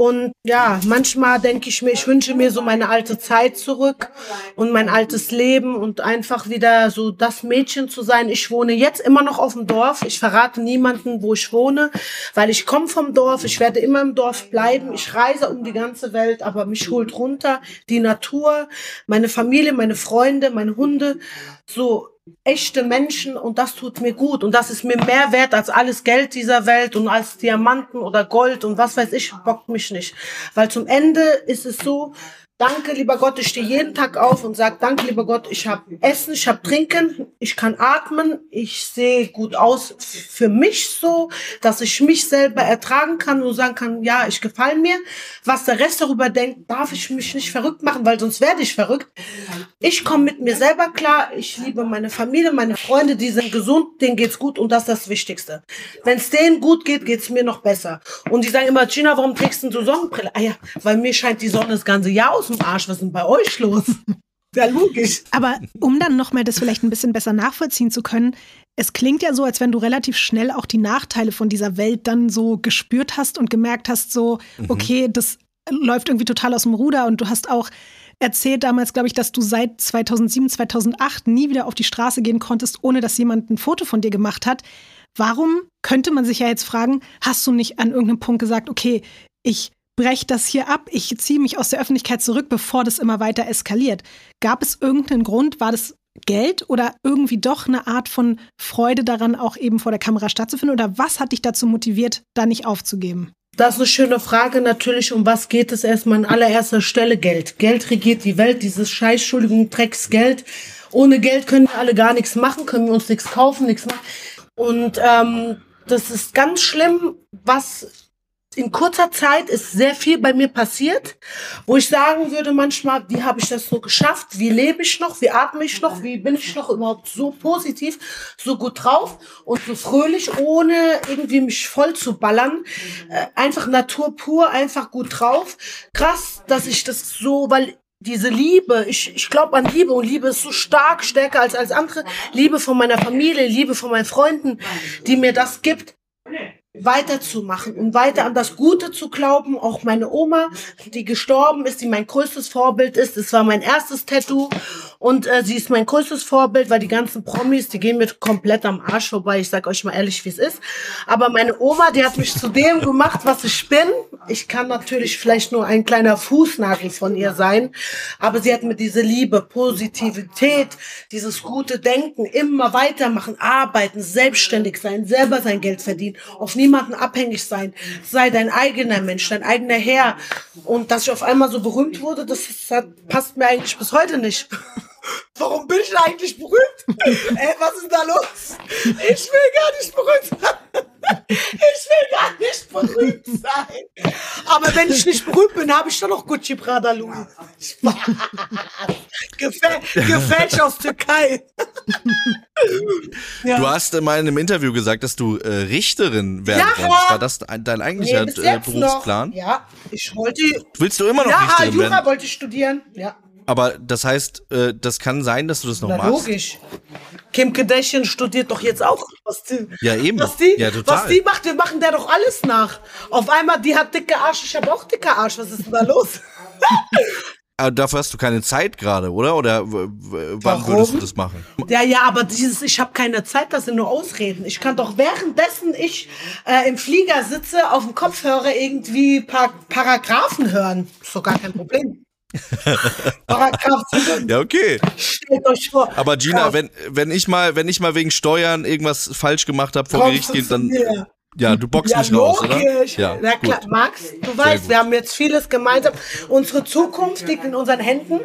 S8: und ja, manchmal denke ich mir, ich wünsche mir so meine alte Zeit zurück und mein altes Leben und einfach wieder so das Mädchen zu sein. Ich wohne jetzt immer noch auf dem Dorf. Ich verrate niemanden, wo ich wohne, weil ich komme vom Dorf. Ich werde immer im Dorf bleiben. Ich reise um die ganze Welt, aber mich holt runter die Natur, meine Familie, meine Freunde, meine Hunde. So, echte Menschen und das tut mir gut und das ist mir mehr wert als alles Geld dieser Welt und als Diamanten oder Gold und was weiß ich, bockt mich nicht. Weil zum Ende ist es so, Danke, lieber Gott, ich stehe jeden Tag auf und sage, danke, lieber Gott, ich habe Essen, ich habe Trinken, ich kann atmen, ich sehe gut aus für mich so, dass ich mich selber ertragen kann und sagen kann, ja, ich gefalle mir. Was der Rest darüber denkt, darf ich mich nicht verrückt machen, weil sonst werde ich verrückt. Ich komme mit mir selber klar, ich liebe meine Familie, meine Freunde, die sind gesund, denen geht's gut und das ist das Wichtigste. Wenn es denen gut geht, geht's mir noch besser. Und die sagen immer, Gina, warum trägst du Sonnenbrille? Ah ja, weil mir scheint die Sonne das ganze Jahr aus dem Arsch. Was ist denn bei euch los? Ja, logisch.
S4: Aber um dann nochmal das vielleicht ein bisschen besser nachvollziehen zu können, es klingt ja so, als wenn du relativ schnell auch die Nachteile von dieser Welt dann so gespürt hast und gemerkt hast, so, okay, das läuft irgendwie total aus dem Ruder und du hast auch erzählt damals, glaube ich, dass du seit 2007, 2008 nie wieder auf die Straße gehen konntest, ohne dass jemand ein Foto von dir gemacht hat. Warum könnte man sich ja jetzt fragen, hast du nicht an irgendeinem Punkt gesagt, okay, ich breche das hier ab, ich ziehe mich aus der Öffentlichkeit zurück, bevor das immer weiter eskaliert. Gab es irgendeinen Grund? War das Geld oder irgendwie doch eine Art von Freude daran, auch eben vor der Kamera stattzufinden? Oder was hat dich dazu motiviert, da nicht aufzugeben?
S8: Das ist eine schöne Frage. Natürlich, um was geht es erstmal an allererster Stelle? Geld. Geld regiert die Welt, dieses Scheiß, Entschuldigung, Drecksgeld. Ohne Geld können wir alle gar nichts machen, können wir uns nichts kaufen, nichts machen. Und ähm, das ist ganz schlimm, was in kurzer Zeit ist sehr viel bei mir passiert, wo ich sagen würde manchmal, wie habe ich das so geschafft? Wie lebe ich noch? Wie atme ich noch? Wie bin ich noch überhaupt so positiv, so gut drauf und so fröhlich, ohne irgendwie mich voll zu ballern? Äh, einfach Natur pur, einfach gut drauf. Krass, dass ich das so, weil diese Liebe, ich, ich glaube an Liebe und Liebe ist so stark, stärker als als andere. Liebe von meiner Familie, Liebe von meinen Freunden, die mir das gibt weiterzumachen und weiter an das Gute zu glauben. Auch meine Oma, die gestorben ist, die mein größtes Vorbild ist. Es war mein erstes Tattoo und äh, sie ist mein größtes Vorbild, weil die ganzen Promis, die gehen mir komplett am Arsch vorbei. Ich sag euch mal ehrlich, wie es ist. Aber meine Oma, die hat mich zu dem gemacht, was ich bin. Ich kann natürlich vielleicht nur ein kleiner Fußnagel von ihr sein, aber sie hat mir diese Liebe, Positivität, dieses gute Denken, immer weitermachen, arbeiten, selbstständig sein, selber sein Geld verdienen, auf niemanden abhängig sein, sei dein eigener Mensch, dein eigener Herr. Und dass ich auf einmal so berühmt wurde, das, das passt mir eigentlich bis heute nicht. Warum bin ich eigentlich berühmt? Ey, was ist da los? Ich will gar nicht berühmt sein. Ich will gar nicht berühmt sein. Aber wenn ich nicht berühmt bin, habe ich doch noch Gucci Prada Louis. Spaß. Gefäl gefälscht aus Türkei.
S6: Du hast äh, mal in einem Interview gesagt, dass du äh, Richterin werden
S8: Ja.
S6: wolltest. War das dein eigentlicher
S8: bis
S6: äh, Berufsplan?
S8: Noch. Ja, ich wollte.
S6: Willst du immer noch
S8: Ja,
S6: Richterin
S8: Jura
S6: werden?
S8: wollte ich studieren. Ja.
S6: Aber das heißt, äh, das kann sein, dass du das noch
S8: Na
S6: machst.
S8: logisch. Kim Kardashian studiert doch jetzt auch. Was die,
S6: Ja, eben.
S8: Was die,
S6: Ja, total.
S8: was die macht, wir machen der doch alles nach. Auf einmal, die hat dicke Arsch, ich habe auch dicke Arsch. Was ist denn da los?
S6: Aber dafür hast du keine Zeit gerade, oder? Oder wann
S8: Warum?
S6: würdest du das machen?
S8: Ja, ja, aber dieses, ich habe keine Zeit, das sind nur Ausreden. Ich kann doch währenddessen ich äh, im Flieger sitze, auf dem Kopfhörer irgendwie paar Paragraphen hören. Ist doch gar kein Problem. Paragraph 7.
S6: Ja, okay.
S8: Stellt euch vor.
S6: Aber Gina, wenn, wenn ich mal, wenn ich mal wegen Steuern irgendwas falsch gemacht habe vor Gericht
S8: zu
S6: dann
S8: mir?
S6: Ja, du boxst
S8: Ja,
S6: mich raus, oder?
S8: logisch.
S6: Ja,
S8: Na klar,
S6: gut.
S8: Max, du weißt, wir haben jetzt vieles gemeinsam. Unsere Zukunft liegt in unseren Händen.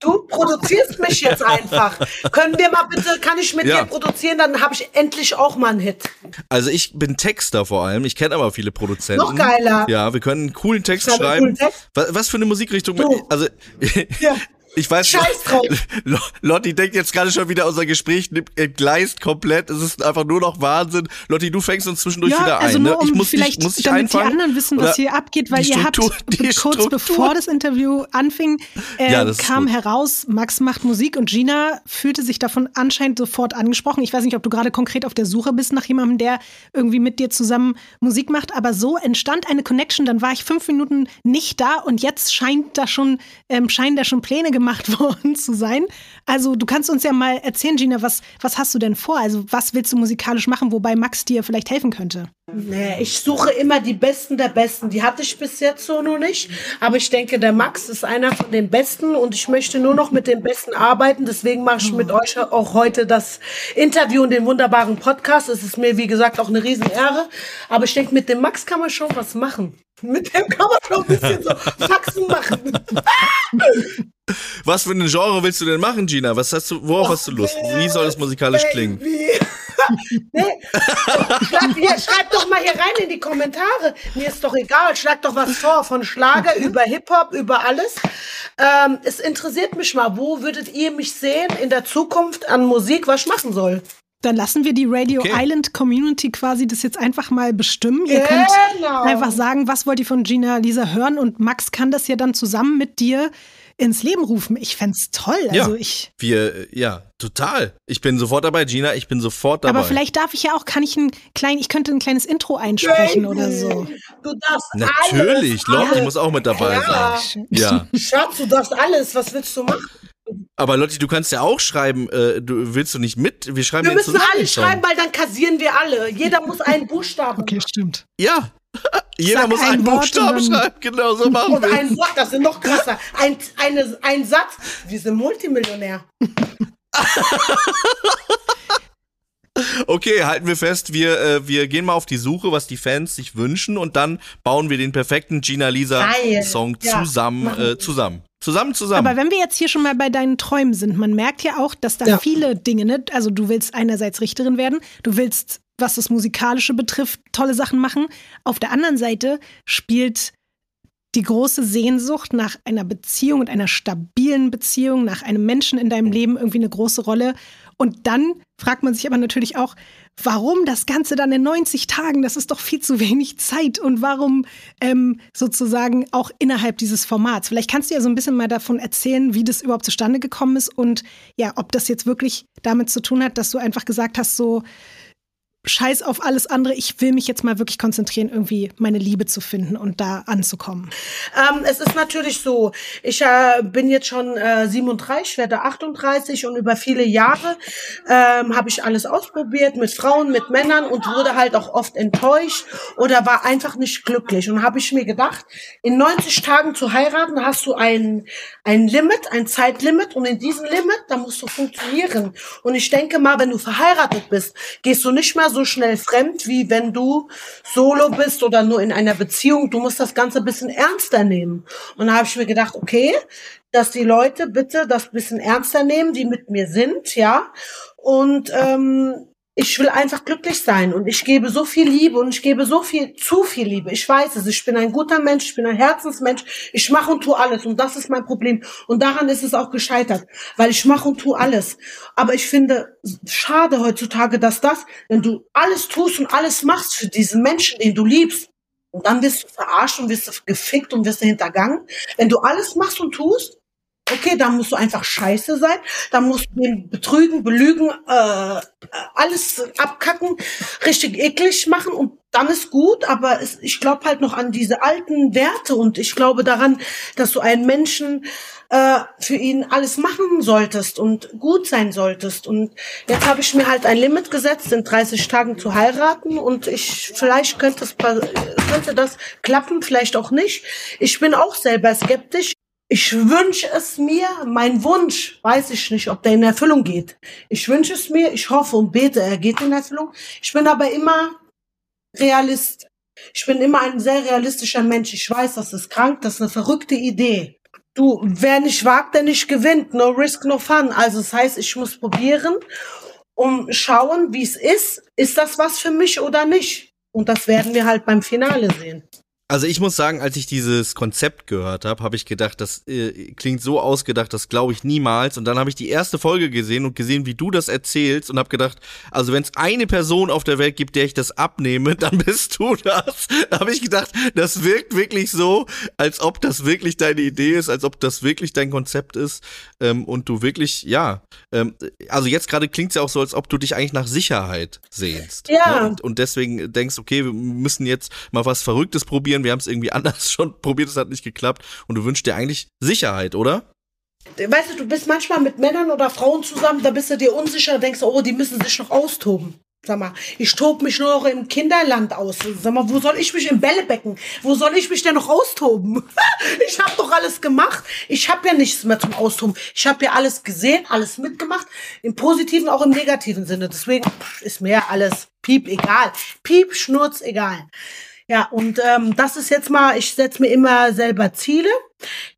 S8: Du produzierst mich jetzt einfach. Können wir mal bitte, kann ich mit
S6: Ja.
S8: dir produzieren, dann habe ich endlich auch mal einen Hit.
S6: Also ich bin Texter vor allem. Ich kenne aber viele Produzenten.
S8: Noch geiler.
S6: Ja, wir können einen coolen Text schreiben.
S8: coolen Text.
S6: Was, was für eine Musikrichtung?
S8: Du.
S6: Also
S8: Ja.
S6: Ich weiß
S8: Scheiß drauf.
S6: Lo- Lotti denkt jetzt gerade schon wieder, unser Gespräch entgleist komplett. Es ist einfach nur noch Wahnsinn. Lotti, du fängst uns zwischendurch
S4: ja,
S6: wieder
S4: also
S6: ein.
S4: nur
S6: ne?
S4: um
S6: ich muss
S4: vielleicht,
S6: dich, muss dich
S4: damit die
S6: einfangen.
S4: anderen wissen, was hier abgeht, weil
S6: die
S4: ihr habt
S6: Struktur- die
S4: kurz
S6: Struktur.
S4: bevor das Interview anfing, äh,
S6: Ja,
S4: kam heraus, Max macht Musik und Gina fühlte sich davon anscheinend sofort angesprochen. Ich weiß nicht, ob du gerade konkret auf der Suche bist nach jemandem, der irgendwie mit dir zusammen Musik macht, aber so entstand eine Connection. Dann war ich fünf Minuten nicht da und jetzt scheint da schon, ähm, scheinen da schon Pläne gemacht gemacht worden zu sein. Also du kannst uns ja mal erzählen, Gina, was, was hast du denn vor? Also was willst du musikalisch machen, wobei Max dir vielleicht helfen könnte?
S8: Nee, ich suche immer die Besten der Besten. Die hatte ich bis jetzt so noch nicht. Aber ich denke, der Max ist einer von den Besten und ich möchte nur noch mit den Besten arbeiten. Deswegen mache ich mit euch auch heute das Interview und den wunderbaren Podcast. Es ist mir, wie gesagt, auch eine Riesenehre. Aber ich denke, mit dem Max kann man schon was machen. Mit dem kann man schon ein bisschen so Faxen machen.
S5: Was für ein Genre willst du denn machen, Gina? Was hast du, worauf hast du Lust? Wie soll das musikalisch klingen?
S8: Baby. nee. Schlag, hier, schreibt doch mal hier rein in die Kommentare. Mir ist doch egal. Schlag doch was vor. Von Schlager über Hip-Hop, über alles. Ähm, es interessiert mich mal, wo würdet ihr mich sehen in der Zukunft an Musik, was ich machen soll?
S4: Dann lassen wir die Radio
S5: Okay.
S4: Island Community quasi das jetzt einfach mal bestimmen. Ihr könnt
S8: Genau.
S4: einfach sagen, was wollt ihr von Gina Lisa hören und Max kann das ja dann zusammen mit dir ins Leben rufen. Ich fänd's toll.
S5: Ja.
S4: Also ich.
S5: Wir, ja, total. Ich bin sofort dabei, Gina, ich bin sofort dabei.
S4: Aber vielleicht darf ich ja auch, kann ich ein klein, ich könnte ein kleines Intro einsprechen oder so.
S8: Du darfst
S5: Natürlich,
S8: alles,
S5: Lotti
S8: alles.
S5: muss auch mit dabei
S8: Ja.
S5: sein. Ja.
S8: Schatz, du darfst alles. Was willst du machen?
S5: Aber Lotti, du kannst ja auch schreiben, äh, du willst du nicht mit? Wir schreiben
S8: Wir müssen
S5: zusammen
S8: alle schreiben, weil dann kassieren wir alle. Jeder muss einen Buchstaben
S4: Okay, stimmt.
S5: Ja. Jeder
S4: Sag
S5: muss
S4: ein
S5: einen
S4: Wort
S5: Buchstaben
S4: und
S5: schreiben. Genau so machen
S8: Und
S5: wir.
S8: ein Wort, das ist noch krasser. Ein, eine, ein Satz. Wir sind Multimillionär.
S5: Okay, halten wir fest, wir, äh, wir gehen mal auf die Suche, was die Fans sich wünschen und dann bauen wir den perfekten Gina Lisa. Song
S8: Ja,
S5: zusammen, äh, zusammen. Zusammen, zusammen.
S4: Aber wenn wir jetzt hier schon mal bei deinen Träumen sind, man merkt ja auch, dass da
S8: Ja.
S4: viele Dinge, ne? Also du willst einerseits Richterin werden, du willst, was das Musikalische betrifft, tolle Sachen machen. Auf der anderen Seite spielt die große Sehnsucht nach einer Beziehung und einer stabilen Beziehung, nach einem Menschen in deinem Leben irgendwie eine große Rolle. Und dann fragt man sich aber natürlich auch, warum das Ganze dann in 90 Tagen? Das ist doch viel zu wenig Zeit. Und warum ähm, sozusagen auch innerhalb dieses Formats? Vielleicht kannst du ja so ein bisschen mal davon erzählen, wie das überhaupt zustande gekommen ist und ja, ob das jetzt wirklich damit zu tun hat, dass du einfach gesagt hast, so Scheiß auf alles andere, ich will mich jetzt mal wirklich konzentrieren, irgendwie meine Liebe zu finden und da anzukommen.
S8: Ähm, es ist natürlich so, ich äh, bin jetzt schon äh, 37, werde 38 und über viele Jahre ähm, habe ich alles ausprobiert mit Frauen, mit Männern und wurde halt auch oft enttäuscht oder war einfach nicht glücklich. Und habe ich mir gedacht, in 90 Tagen zu heiraten hast du ein, ein Limit, ein Zeitlimit und in diesem Limit, da musst du funktionieren. Und ich denke mal, wenn du verheiratet bist, gehst du nicht mehr so schnell fremd, wie wenn du solo bist oder nur in einer Beziehung. Du musst das Ganze ein bisschen ernster nehmen. Und da habe ich mir gedacht, okay, dass die Leute bitte das bisschen ernster nehmen, die mit mir sind, ja. Und ähm, ich will einfach glücklich sein und ich gebe so viel Liebe und ich gebe so viel, zu viel Liebe. Ich weiß es, ich bin ein guter Mensch, ich bin ein Herzensmensch, ich mache und tue alles und das ist mein Problem. Und daran ist es auch gescheitert, weil ich mache und tue alles. Aber ich finde schade heutzutage, dass das, wenn du alles tust und alles machst für diesen Menschen, den du liebst, und dann wirst du verarscht und wirst du gefickt und wirst du hintergangen. Wenn du alles machst und tust, okay, dann musst du einfach scheiße sein, dann musst du ihn betrügen, belügen, äh, alles abkacken, richtig eklig machen und dann ist gut, aber es, ich glaube halt noch an diese alten Werte und ich glaube daran, dass du einen Menschen äh, für ihn alles machen solltest und gut sein solltest. Und jetzt habe ich mir halt ein Limit gesetzt, in 30 Tagen zu heiraten und ich vielleicht könnte pa- könnte das klappen, vielleicht auch nicht. Ich bin auch selber skeptisch. Ich wünsche es mir, mein Wunsch, weiß ich nicht, ob der in Erfüllung geht. Ich wünsche es mir, ich hoffe und bete, er geht in Erfüllung. Ich bin aber immer Realist. Ich bin immer ein sehr realistischer Mensch. Ich weiß, das ist krank, das ist eine verrückte Idee. Du, wer nicht wagt, der nicht gewinnt. No risk, no fun. Also das heißt, ich muss probieren, um schauen, wie es ist. Ist das was für mich oder nicht? Und das werden wir halt beim Finale sehen.
S5: Also ich muss sagen, als ich dieses Konzept gehört habe, habe ich gedacht, das äh, klingt so ausgedacht, das glaube ich niemals. Und dann habe ich die erste Folge gesehen und gesehen, wie du das erzählst und habe gedacht, also wenn es eine Person auf der Welt gibt, der ich das abnehme, dann bist du das. Da habe ich gedacht, das wirkt wirklich so, als ob das wirklich deine Idee ist, als ob das wirklich dein Konzept ist ähm, und du wirklich, ja, ähm, also jetzt gerade klingt es ja auch so, als ob du dich eigentlich nach Sicherheit sehnst.
S8: Ja.
S5: Ne? Und, und deswegen denkst, okay, wir müssen jetzt mal was Verrücktes probieren. Wir haben es irgendwie anders schon probiert, es hat nicht geklappt. Und du wünschst dir eigentlich Sicherheit, oder?
S8: Weißt du, du bist manchmal mit Männern oder Frauen zusammen, da bist du dir unsicher, denkst, oh, die müssen sich noch austoben. Sag mal, ich tob mich nur noch im Kinderland aus. Sag mal, wo soll ich mich im Bällebecken? Wo soll ich mich denn noch austoben? ich habe doch alles gemacht. Ich habe ja nichts mehr zum Austoben. Ich habe ja alles gesehen, alles mitgemacht, im positiven, auch im negativen Sinne. Deswegen ist mir alles piep egal. Piep, Schnurz egal. Ja, und ähm, das ist jetzt mal, ich setze mir immer selber Ziele,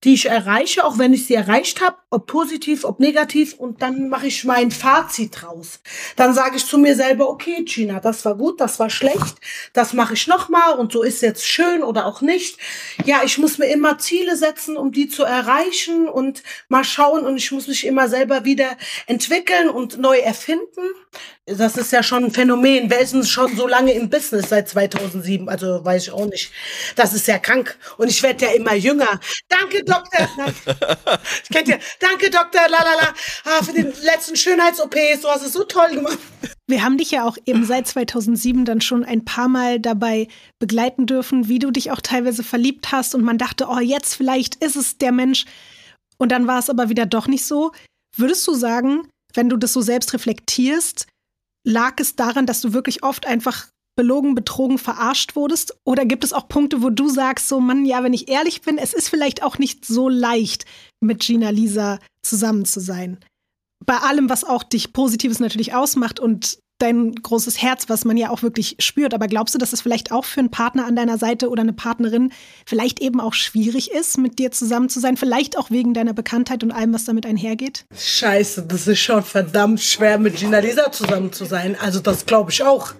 S8: die ich erreiche, auch wenn ich sie erreicht habe, ob positiv, ob negativ, und dann mache ich mein Fazit draus. Dann sage ich zu mir selber, okay, Gina, das war gut, das war schlecht, das mache ich nochmal und so ist jetzt schön oder auch nicht. Ja, ich muss mir immer Ziele setzen, um die zu erreichen und mal schauen und ich muss mich immer selber wieder entwickeln und neu erfinden. Das ist ja schon ein Phänomen. Wer ist denn schon so lange im Business seit 2007? Also weiß ich auch nicht. Das ist ja krank. Und ich werde ja immer jünger. Danke, Doktor. ich kennt ja. Danke, Doktor. Lalala. Ah, für den letzten Schönheits-OPs. Du hast es so toll gemacht.
S4: Wir haben dich ja auch eben seit 2007 dann schon ein paar Mal dabei begleiten dürfen, wie du dich auch teilweise verliebt hast und man dachte, oh, jetzt vielleicht ist es der Mensch. Und dann war es aber wieder doch nicht so. Würdest du sagen, wenn du das so selbst reflektierst, lag es daran, dass du wirklich oft einfach belogen, betrogen, verarscht wurdest? Oder gibt es auch Punkte, wo du sagst, so Mann, ja, wenn ich ehrlich bin, es ist vielleicht auch nicht so leicht, mit Gina Lisa zusammen zu sein? Bei allem, was auch dich Positives natürlich ausmacht und dein großes Herz, was man ja auch wirklich spürt. Aber glaubst du, dass es vielleicht auch für einen Partner an deiner Seite oder eine Partnerin vielleicht eben auch schwierig ist, mit dir zusammen zu sein? Vielleicht auch wegen deiner Bekanntheit und allem, was damit einhergeht?
S8: Scheiße, das ist schon verdammt schwer, mit Gina Lisa zusammen zu sein. Also das glaube ich auch.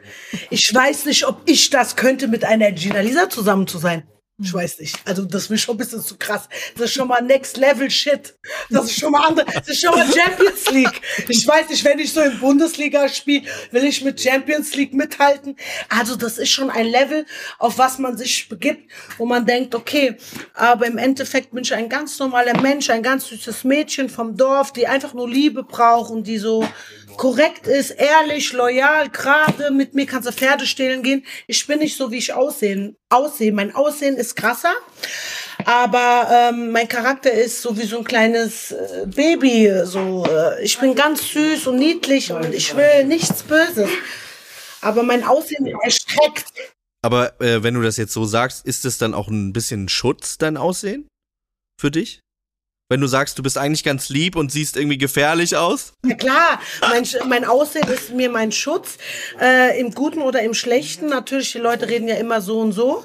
S8: Ich weiß nicht, ob ich das könnte, mit einer Gina Lisa zusammen zu sein. Ich weiß nicht. Also, das ist schon ein bisschen zu krass. Das ist schon mal Next Level Shit. Das ist schon mal andere. Das ist schon mal Champions League. Ich weiß nicht, wenn ich so in Bundesliga spiele, will ich mit Champions League mithalten. Also, das ist schon ein Level, auf was man sich begibt, wo man denkt, okay, aber im Endeffekt bin ich ein ganz normaler Mensch, ein ganz süßes Mädchen vom Dorf, die einfach nur Liebe braucht und die so korrekt ist, ehrlich, loyal, gerade. Mit mir kannst du Pferde stehlen gehen. Ich bin nicht so, wie ich aussehen, aussehe. Mein Aussehen ist krasser. Aber ähm, mein Charakter ist so wie so ein kleines äh, Baby. So, äh, ich bin ganz süß und niedlich und ich will nichts Böses. Aber mein Aussehen erschreckt.
S6: Aber äh, wenn du das jetzt so sagst, ist es dann auch ein bisschen Schutz, dein Aussehen? Für dich? Wenn du sagst, du bist eigentlich ganz lieb und siehst irgendwie gefährlich aus?
S8: Ja klar, mein, mein Aussehen ist mir mein Schutz, äh, im Guten oder im Schlechten. Natürlich, die Leute reden ja immer so und so.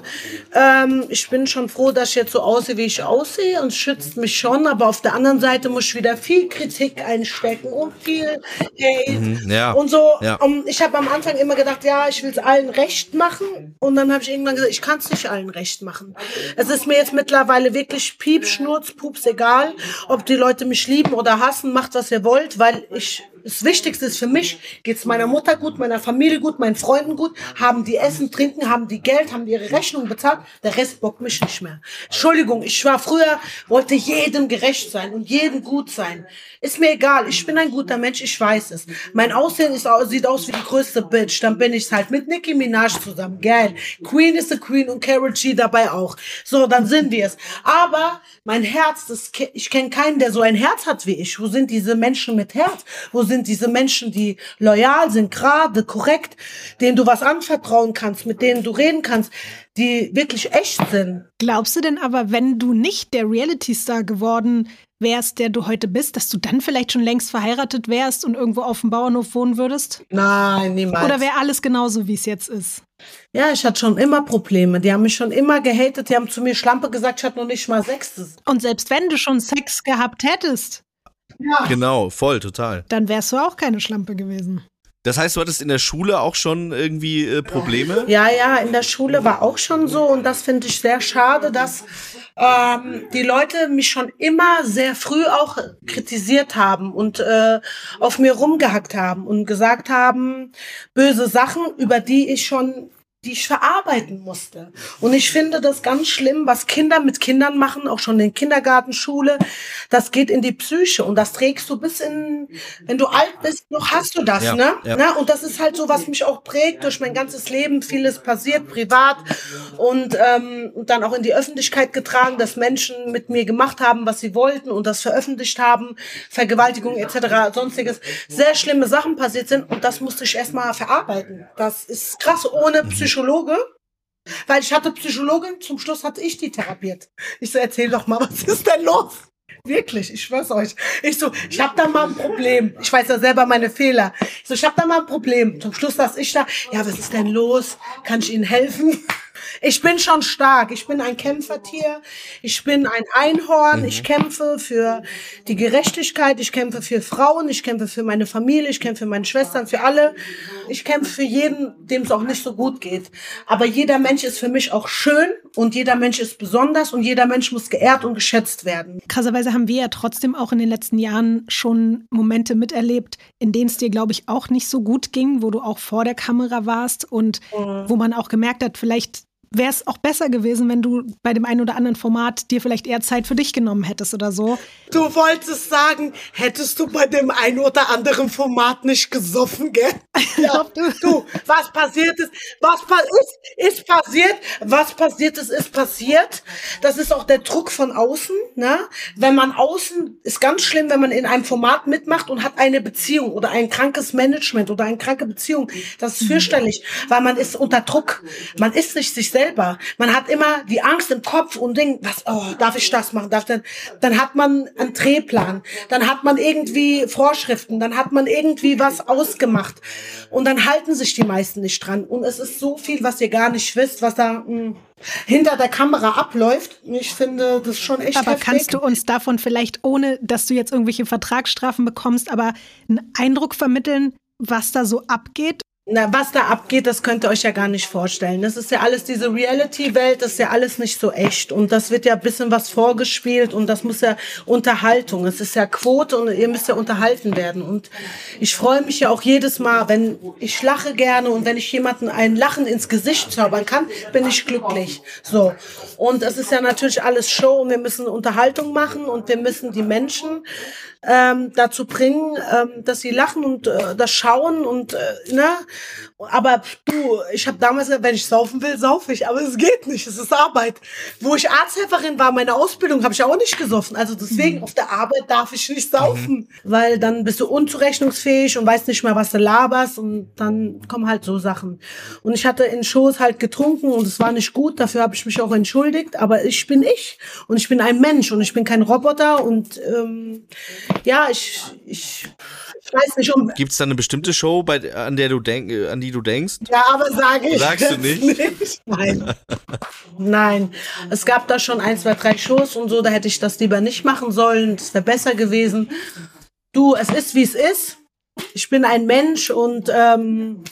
S8: Ähm, ich bin schon froh, dass ich jetzt so aussehe, wie ich aussehe und schützt mich schon. Aber auf der anderen Seite muss ich wieder viel Kritik einstecken und viel Hate
S6: Mhm, ja.
S8: und so.
S6: Ja.
S8: Um, ich habe am Anfang immer gedacht, ja, ich will es allen recht machen. Und dann habe ich irgendwann gesagt, ich kann es nicht allen recht machen. Es ist mir jetzt mittlerweile wirklich Piep, Schnurz, Pups, egal, ob die Leute mich lieben oder hassen, macht was ihr wollt, weil ich das Wichtigste ist für mich, geht's meiner Mutter gut, meiner Familie gut, meinen Freunden gut, haben die Essen, Trinken, haben die Geld, haben ihre Rechnung bezahlt, der Rest bockt mich nicht mehr. Entschuldigung, ich war früher, wollte jedem gerecht sein und jedem gut sein. Ist mir egal, ich bin ein guter Mensch, ich weiß es. Mein Aussehen ist, sieht aus wie die größte Bitch, dann bin ich's halt mit Nicki Minaj zusammen, geil. Queen ist a Queen und Carol G dabei auch. So, dann sind wir es. Aber mein Herz, das, ich kenne keinen, der so ein Herz hat wie ich. Wo sind diese Menschen mit Herz? Wo sind diese Menschen, die loyal sind, gerade, korrekt, denen du was anvertrauen kannst, mit denen du reden kannst, die wirklich echt sind?
S4: Glaubst du denn aber, wenn du nicht der Reality-Star geworden wärst, der du heute bist, dass du dann vielleicht schon längst verheiratet wärst und irgendwo auf dem Bauernhof wohnen würdest?
S8: Nein, niemals.
S4: Oder wäre alles genauso, wie es jetzt ist?
S8: ja, ich hatte schon immer Probleme. Die haben mich schon immer gehatet. Die haben zu mir Schlampe gesagt, ich hatte noch nicht mal Sechstes.
S4: Und selbst wenn du schon Sex gehabt hättest,
S6: Genau, voll, total.
S4: dann wärst du auch keine Schlampe gewesen.
S6: Das heißt, du hattest in der Schule auch schon irgendwie äh, Probleme?
S8: Ja, ja, in der Schule war auch schon so und das finde ich sehr schade, dass ähm, die Leute mich schon immer sehr früh auch kritisiert haben und äh, auf mir rumgehackt haben und gesagt haben, böse Sachen, über die ich schon die ich verarbeiten musste. Und ich finde das ganz schlimm, was Kinder mit Kindern machen, auch schon in Kindergartenschule. Das geht in die Psyche und das trägst du bis in, wenn du alt bist, noch hast du das,
S5: Ja,
S8: ne?
S5: ja.
S8: Na, und das ist halt so, was mich auch prägt durch mein ganzes Leben. Vieles passiert privat und, ähm, dann auch in die Öffentlichkeit getragen, dass Menschen mit mir gemacht haben, was sie wollten und das veröffentlicht haben, Vergewaltigung etc., sonstiges. Sehr schlimme Sachen passiert sind und das musste ich erstmal verarbeiten. Das ist krass, ohne Psychologe. Weil ich hatte Psychologin, zum Schluss hatte ich die therapiert. Ich so, erzähl doch mal, was ist denn los? Wirklich, ich schwör's euch. Ich so, ich hab da mal ein Problem. Ich weiß ja selber meine Fehler. Ich so, ich hab da mal ein Problem. Zum Schluss saß ich da, ja, was ist denn los? Kann ich Ihnen helfen? Ich bin schon stark. Ich bin ein Kämpfertier. Ich bin ein Einhorn. Ich kämpfe für die Gerechtigkeit. Ich kämpfe für Frauen. Ich kämpfe für meine Familie. Ich kämpfe für meine Schwestern, für alle. Ich kämpfe für jeden, dem es auch nicht so gut geht. Aber jeder Mensch ist für mich auch schön und jeder Mensch ist besonders und jeder Mensch muss geehrt und geschätzt werden.
S4: Krasserweise haben wir ja trotzdem auch in den letzten Jahren schon Momente miterlebt, in denen es dir, glaube ich, auch nicht so gut ging, wo du auch vor der Kamera warst und wo man auch gemerkt hat, vielleicht wäre es auch besser gewesen, wenn du bei dem einen oder anderen Format dir vielleicht eher Zeit für dich genommen hättest oder so.
S8: Du wolltest sagen, hättest du bei dem ein oder anderen Format nicht gesoffen, gell? Ja, du, was passiert ist, was pa ist, ist passiert, was passiert ist, ist passiert. Das ist auch der Druck von außen, ne? Wenn man außen, ist ganz schlimm, wenn man in einem Format mitmacht und hat eine Beziehung oder ein krankes Management oder eine kranke Beziehung. Das ist fürchterlich, weil man ist unter Druck. Man ist nicht sich selber. Man hat immer die Angst im Kopf und denkt, was, oh, darf ich das machen, darf ich dann, dann hat man einen Drehplan, dann hat man irgendwie Vorschriften, dann hat man irgendwie was ausgemacht und dann halten sich die meisten nicht dran und es ist so viel, was ihr gar nicht wisst, was da mh, hinter der Kamera abläuft. Ich finde das schon echt
S4: Aber
S8: heftig.
S4: kannst du uns davon vielleicht, ohne dass du jetzt irgendwelche Vertragsstrafen bekommst, aber einen Eindruck vermitteln, was da so abgeht?
S8: Na, was da abgeht, das könnt ihr euch ja gar nicht vorstellen. Das ist ja alles diese Reality-Welt, das ist ja alles nicht so echt. Und das wird ja ein bisschen was vorgespielt und das muss ja Unterhaltung. Es ist ja Quote und ihr müsst ja unterhalten werden. Und ich freue mich ja auch jedes Mal, wenn ich lache gerne und wenn ich jemanden ein Lachen ins Gesicht zaubern kann, bin ich glücklich. So. Und es ist ja natürlich alles Show und wir müssen Unterhaltung machen und wir müssen die Menschen ähm, dazu bringen, ähm, dass sie lachen und äh, das schauen und äh, ne. Aber du, ich habe damals gesagt, wenn ich saufen will, saufe ich. Aber es geht nicht, es ist Arbeit. Wo ich Arzthelferin war, meine Ausbildung, habe ich auch nicht gesoffen. Also deswegen auf der Arbeit darf ich nicht saufen, weil dann bist du unzurechnungsfähig und weißt nicht mehr, was du laberst und dann kommen halt so Sachen. Und ich hatte in Shows halt getrunken und es war nicht gut. Dafür habe ich mich auch entschuldigt. Aber ich bin ich und ich bin ein Mensch und ich bin kein Roboter und ähm, ja, ich, ich weiß nicht, um.
S5: Gibt es da eine bestimmte Show, bei, an, der du denk, an die du denkst?
S8: Ja, aber sage ich.
S5: Sagst du
S8: jetzt
S5: nicht?
S8: Nein. Nein. Es gab da schon ein, zwei, drei Shows und so, da hätte ich das lieber nicht machen sollen. Das wäre besser gewesen. Du, es ist, wie es ist. Ich bin ein Mensch und ähm,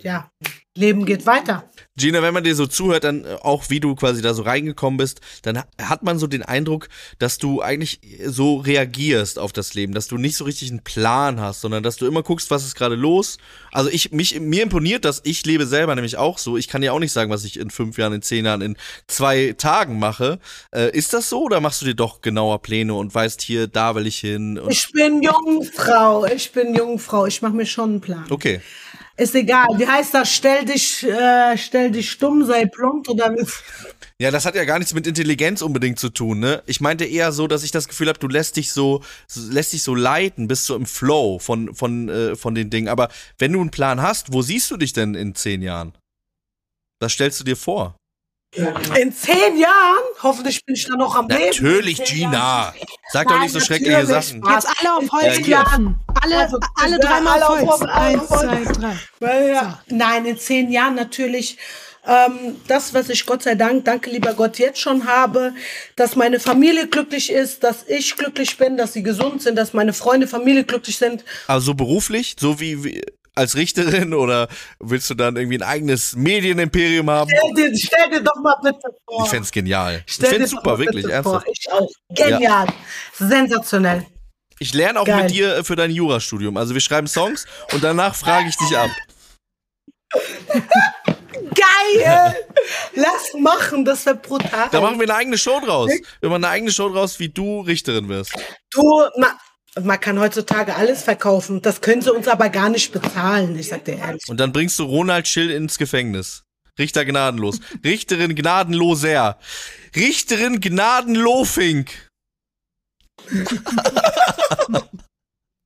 S8: ja, Leben geht weiter.
S5: Gina, wenn man dir so zuhört, dann äh, auch wie du quasi da so reingekommen bist, dann ha- hat man so den Eindruck, dass du eigentlich so reagierst auf das Leben, dass du nicht so richtig einen Plan hast, sondern dass du immer guckst, was ist gerade los. Also ich, mich, mir imponiert das, ich lebe selber nämlich auch so. Ich kann dir auch nicht sagen, was ich in fünf Jahren, in zehn Jahren, in zwei Tagen mache. Äh, ist das so oder machst du dir doch genauer Pläne und weißt hier, da will ich hin?
S8: Ich bin Jungfrau. Ich bin Jungfrau. Ich mache mir schon einen Plan.
S5: okay.
S8: Ist egal. Wie heißt das? Stell dich, äh, stell dich stumm, sei plump oder.
S5: Ja, das hat ja gar nichts mit Intelligenz unbedingt zu tun, ne? Ich meinte eher so, dass ich das Gefühl habe, du lässt dich so, so- lässt dich so leiten, bist so im Flow von, von, äh, von den Dingen. Aber wenn du einen Plan hast, wo siehst du dich denn in zehn Jahren? Was stellst du dir vor?
S8: In zehn Jahren, hoffentlich bin ich dann noch am Leben.
S5: Natürlich,
S8: In zehn
S5: Gina.
S8: Jahren.
S5: Sag doch nicht so schreckliche
S8: natürlich.
S5: Sachen.
S4: Jetzt alle auf Holz
S5: Ja, hier.
S4: klopfen. Alle,
S8: Also,
S4: alle dreimal auf Holz. Eins, zwei, drei.
S8: Ja. Nein, in zehn Jahren natürlich. Ähm, das, was ich Gott sei Dank, danke lieber Gott, jetzt schon habe, dass meine Familie glücklich ist, dass ich glücklich bin, dass sie gesund sind, dass meine Freunde, Familie glücklich sind.
S5: Also so beruflich, so wie, wie als Richterin oder willst du dann irgendwie ein eigenes Medienimperium haben?
S8: Stell dir, stell dir doch mal bitte vor.
S5: Ich fänd's genial. Ich
S8: Stell dir
S5: fänd's
S8: doch
S5: super, wirklich, ernsthaft.
S8: Vor. Ich auch. Genial. Sensationell.
S5: Ich lerne auch
S8: Geil.
S5: mit dir für dein Jurastudium. Also wir schreiben Songs und danach frage ich dich ab.
S8: geil. Lass machen, das wäre brutal.
S5: Da machen wir eine eigene Show draus. Wir machen eine eigene Show draus, wie du Richterin wirst.
S8: Du, man kann heutzutage alles verkaufen. Das können sie uns aber gar nicht bezahlen, ich sag dir ehrlich.
S5: Und dann bringst du Ronald Schill ins Gefängnis. Richter gnadenlos. Richterin gnadenloser. Richterin gnadenlofink.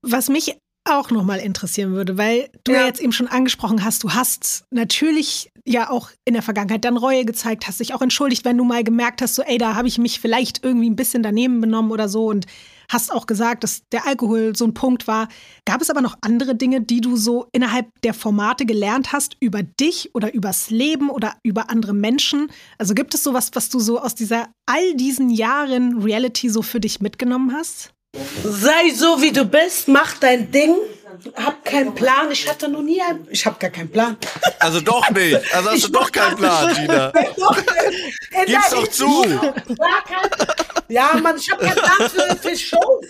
S4: Was mich auch nochmal interessieren würde, weil du ja.
S8: Ja.
S4: jetzt eben schon angesprochen hast, du hast natürlich ja auch in der Vergangenheit dann Reue gezeigt, hast dich auch entschuldigt, wenn du mal gemerkt hast, so ey, da habe ich mich vielleicht irgendwie ein bisschen daneben benommen oder so und hast auch gesagt, dass der Alkohol so ein Punkt war. Gab es aber noch andere Dinge, die du so innerhalb der Formate gelernt hast über dich oder übers Leben oder über andere Menschen? Also gibt es sowas, was du so aus dieser all diesen Jahren Reality so für dich mitgenommen hast?
S8: Sei so, wie du bist, mach dein Ding. Hab keinen Plan. Ich hatte noch nie einen. Ich hab gar keinen Plan.
S5: Also doch nicht. Also hast
S8: Ich
S5: du doch keinen Plan. Gina.
S8: Doch,
S5: Gib's doch zu.
S8: Gar Ja, Mann, ich hab keinen Plan für, für Shows.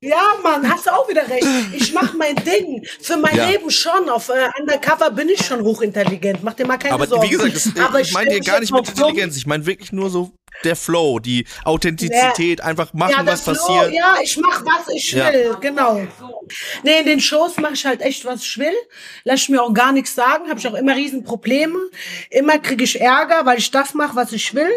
S8: Ja, Mann, hast du auch wieder recht. Ich mach mein Ding. Für mein
S5: Ja.
S8: Leben schon. Auf äh, Undercover bin ich schon hochintelligent. Mach dir mal keine
S5: Aber
S8: Sorgen.
S5: wie gesagt, das,
S8: Aber
S5: ich meine gar nicht mit. Intelligenz. Ich meine wirklich nur so der Flow, die Authentizität, einfach machen,
S8: Ja,
S5: was
S8: Flow,
S5: passiert.
S8: ja, ich mach was ich
S5: Ja.
S8: will, genau. Nee, in den Shows mache ich halt echt was ich will. Lass ich mir auch gar nichts sagen, habe ich auch immer riesen Probleme. Immer kriege ich Ärger, weil ich das mache, was ich will.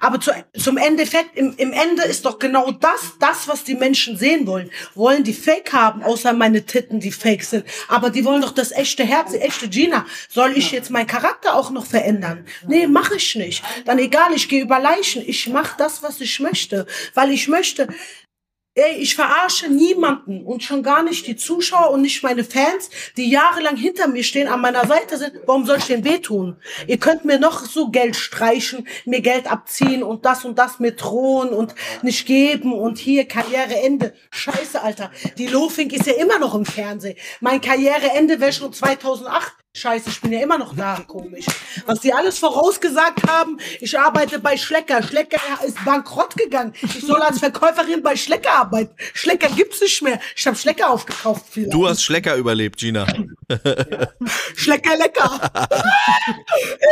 S8: Aber zu, zum Endeffekt, im, im Ende ist doch genau das, das, was die Menschen sehen wollen. Wollen die Fake haben, außer meine Titten, die Fake sind. Aber die wollen doch das echte Herz, die echte Gina. Soll ich jetzt meinen Charakter auch noch verändern? Nee, mache ich nicht. Dann egal, ich gehe über Leichen. Ich mache das, was ich möchte. Weil ich möchte, Ey, ich verarsche niemanden und schon gar nicht die Zuschauer und nicht meine Fans, die jahrelang hinter mir stehen, an meiner Seite sind. Warum soll ich denen wehtun? Ihr könnt mir noch so Geld streichen, mir Geld abziehen und das und das mir drohen und nicht geben und hier Karriereende. Scheiße, Alter. Die Lofink ist ja immer noch im Fernsehen. Mein Karriereende wäre schon 2008. Scheiße, ich bin ja immer noch da, komisch. Was die alles vorausgesagt haben, ich arbeite bei Schlecker. Schlecker ist bankrott gegangen. Ich soll als Verkäuferin bei Schlecker arbeiten. Schlecker gibt's nicht mehr. Ich habe Schlecker aufgekauft. Vielleicht.
S5: Du hast Schlecker überlebt, Gina.
S8: Schlecker lecker.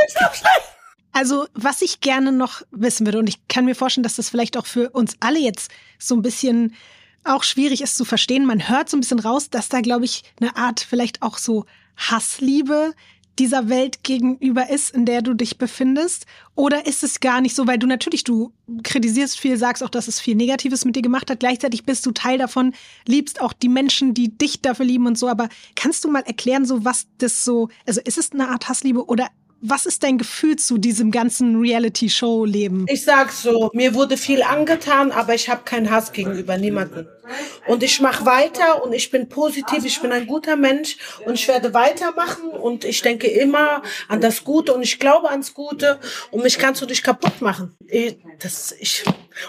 S8: ich hab Schlecker.
S4: Also, was ich gerne noch wissen würde, und ich kann mir vorstellen, dass das vielleicht auch für uns alle jetzt so ein bisschen auch schwierig ist zu verstehen. Man hört so ein bisschen raus, dass da, glaube ich, eine Art vielleicht auch so Hassliebe dieser Welt gegenüber ist, in der du dich befindest? Oder ist es gar nicht so, weil du natürlich, du kritisierst viel, sagst auch, dass es viel Negatives mit dir gemacht hat. Gleichzeitig bist du Teil davon, liebst auch die Menschen, die dich dafür lieben und so. Aber kannst du mal erklären, so was das so, also ist es eine Art Hassliebe oder was ist dein Gefühl zu diesem ganzen Reality-Show-Leben?
S8: Ich sag so, mir wurde viel angetan, aber ich habe keinen Hass gegenüber niemanden. Und ich mache weiter und ich bin positiv, ich bin ein guter Mensch und ich werde weitermachen und ich denke immer an das Gute und ich glaube ans Gute und mich kannst du nicht kaputt machen. Ich, das, ich,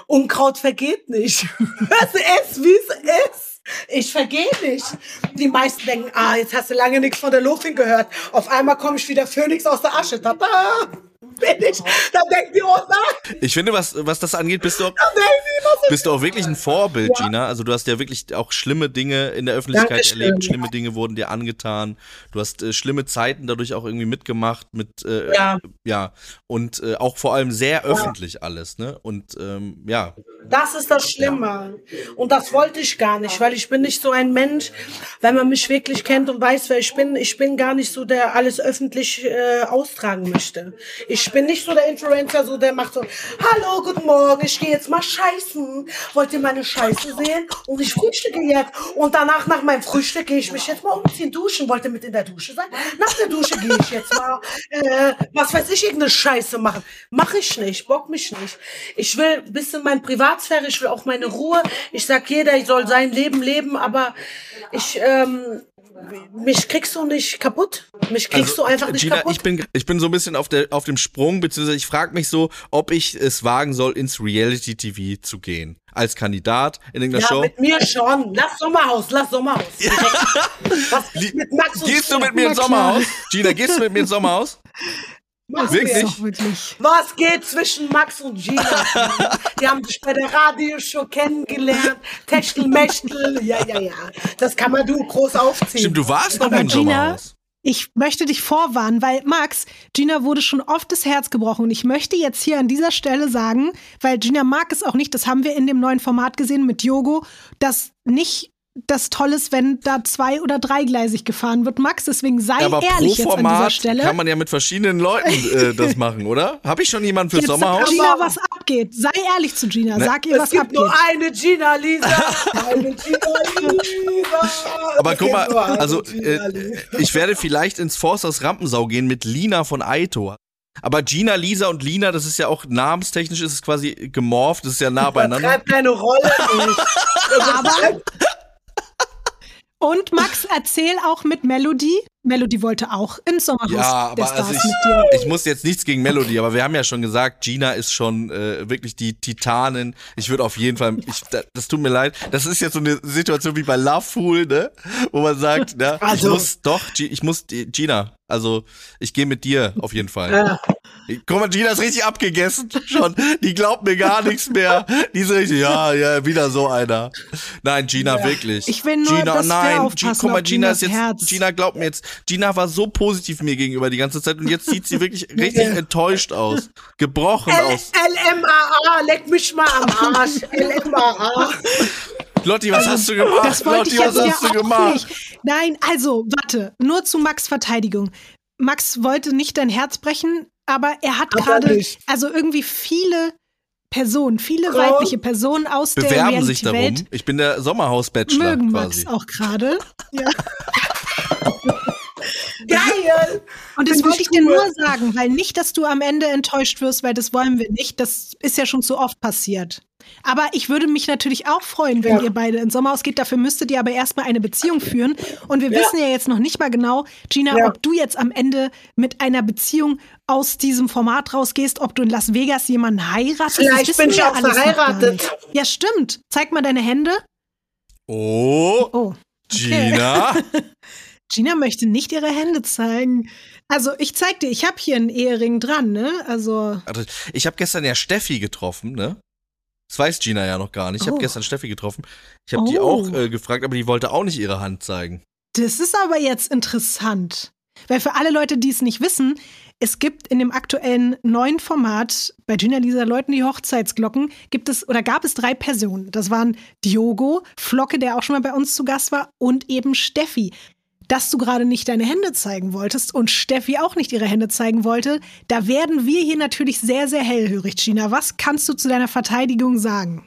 S8: Unkraut vergeht nicht. Es ist, wie es ist. Ich vergehe nicht. Die meisten denken, ah, jetzt hast du lange nichts von der Lofin gehört. Auf einmal komme ich wieder Phönix aus der Asche. Tada! Bin ich. Dann denken die, oh nein.
S5: Ich finde, was, was das angeht, bist du auch,
S8: die,
S5: bist du auch wirklich ein Vorbild, Gina. Also du hast ja wirklich auch schlimme Dinge in der Öffentlichkeit
S8: Dankeschön.
S5: erlebt. Schlimme Dinge wurden dir angetan. Du hast äh, schlimme Zeiten dadurch auch irgendwie mitgemacht mit, äh,
S8: Ja.
S5: ja. Und äh, auch vor allem sehr öffentlich alles, ne? Und ähm, ja,
S8: Das ist das Schlimme. Und das wollte ich gar nicht, weil ich bin nicht so ein Mensch, wenn man mich wirklich kennt und weiß, wer ich bin. Ich bin gar nicht so, der alles öffentlich äh, austragen möchte. Ich bin nicht so der Influencer, so der macht so, hallo, guten Morgen, ich gehe jetzt mal scheißen. Wollt ihr meine Scheiße sehen? Und ich frühstücke jetzt. Und danach, nach meinem Frühstück, gehe ich mich jetzt mal umziehen, duschen. Wollt ihr mit in der Dusche sein? Nach der Dusche gehe ich jetzt mal, äh, was weiß ich, irgendeine Scheiße machen. Mach ich nicht, bock mich nicht. Ich will ein bisschen meine Privatsphäre, ich will auch meine Ruhe. Ich sag, jeder soll sein Leben leben, aber ich, ähm, mich kriegst du nicht kaputt. Mich kriegst du einfach nicht
S5: Also, Gina,
S8: kaputt.
S5: ich bin, ich bin so ein bisschen auf, der, auf dem Sprung, beziehungsweise ich frage mich so, ob ich es wagen soll, ins Reality-TV zu gehen. Als Kandidat in irgendeiner
S8: ja,
S5: Show.
S8: mit mir schon. Lass Sommerhaus, lass Sommerhaus. Was ist mit Max und
S5: Gehst du mit mir ins. Sommerhaus? Gina, gehst du mit mir ins Sommerhaus?
S8: Machen
S5: Wirklich?
S4: wirklich.
S8: Was geht zwischen Max und Gina? Die haben sich bei der Radioshow kennengelernt. Techtelmechtel. Ja, ja, ja. Das kann man du groß aufziehen.
S5: Stimmt, du warst noch
S4: Aber
S5: im
S4: Gina-
S5: Sommerhaus.
S4: Ich möchte dich vorwarnen, weil Max, Gina wurde schon oft das Herz gebrochen und ich möchte jetzt hier an dieser Stelle sagen, weil Gina mag es auch nicht, das haben wir in dem neuen Format gesehen mit Yogo, dass nicht das toll ist, wenn da zwei- oder dreigleisig gefahren wird, Max. Deswegen sei
S5: Ja, aber
S4: ehrlich
S5: pro
S4: jetzt an dieser
S5: Format
S4: Stelle.
S5: kann man ja mit verschiedenen Leuten äh, das machen, oder? Habe ich schon jemanden fürs
S4: jetzt
S5: Sommerhaus?
S4: sag Gina, was abgeht. Sei ehrlich zu Gina.
S5: Ne.
S4: Sag ihr,
S8: Es
S4: was
S8: gibt
S4: abgeht.
S8: nur eine Gina Lisa. Eine Gina Lisa.
S5: Aber
S8: Es
S5: guck mal, also
S8: Gina
S5: äh, ich werde vielleicht ins Forsters Rampensau gehen mit Lina von Aito. Aber Gina, Lisa und Lina, das ist ja auch namenstechnisch ist es quasi gemorpht, das ist ja nah beieinander.
S8: Übertreib deine Rolle nicht.
S4: Aber und Max, erzähl auch mit Melody. Melody wollte auch ins Sommerhaus
S5: Ja, aber also
S4: Stars mit dir.
S5: ich, ich muss jetzt nichts gegen Melody, aber wir haben ja schon gesagt, Gina ist schon äh, wirklich die Titanin. Ich würde auf jeden Fall, ich, da- das tut mir leid, das ist jetzt so eine Situation wie bei Love Fool, ne? Wo man sagt, ne, ich
S8: Also-
S5: muss doch, ich muss, Gina, also ich gehe mit dir auf jeden Fall.
S8: Ja.
S5: Guck mal, Gina ist richtig abgegessen schon. Die glaubt mir gar nichts mehr. Die ist richtig, ja, ja, wieder so einer. Nein, Gina, wirklich.
S4: Ich will nur,
S5: Gina,
S4: dass
S5: nein, G guck mal, Gina ist jetzt,
S4: Herz.
S5: Gina glaubt mir jetzt, Gina war so positiv mir gegenüber die ganze Zeit und jetzt sieht sie wirklich richtig enttäuscht aus. Gebrochen
S8: L
S5: aus.
S8: LMAA, leck mich mal am Arsch. LMAA.
S5: Lotti, was hast du gemacht?
S4: Das
S5: Lotti, was
S4: ja
S5: hast du gemacht?
S4: Nein, also, warte, nur zu Max Verteidigung. Max wollte nicht dein Herz brechen, aber er hat gerade, also irgendwie viele Personen, viele weibliche Personen aus der
S5: Bewerben sich darum. Ich bin der Sommerhaus-Bachelor
S4: mögen
S5: quasi.
S4: Max auch gerade. Ja.
S8: Geil.
S4: Und das
S8: Find
S4: wollte
S8: ich
S4: ich dir nur sagen, weil nicht, dass du am Ende enttäuscht wirst, weil das wollen wir nicht. Das ist ja schon zu oft passiert. Aber ich würde mich natürlich auch freuen, wenn
S8: Ja.
S4: ihr beide ins Sommerhaus geht. Dafür müsstet ihr aber erstmal eine Beziehung führen. Und wir
S8: Ja.
S4: wissen ja jetzt noch nicht mal genau, Gina,
S8: Ja.
S4: ob du jetzt am Ende mit einer Beziehung aus diesem Format rausgehst, ob du in Las Vegas jemanden heiratest.
S8: Vielleicht bin ich auch verheiratet.
S4: Ja, stimmt. Zeig mal deine Hände.
S5: Oh,
S4: Oh.
S5: Gina.
S4: Gina möchte nicht ihre Hände zeigen. Also ich zeig dir, ich habe hier einen Ehering dran, ne? Also
S5: Warte, Ich habe gestern ja Steffi getroffen, ne? Das weiß Gina ja noch gar nicht. Ich habe
S4: Oh.
S5: gestern Steffi getroffen. Ich habe die
S4: Oh.
S5: auch äh, gefragt, aber die wollte auch nicht ihre Hand zeigen.
S4: Das ist aber jetzt interessant. Weil für alle Leute, die es nicht wissen, es gibt in dem aktuellen neuen Format bei Gina Lisa Leuten die Hochzeitsglocken, gibt es oder gab es drei Personen. Das waren Diogo, Flocke, der auch schon mal bei uns zu Gast war, und eben Steffi. Dass du gerade nicht deine Hände zeigen wolltest und Steffi auch nicht ihre Hände zeigen wollte, da werden wir hier natürlich sehr, sehr hellhörig, Gina. Was kannst du zu deiner Verteidigung sagen?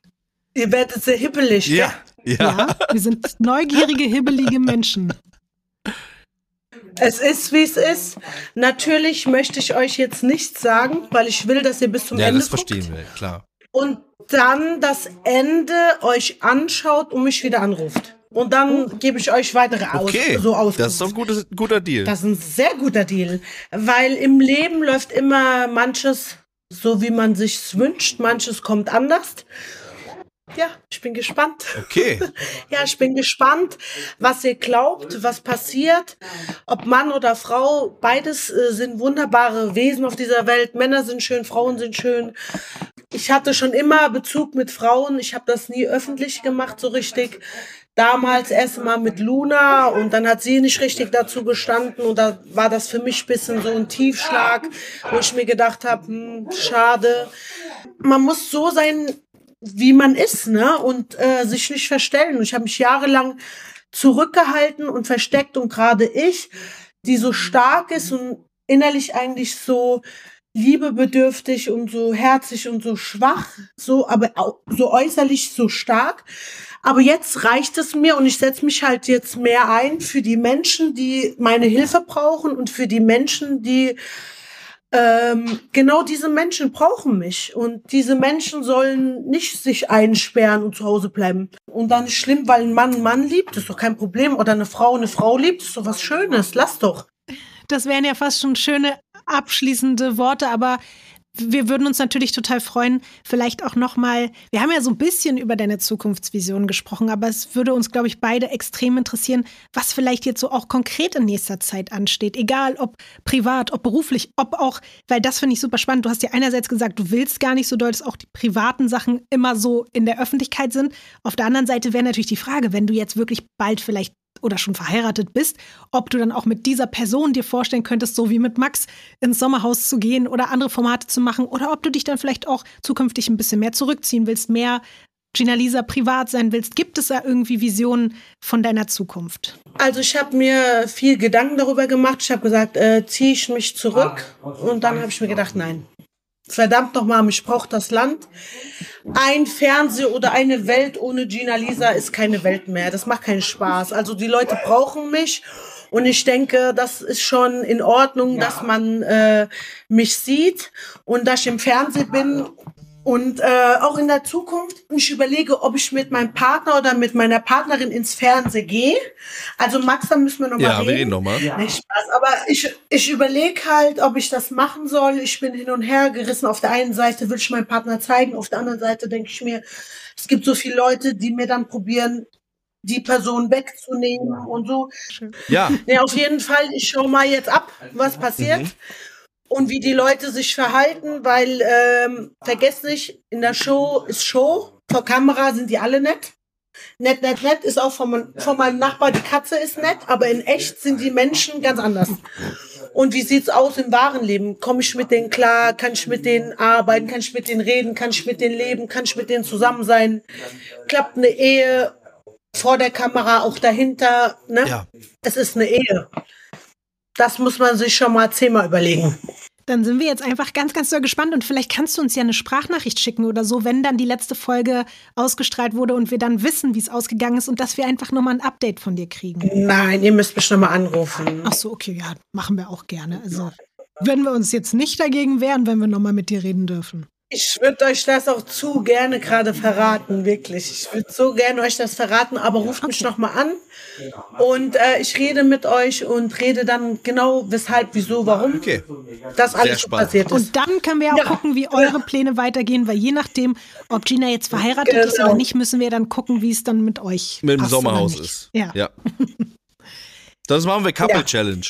S8: Ihr werdet sehr hibbelig.
S5: Ja. Ja.
S4: Ja, wir sind neugierige, hibbelige Menschen.
S8: Es ist, wie es ist. Natürlich möchte ich euch jetzt nichts sagen, weil ich will, dass ihr bis zum
S5: Ja,
S8: Ende
S5: das
S8: guckt.
S5: verstehen wir, klar.
S8: Und dann das Ende euch anschaut und mich wieder anruft. Und dann gebe ich euch weitere aus,
S5: Okay,
S8: so aus.
S5: das ist doch ein gutes, guter Deal.
S8: Das ist ein sehr guter Deal, weil im Leben läuft immer manches so, wie man sich's wünscht, manches kommt anders. Ja, ich bin gespannt.
S5: Okay.
S8: Ja, ich bin gespannt, was ihr glaubt, was passiert. Ob Mann oder Frau, beides äh, sind wunderbare Wesen auf dieser Welt. Männer sind schön, Frauen sind schön. Ich hatte schon immer Bezug mit Frauen. Ich habe das nie öffentlich gemacht, so richtig. Damals erst mal mit Luna und dann hat sie nicht richtig dazu gestanden und da war das für mich ein bisschen so ein Tiefschlag, wo ich mir gedacht habe, hm, schade. Man muss so sein, wie man ist, ne? Und äh, sich nicht verstellen. Und ich habe mich jahrelang zurückgehalten und versteckt und gerade ich, die so stark ist und innerlich eigentlich so liebebedürftig und so herzig und so schwach, so aber au- so äußerlich so stark. Aber jetzt reicht es mir und ich setze mich halt jetzt mehr ein für die Menschen, die meine Hilfe brauchen und für die Menschen, die ähm, genau diese Menschen brauchen mich und diese Menschen sollen nicht sich einsperren und zu Hause bleiben. Und dann ist schlimm, weil ein Mann einen Mann liebt, ist doch kein Problem. Oder eine Frau eine Frau liebt, ist doch was Schönes. Lass doch.
S4: Das wären ja fast schon schöne abschließende Worte, aber wir würden uns natürlich total freuen, vielleicht auch nochmal, wir haben ja so ein bisschen über deine Zukunftsvision gesprochen, aber es würde uns, glaube ich, beide extrem interessieren, was vielleicht jetzt so auch konkret in nächster Zeit ansteht. Egal ob privat, ob beruflich, ob auch, weil das finde ich super spannend. Du hast ja einerseits gesagt, du willst gar nicht so doll, dass auch die privaten Sachen immer so in der Öffentlichkeit sind. Auf der anderen Seite wäre natürlich die Frage, wenn du jetzt wirklich bald vielleicht oder schon verheiratet bist, ob du dann auch mit dieser Person dir vorstellen könntest, so wie mit Max ins Sommerhaus zu gehen oder andere Formate zu machen oder ob du dich dann vielleicht auch zukünftig ein bisschen mehr zurückziehen willst, mehr Gina Lisa privat sein willst. Gibt es da irgendwie Visionen von deiner Zukunft?
S8: Also ich habe mir viel Gedanken darüber gemacht. Ich habe gesagt, äh, ziehe ich mich zurück. Und dann habe ich mir gedacht, nein. Verdammt nochmal, ich brauche das Land. Ein Fernseh oder eine Welt ohne Gina Lisa ist keine Welt mehr. Das macht keinen Spaß. Also die Leute brauchen mich. Und ich denke, das ist schon in Ordnung, dass man äh, mich sieht und dass ich im Fernsehen bin und äh, auch in der Zukunft, ich überlege, ob ich mit meinem Partner oder mit meiner Partnerin ins Fernsehen gehe. Also Max, da müssen wir nochmal
S6: Ja,
S8: reden.
S6: wir reden nochmal.
S8: Nicht Spaß, aber ich, ich überlege halt, ob ich das machen soll. Ich bin hin und her gerissen. Auf der einen Seite will ich meinen Partner zeigen, auf der anderen Seite denke ich mir, es gibt so viele Leute, die mir dann probieren, die Person wegzunehmen und so.
S6: Ja,
S8: Nee, auf jeden Fall, ich schaue mal jetzt ab, was passiert
S6: Mhm.
S8: Und wie die Leute sich verhalten, weil ähm, vergesst nicht, in der Show ist Show, vor Kamera sind die alle nett. Nett, nett, nett ist auch von, von meinem Nachbar, die Katze ist nett, aber in echt sind die Menschen ganz anders. Und wie sieht's aus im wahren Leben? Komme ich mit denen klar? Kann ich mit denen arbeiten? Kann ich mit denen reden? Kann ich mit denen leben? Kann ich mit denen zusammen sein? Klappt eine Ehe vor der Kamera, auch dahinter? Ne?
S6: ja.
S8: Es ist eine Ehe. Das muss man sich schon mal zehnmal überlegen.
S4: Dann sind wir jetzt einfach ganz, ganz doll gespannt und vielleicht kannst du uns ja eine Sprachnachricht schicken oder so, wenn dann die letzte Folge ausgestrahlt wurde und wir dann wissen, wie es ausgegangen ist und dass wir einfach nochmal ein Update von dir kriegen.
S8: Nein, ihr müsst mich noch mal anrufen.
S4: Ach so, okay, ja, machen wir auch gerne. Also, wenn wir uns jetzt nicht dagegen wehren, wenn wir nochmal mit dir reden dürfen.
S8: Ich würde euch das auch zu gerne gerade verraten, wirklich. Ich würde so gerne euch das verraten, aber ruft mich noch mal an und äh, ich rede mit euch und rede dann genau weshalb, wieso, warum
S6: Okay.
S8: das alles so passiert ist.
S4: Und dann können wir ja auch
S8: Ja.
S4: gucken, wie eure Pläne weitergehen, weil je nachdem, ob Gina jetzt verheiratet ist
S8: Genau.
S4: oder nicht, müssen wir dann gucken, wie es dann mit euch
S6: Mit dem Sommerhaus
S4: nicht.
S6: ist.
S4: Ja.
S6: ja. Das machen wir Couple
S8: Ja.
S6: Challenge.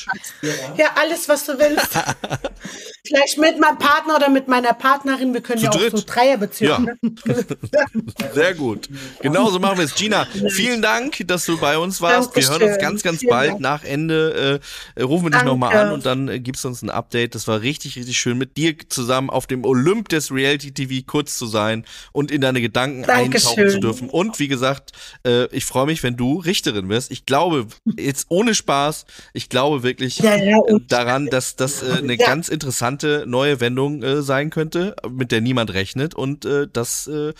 S8: Ja, alles, was du willst. Vielleicht mit meinem Partner oder mit meiner Partnerin. Wir können
S6: Zu
S8: ja auch
S6: dritt.
S8: so Dreierbeziehungen.
S6: Ja. Sehr gut. Genauso machen wir es. Gina, vielen Dank, dass du bei uns warst. Wir hören uns
S8: Dankeschön.
S6: ganz, ganz
S8: Vielen
S6: bald
S8: Dank.
S6: nach Ende. Äh, äh, rufen wir dich nochmal an und dann äh, gibst du uns ein Update. Das war richtig, richtig schön, mit dir zusammen auf dem Olymp des Reality TV kurz zu sein und in deine Gedanken
S8: Dankeschön.
S6: eintauchen zu dürfen. Und wie gesagt, äh, ich freue mich, wenn du Richterin wirst. Ich glaube, jetzt ohne Spaß, ich glaube wirklich
S8: Ja, ja,
S6: daran, dass das äh, eine
S8: Ja.
S6: ganz interessante neue Wendung äh, sein könnte, mit der niemand rechnet und äh, das äh,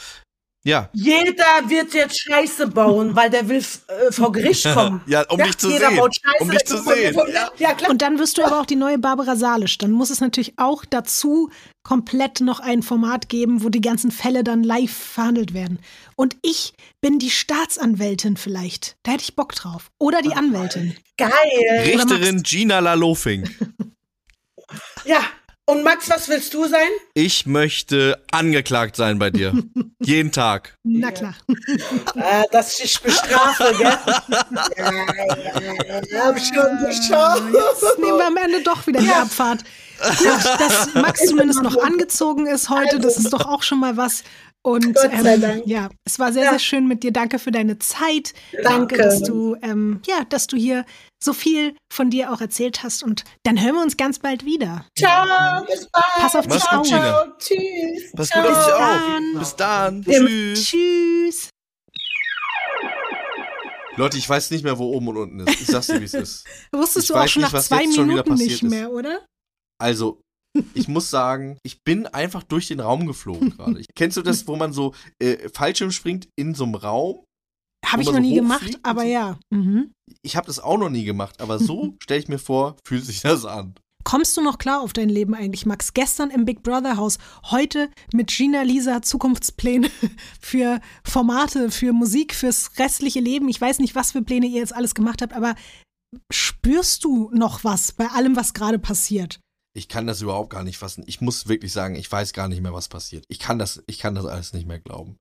S6: ja,
S8: Jeder wird jetzt Scheiße bauen, weil der will äh, vor Gericht kommen.
S6: Ja, um dich zu
S8: jeder
S6: sehen.
S8: Baut Scheiße,
S6: Um dich zu sehen.
S8: Ja, ja klar.
S4: Und dann wirst du aber auch die neue Barbara Salisch. Dann muss es natürlich auch dazu komplett noch ein Format geben, wo die ganzen Fälle dann live verhandelt werden. Und ich bin die Staatsanwältin vielleicht. Da hätte ich Bock drauf. Oder die Anwältin.
S8: Geil.
S6: Richterin Gina Lalofing.
S8: Ja. Und Max, was willst du sein?
S6: Ich möchte angeklagt sein bei dir. Jeden Tag.
S4: Na klar.
S8: Äh, dass ich bestrafe, gell? ja, ja, ja, hab schon geschaut.
S4: Jetzt nehmen wir am Ende doch wieder die Abfahrt. Gut, dass Max zumindest noch angezogen ist heute, das ist doch auch schon mal was. Und
S8: Gott sei
S4: ähm,
S8: Dank.
S4: ja, es war sehr,
S8: Ja.
S4: sehr schön mit dir. Danke für deine Zeit. Danke,
S8: Danke.
S4: dass du ähm, ja, dass du hier so viel von dir auch erzählt hast. Und dann hören wir uns ganz bald wieder.
S8: Ciao, bis bald.
S4: Pass auf dich auf.
S8: Ciao, tschüss.
S6: Pass gut auf dich auf. Bis dann. Tschüss.
S4: Tschüss.
S5: Leute, ich weiß nicht mehr, wo oben und unten ist. Ich sag's dir, wie es ist.
S4: Wusstest
S5: Ich
S4: du auch schon
S5: nicht,
S4: nach
S5: was
S4: zwei
S5: jetzt schon wieder
S4: Minuten
S5: passiert
S4: nicht
S5: ist.
S4: mehr, oder?
S5: Also, ich muss sagen, ich bin einfach durch den Raum geflogen gerade. Kennst du das, wo man so äh, Fallschirm springt in so einem Raum?
S4: Habe ich noch
S5: so
S4: nie gemacht, aber
S5: so?
S4: ja. Mhm.
S5: Ich habe das auch noch nie gemacht, aber so stelle ich mir vor, fühlt sich das an.
S4: Kommst du noch klar auf dein Leben eigentlich, Max? Gestern im Big Brother Haus, heute mit Gina Lisa Zukunftspläne für Formate, für Musik, fürs restliche Leben. Ich weiß nicht, was für Pläne ihr jetzt alles gemacht habt, aber spürst du noch was bei allem, was gerade passiert?
S5: Ich kann das überhaupt gar nicht fassen. Ich muss wirklich sagen, ich weiß gar nicht mehr, was passiert. Ich kann das, ich kann das alles nicht mehr glauben.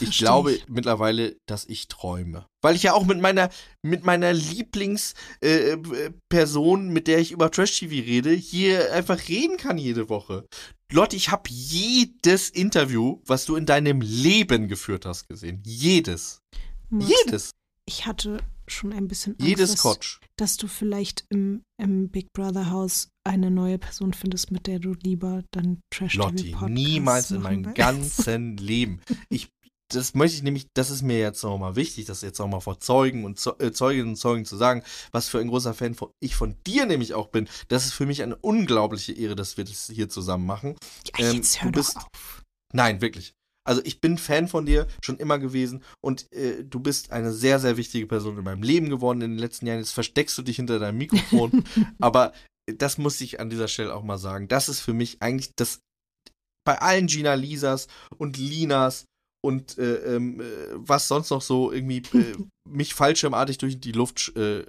S5: Ich
S4: Versteh
S5: glaube
S4: ich.
S5: mittlerweile, dass ich träume. Weil ich ja auch mit meiner, mit meiner Lieblingsperson, äh, äh, mit der ich über Trash TV rede, hier einfach reden kann jede Woche. Lotte, ich habe jedes Interview, was du in deinem Leben geführt hast, gesehen. Jedes.
S4: Max,
S5: Jedes.
S4: Ich hatte schon ein bisschen Angst,
S5: Jedes
S4: dass, dass du vielleicht im, im Big Brother Haus eine neue Person findest, mit der du lieber dann trash
S5: Lotti, niemals in meinem ganzen Leben. Ich, das möchte ich nämlich, das ist mir jetzt nochmal wichtig, das jetzt nochmal vor Zeugen und äh, Zeuginnen und Zeugen zu sagen, was für ein großer Fan von, ich von dir nämlich auch bin. Das ist für mich eine unglaubliche Ehre, dass wir das hier zusammen machen.
S4: Ja,
S5: Ähm,
S4: jetzt
S5: du
S4: hör doch
S5: bist-
S4: auf.
S5: Nein, wirklich. Also ich bin Fan von dir schon immer gewesen und äh, du bist eine sehr, sehr wichtige Person in meinem Leben geworden in den letzten Jahren. Jetzt versteckst du dich hinter deinem Mikrofon, aber das muss ich an dieser Stelle auch mal sagen. Das ist für mich eigentlich das bei allen Gina Lisas und Linas und äh, ähm, äh, was sonst noch so irgendwie äh, mich fallschirmartig durch die Luft äh,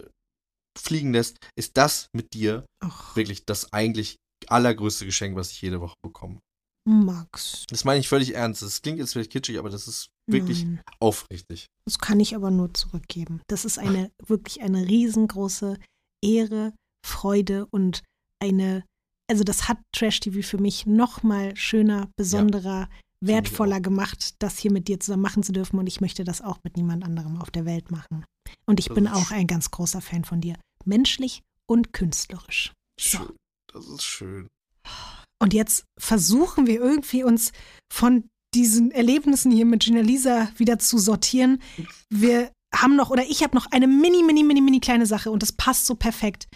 S5: fliegen lässt, ist das mit dir
S4: Ach,
S5: wirklich das eigentlich allergrößte Geschenk, was ich jede Woche bekomme.
S4: Max.
S5: Das meine ich völlig ernst. Das klingt jetzt vielleicht kitschig, aber das ist wirklich
S4: Nein,
S5: aufrichtig.
S4: das kann ich aber nur zurückgeben. Das ist eine wirklich eine riesengroße Ehre, Freude und eine, also das hat Trash TV für mich noch mal schöner, besonderer, wertvoller gemacht, das hier mit dir zusammen machen zu dürfen und ich möchte das auch mit niemand anderem auf der Welt machen. Und ich
S5: Das
S4: bin auch ein ganz großer Fan von dir, menschlich und künstlerisch. So.
S5: Schön. Das ist schön.
S4: Und jetzt versuchen wir irgendwie uns von diesen Erlebnissen hier mit Gina Lisa wieder zu sortieren. Wir haben noch, oder ich habe noch eine mini, mini, mini, mini kleine Sache und das passt so perfekt.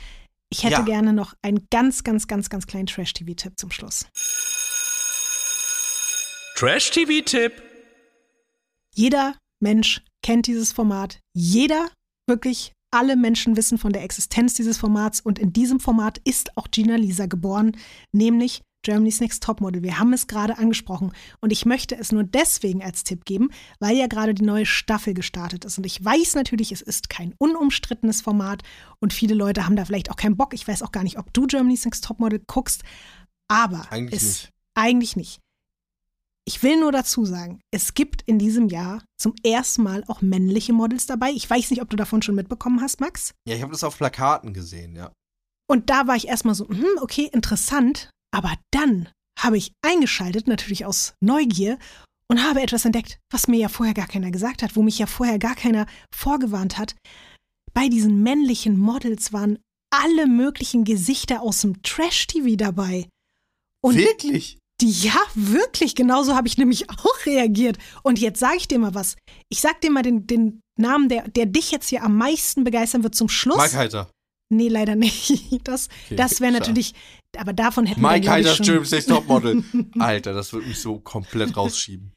S4: Ich hätte
S5: Ja.
S4: gerne noch einen ganz, ganz, ganz, ganz kleinen Trash-TV-Tipp zum Schluss.
S2: Trash-TV-Tipp.
S4: Jeder Mensch kennt dieses Format. Jeder, wirklich alle Menschen wissen von der Existenz dieses Formats. Und in diesem Format ist auch Gina Lisa geboren, nämlich Germany's Next Topmodel. Wir haben es gerade angesprochen. Und ich möchte es nur deswegen als Tipp geben, weil ja gerade die neue Staffel gestartet ist. Und ich weiß natürlich, es ist kein unumstrittenes Format. Und viele Leute haben da vielleicht auch keinen Bock. Ich weiß auch gar nicht, ob du Germany's Next Topmodel guckst. Aber
S5: Eigentlich
S4: es,
S5: nicht.
S4: Eigentlich nicht. Ich will nur dazu sagen, es gibt in diesem Jahr zum ersten Mal auch männliche Models dabei. Ich weiß nicht, ob du davon schon mitbekommen hast, Max.
S5: Ja, ich habe das auf Plakaten gesehen, ja.
S4: Und da war ich erstmal so, hm, okay, interessant. Aber dann habe ich eingeschaltet, natürlich aus Neugier, und habe etwas entdeckt, was mir ja vorher gar keiner gesagt hat, wo mich ja vorher gar keiner vorgewarnt hat. Bei diesen männlichen Models waren alle möglichen Gesichter aus dem Trash-TV dabei. Und
S5: Wirklich?
S4: die, ja, wirklich, genauso habe ich nämlich auch reagiert. Und jetzt sage ich dir mal was. Ich sag dir mal den, den Namen, der, der dich jetzt hier am meisten begeistern wird zum Schluss.
S5: Mike Heiter.
S4: Nee, leider nicht. Das,
S5: Okay,
S4: das wäre natürlich, aber davon hätten wir,
S5: Mike
S4: ich,
S5: Heiter,
S4: schon.
S5: Germany's Next Topmodel. Alter, das wird mich so komplett rausschieben.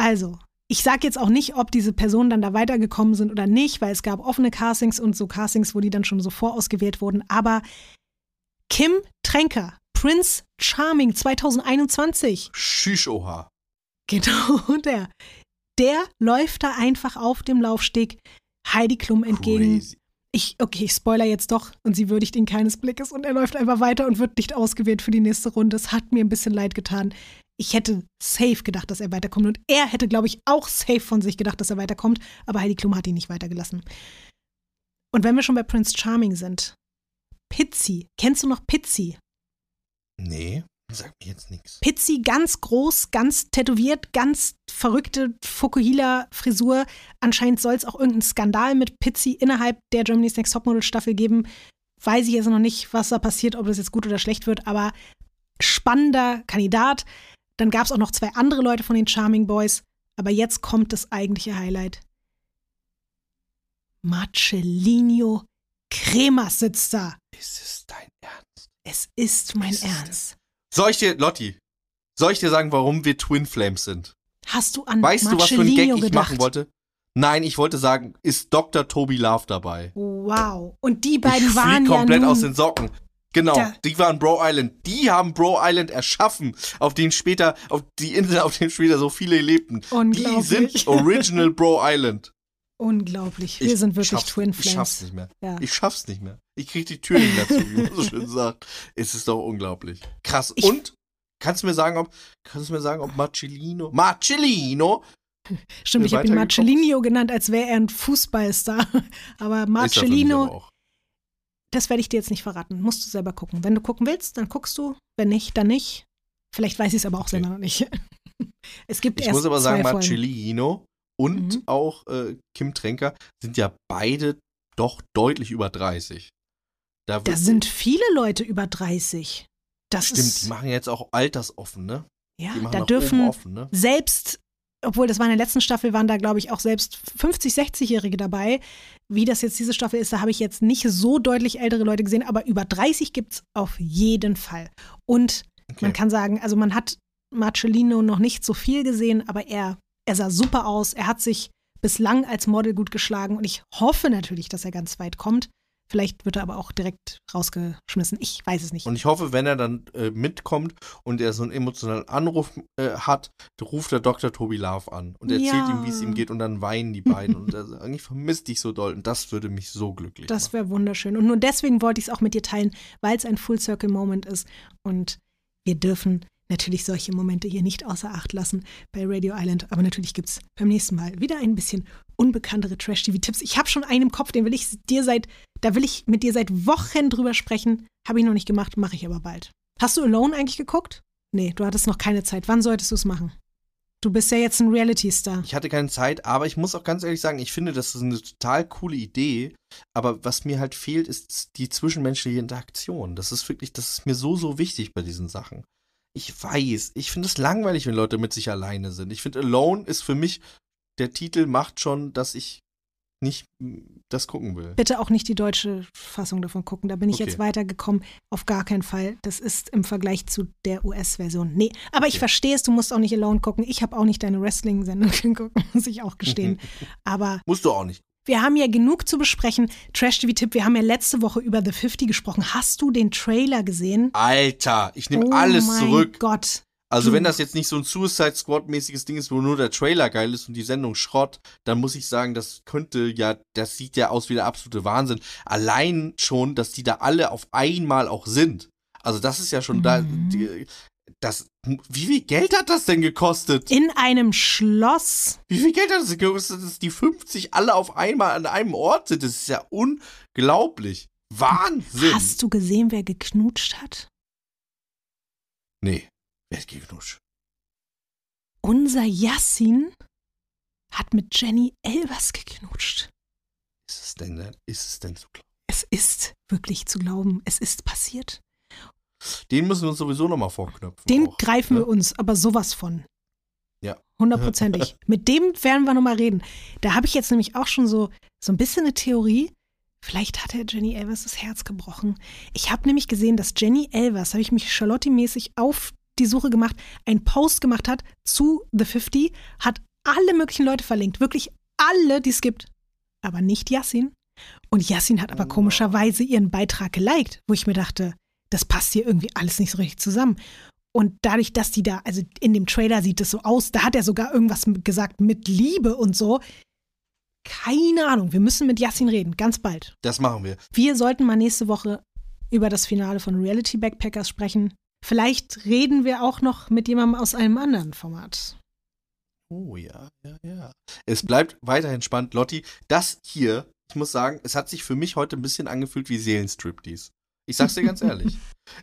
S4: Also, ich sage jetzt auch nicht, ob diese Personen dann da weitergekommen sind oder nicht, weil es gab offene Castings und so Castings, wo die dann schon so vorausgewählt wurden. Aber Kim Tränker, Prince Charming 2021,
S5: Schüsch, oha.
S4: genau der, der läuft da einfach auf dem Laufsteg Heidi Klum entgegen.
S5: Crazy.
S4: Ich, okay, ich spoiler jetzt doch und sie würdigt ihn keines Blickes und er läuft einfach weiter und wird nicht ausgewählt für die nächste Runde. Es hat mir ein bisschen leid getan. Ich hätte safe gedacht, dass er weiterkommt und er hätte, glaube ich, auch safe von sich gedacht, dass er weiterkommt, aber Heidi Klum hat ihn nicht weitergelassen. Und wenn wir schon bei Prince Charming sind, Pizzi, kennst du noch Pizzi?
S5: Nee, sag mir jetzt nichts.
S4: Pizzi ganz groß, ganz tätowiert, ganz verrückte Fukuhila-Frisur. Anscheinend soll es auch irgendeinen Skandal mit Pizzi innerhalb der Germany's Next Topmodel-Staffel geben. Weiß ich jetzt noch nicht, was da passiert, ob das jetzt gut oder schlecht wird, aber spannender Kandidat. Dann gab es auch noch zwei andere Leute von den Charming Boys. Aber jetzt kommt das eigentliche Highlight. Marcellino Cremas sitzt da.
S5: Ist es dein Ernst?
S4: Es ist mein
S5: Ist
S4: Ernst.
S5: Soll ich dir, Lotti, soll ich dir sagen, warum wir Twin Flames sind?
S4: Hast du an
S5: Weißt du, was für ein
S4: Marcellino
S5: Gag ich
S4: gedacht?
S5: machen wollte? Nein, ich wollte sagen, ist Dr. Toby Love dabei?
S4: Wow. Und die beiden
S5: ich
S4: waren ja
S5: komplett
S4: nun,
S5: aus den Socken. Genau,
S4: Da-
S5: die waren Bro Island. Die haben Bro Island erschaffen, auf den später, auf die Insel, auf dem später so viele lebten. Die sind Original Bro Island.
S4: Unglaublich. Wir
S5: Ich
S4: sind wirklich Twin
S5: Ich schaff's
S4: Flames.
S5: nicht mehr.
S4: Ja.
S5: Ich schaff's nicht mehr. Ich krieg die Tür nicht dazu, wie man so schön sagt. Es ist doch unglaublich. Krass.
S4: Ich-
S5: Und kannst du mir sagen, ob kannst du mir sagen, ob Marcellino Marcellino
S4: Stimmt, ich habe ihn? Marcellino genannt, als wäre er ein Fußballstar. Aber
S5: er
S4: Marcellino, das werde ich dir jetzt nicht verraten. Musst du selber gucken. Wenn du gucken willst, dann guckst du. Wenn nicht, dann nicht. Vielleicht weiß ich es aber auch
S5: Okay.
S4: selber noch nicht. Es gibt
S5: Ich
S4: erst
S5: muss aber sagen. Marcellino und
S4: Mhm.
S5: auch äh, Kim Tränker sind ja beide doch deutlich über 30. Da,
S4: Da sind viele Leute über 30. Das
S5: Stimmt,
S4: ist,
S5: die machen jetzt auch altersoffen, ne?
S4: ja, da dürfen
S5: offen, ne?
S4: selbst, obwohl das war in der letzten Staffel, waren da, glaube ich, auch selbst 50-, 60-Jährige dabei. Wie das jetzt diese Staffel ist, da habe ich jetzt nicht so deutlich ältere Leute gesehen, aber über 30 gibt es auf jeden Fall. Und
S5: Okay.
S4: man kann sagen, also man hat Marcellino noch nicht so viel gesehen, aber er, er sah super aus. Er hat sich bislang als Model gut geschlagen und ich hoffe natürlich, dass er ganz weit kommt. Vielleicht wird er aber auch direkt rausgeschmissen. Ich weiß es nicht.
S5: Und ich hoffe, wenn er dann äh, mitkommt und er so einen emotionalen Anruf äh, hat, ruft er Dr. Tobi Love an und erzählt
S4: Ja.
S5: ihm, wie es ihm geht und dann weinen die beiden und er sagt, eigentlich vermisst dich so doll und das würde mich so glücklich
S4: Das
S5: machen.
S4: wäre wunderschön. Und nur deswegen wollte ich es auch mit dir teilen, weil es ein Full Circle Moment ist. Und wir dürfen natürlich solche Momente hier nicht außer Acht lassen bei Radio Island. Aber natürlich gibt es beim nächsten Mal wieder ein bisschen unbekanntere Trash-TV-Tipps. Ich habe schon einen im Kopf, den will ich dir seit, da will ich mit dir seit Wochen drüber sprechen. Habe ich noch nicht gemacht, mache ich aber bald. Hast du Alone eigentlich geguckt? Nee, du hattest noch keine Zeit. Wann solltest du es machen? Du bist ja jetzt ein Reality-Star.
S5: Ich hatte keine Zeit, aber ich muss auch ganz ehrlich sagen, ich finde, das ist eine total coole Idee. Aber was mir halt fehlt, ist die zwischenmenschliche Interaktion. Das ist wirklich, das ist mir so, so wichtig bei diesen Sachen. Ich weiß, ich finde es langweilig, wenn Leute mit sich alleine sind. Ich finde, Alone ist für mich, der Titel macht schon, dass ich nicht das gucken will.
S4: Bitte auch nicht die deutsche Fassung davon gucken. Da bin ich
S5: Okay.
S4: jetzt weitergekommen. Auf gar keinen Fall. Das ist im Vergleich zu der US-Version. Nee, aber ich
S5: Okay.
S4: verstehe es. Du musst auch nicht Alone gucken. Ich habe auch nicht deine Wrestling-Sendung geguckt, muss ich auch gestehen. aber
S5: Musst du auch nicht.
S4: Wir haben ja genug zu besprechen. Trash-TV-Tipp, wir haben ja letzte Woche über The 50 gesprochen. Hast du den Trailer gesehen?
S5: Alter, ich nehme
S4: oh
S5: alles
S4: mein
S5: zurück.
S4: Gott.
S5: Also wenn das jetzt nicht so ein Suicide Squad-mäßiges Ding ist, wo nur der Trailer geil ist und die Sendung Schrott, dann muss ich sagen, das könnte ja, das sieht ja aus wie der absolute Wahnsinn. Allein schon, dass die da alle auf einmal auch sind. Also das ist ja schon da,
S4: Mhm.
S5: die, das, wie viel Geld hat das denn gekostet?
S4: In einem Schloss.
S5: Wie viel Geld hat das gekostet, dass die 50 alle auf einmal an einem Ort sind? Das ist ja unglaublich. Wahnsinn.
S4: Hast du gesehen, wer geknutscht hat?
S5: Nee, wer hat geknutscht?
S4: Unser Yassin hat mit Jenny Elvers geknutscht.
S5: Ist es denn, ist es denn so klar?
S4: Es ist wirklich zu glauben, es ist passiert.
S5: Den müssen wir uns sowieso nochmal vorknöpfen.
S4: Den
S5: auch,
S4: greifen
S5: ne?
S4: wir uns aber sowas von.
S5: Ja.
S4: Hundertprozentig. Mit dem werden wir nochmal reden. Da habe ich jetzt nämlich auch schon so, so ein bisschen eine Theorie. Vielleicht hat er Jenny Elvers das Herz gebrochen. Ich habe nämlich gesehen, dass Jenny Elvers, habe ich mich Charlotte-mäßig auf die Suche gemacht, einen Post gemacht hat zu The 50, hat alle möglichen Leute verlinkt. Wirklich alle, die es gibt. Aber nicht Yassin. Und Yassin hat aber
S5: Oh.
S4: komischerweise ihren Beitrag geliked, wo ich mir dachte, das passt hier irgendwie alles nicht so richtig zusammen. Und dadurch, dass die da, also in dem Trailer sieht es so aus, da hat er sogar irgendwas gesagt mit Liebe und so. Keine Ahnung, wir müssen mit Yassin reden, ganz bald.
S5: Das machen wir.
S4: Wir sollten mal nächste Woche über das Finale von Reality Backpackers sprechen. Vielleicht reden wir auch noch mit jemandem aus einem anderen Format.
S5: Oh ja, ja, ja. Es bleibt weiterhin spannend. Lotti, das hier, ich muss sagen, es hat sich für mich heute ein bisschen angefühlt wie Seelenstriptease. Ich sag's dir ganz ehrlich.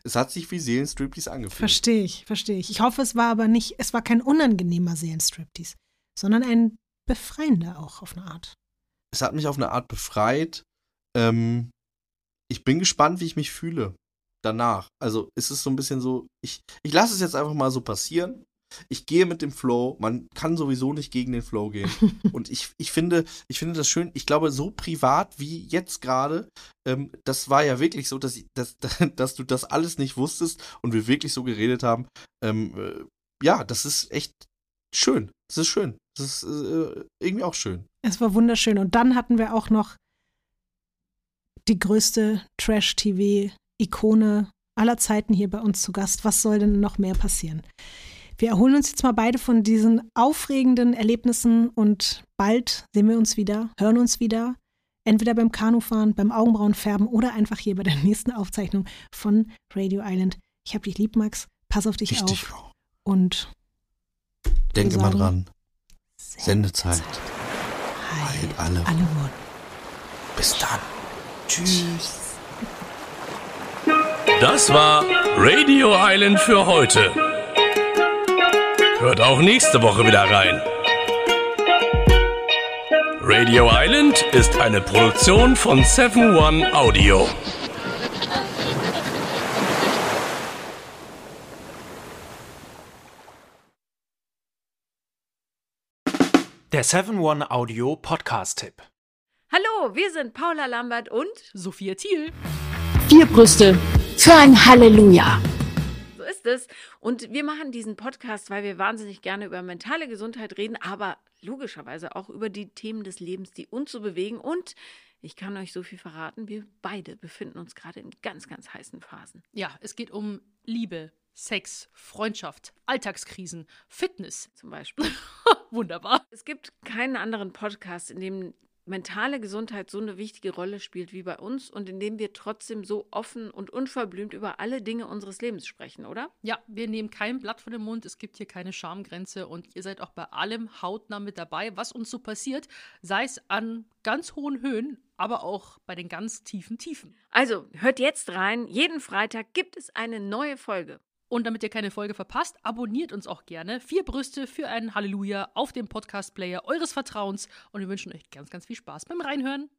S5: Es hat sich wie Seelenstriptease angefühlt.
S4: Verstehe ich, verstehe ich. Ich hoffe, es war aber nicht, es war kein unangenehmer Seelenstriptease, sondern ein befreiender auch auf eine Art.
S5: es hat mich auf eine Art befreit. Ähm, ich bin gespannt, wie ich mich fühle danach. Also ist es so ein bisschen so, ich, ich lasse es jetzt einfach mal so passieren. Ich gehe mit dem Flow. Man kann sowieso nicht gegen den Flow gehen. Und ich, ich finde, ich finde das schön. Ich glaube, so privat wie jetzt gerade, ähm, das war ja wirklich so, dass, ich, dass, dass du das alles nicht wusstest und wir wirklich so geredet haben. Ähm, äh, ja, das ist echt schön. Das ist schön. Das ist äh, irgendwie auch schön.
S4: Es war wunderschön. Und dann hatten wir auch noch die größte Trash-TV-Ikone aller Zeiten hier bei uns zu Gast. Was soll denn noch mehr passieren? Wir erholen uns jetzt mal beide von diesen aufregenden Erlebnissen und bald sehen wir uns wieder, hören uns wieder. Entweder beim Kanufahren, beim Augenbrauenfärben oder einfach hier bei der nächsten Aufzeichnung von Radio Island. Ich hab dich lieb, Max. Pass auf dich
S5: Richtig.
S4: auf. Und
S5: Denk immer dran. Sendezeit.
S4: halt
S5: Heilt alle.
S4: alle Wunden.
S5: Bis dann. Tschüss.
S2: Das war Radio Island für heute. Hört auch nächste Woche wieder rein. Radio Island ist eine Produktion von 7 One Audio.
S9: Der 7-One Audio Podcast-Tipp.
S10: Hallo, wir sind Paula Lambert und
S11: Sophia Thiel.
S12: Vier Brüste für ein Halleluja.
S10: So ist es. Und wir machen diesen Podcast, weil wir wahnsinnig gerne über mentale Gesundheit reden, aber logischerweise auch über die Themen des Lebens, die uns so bewegen. Und ich kann euch so viel verraten, wir beide befinden uns gerade in ganz, ganz heißen Phasen.
S11: Ja, es geht um Liebe, Sex, Freundschaft, Alltagskrisen, Fitness.
S10: Zum Beispiel.
S11: Wunderbar.
S10: Es gibt keinen anderen Podcast, in dem mentale Gesundheit so eine wichtige Rolle spielt wie bei uns und in dem wir trotzdem so offen und unverblümt über alle Dinge unseres Lebens sprechen, oder?
S11: Ja, wir nehmen kein Blatt vor den Mund, es gibt hier keine Schamgrenze und ihr seid auch bei allem hautnah mit dabei, was uns so passiert, sei es an ganz hohen Höhen, aber auch bei den ganz tiefen Tiefen.
S10: Also, hört jetzt rein, jeden Freitag gibt es eine neue Folge.
S11: Und damit ihr keine Folge verpasst, abonniert uns auch gerne. Vier Brüste für ein Halleluja auf dem Podcast-Player eures Vertrauens. Und wir wünschen euch ganz, ganz viel Spaß beim Reinhören.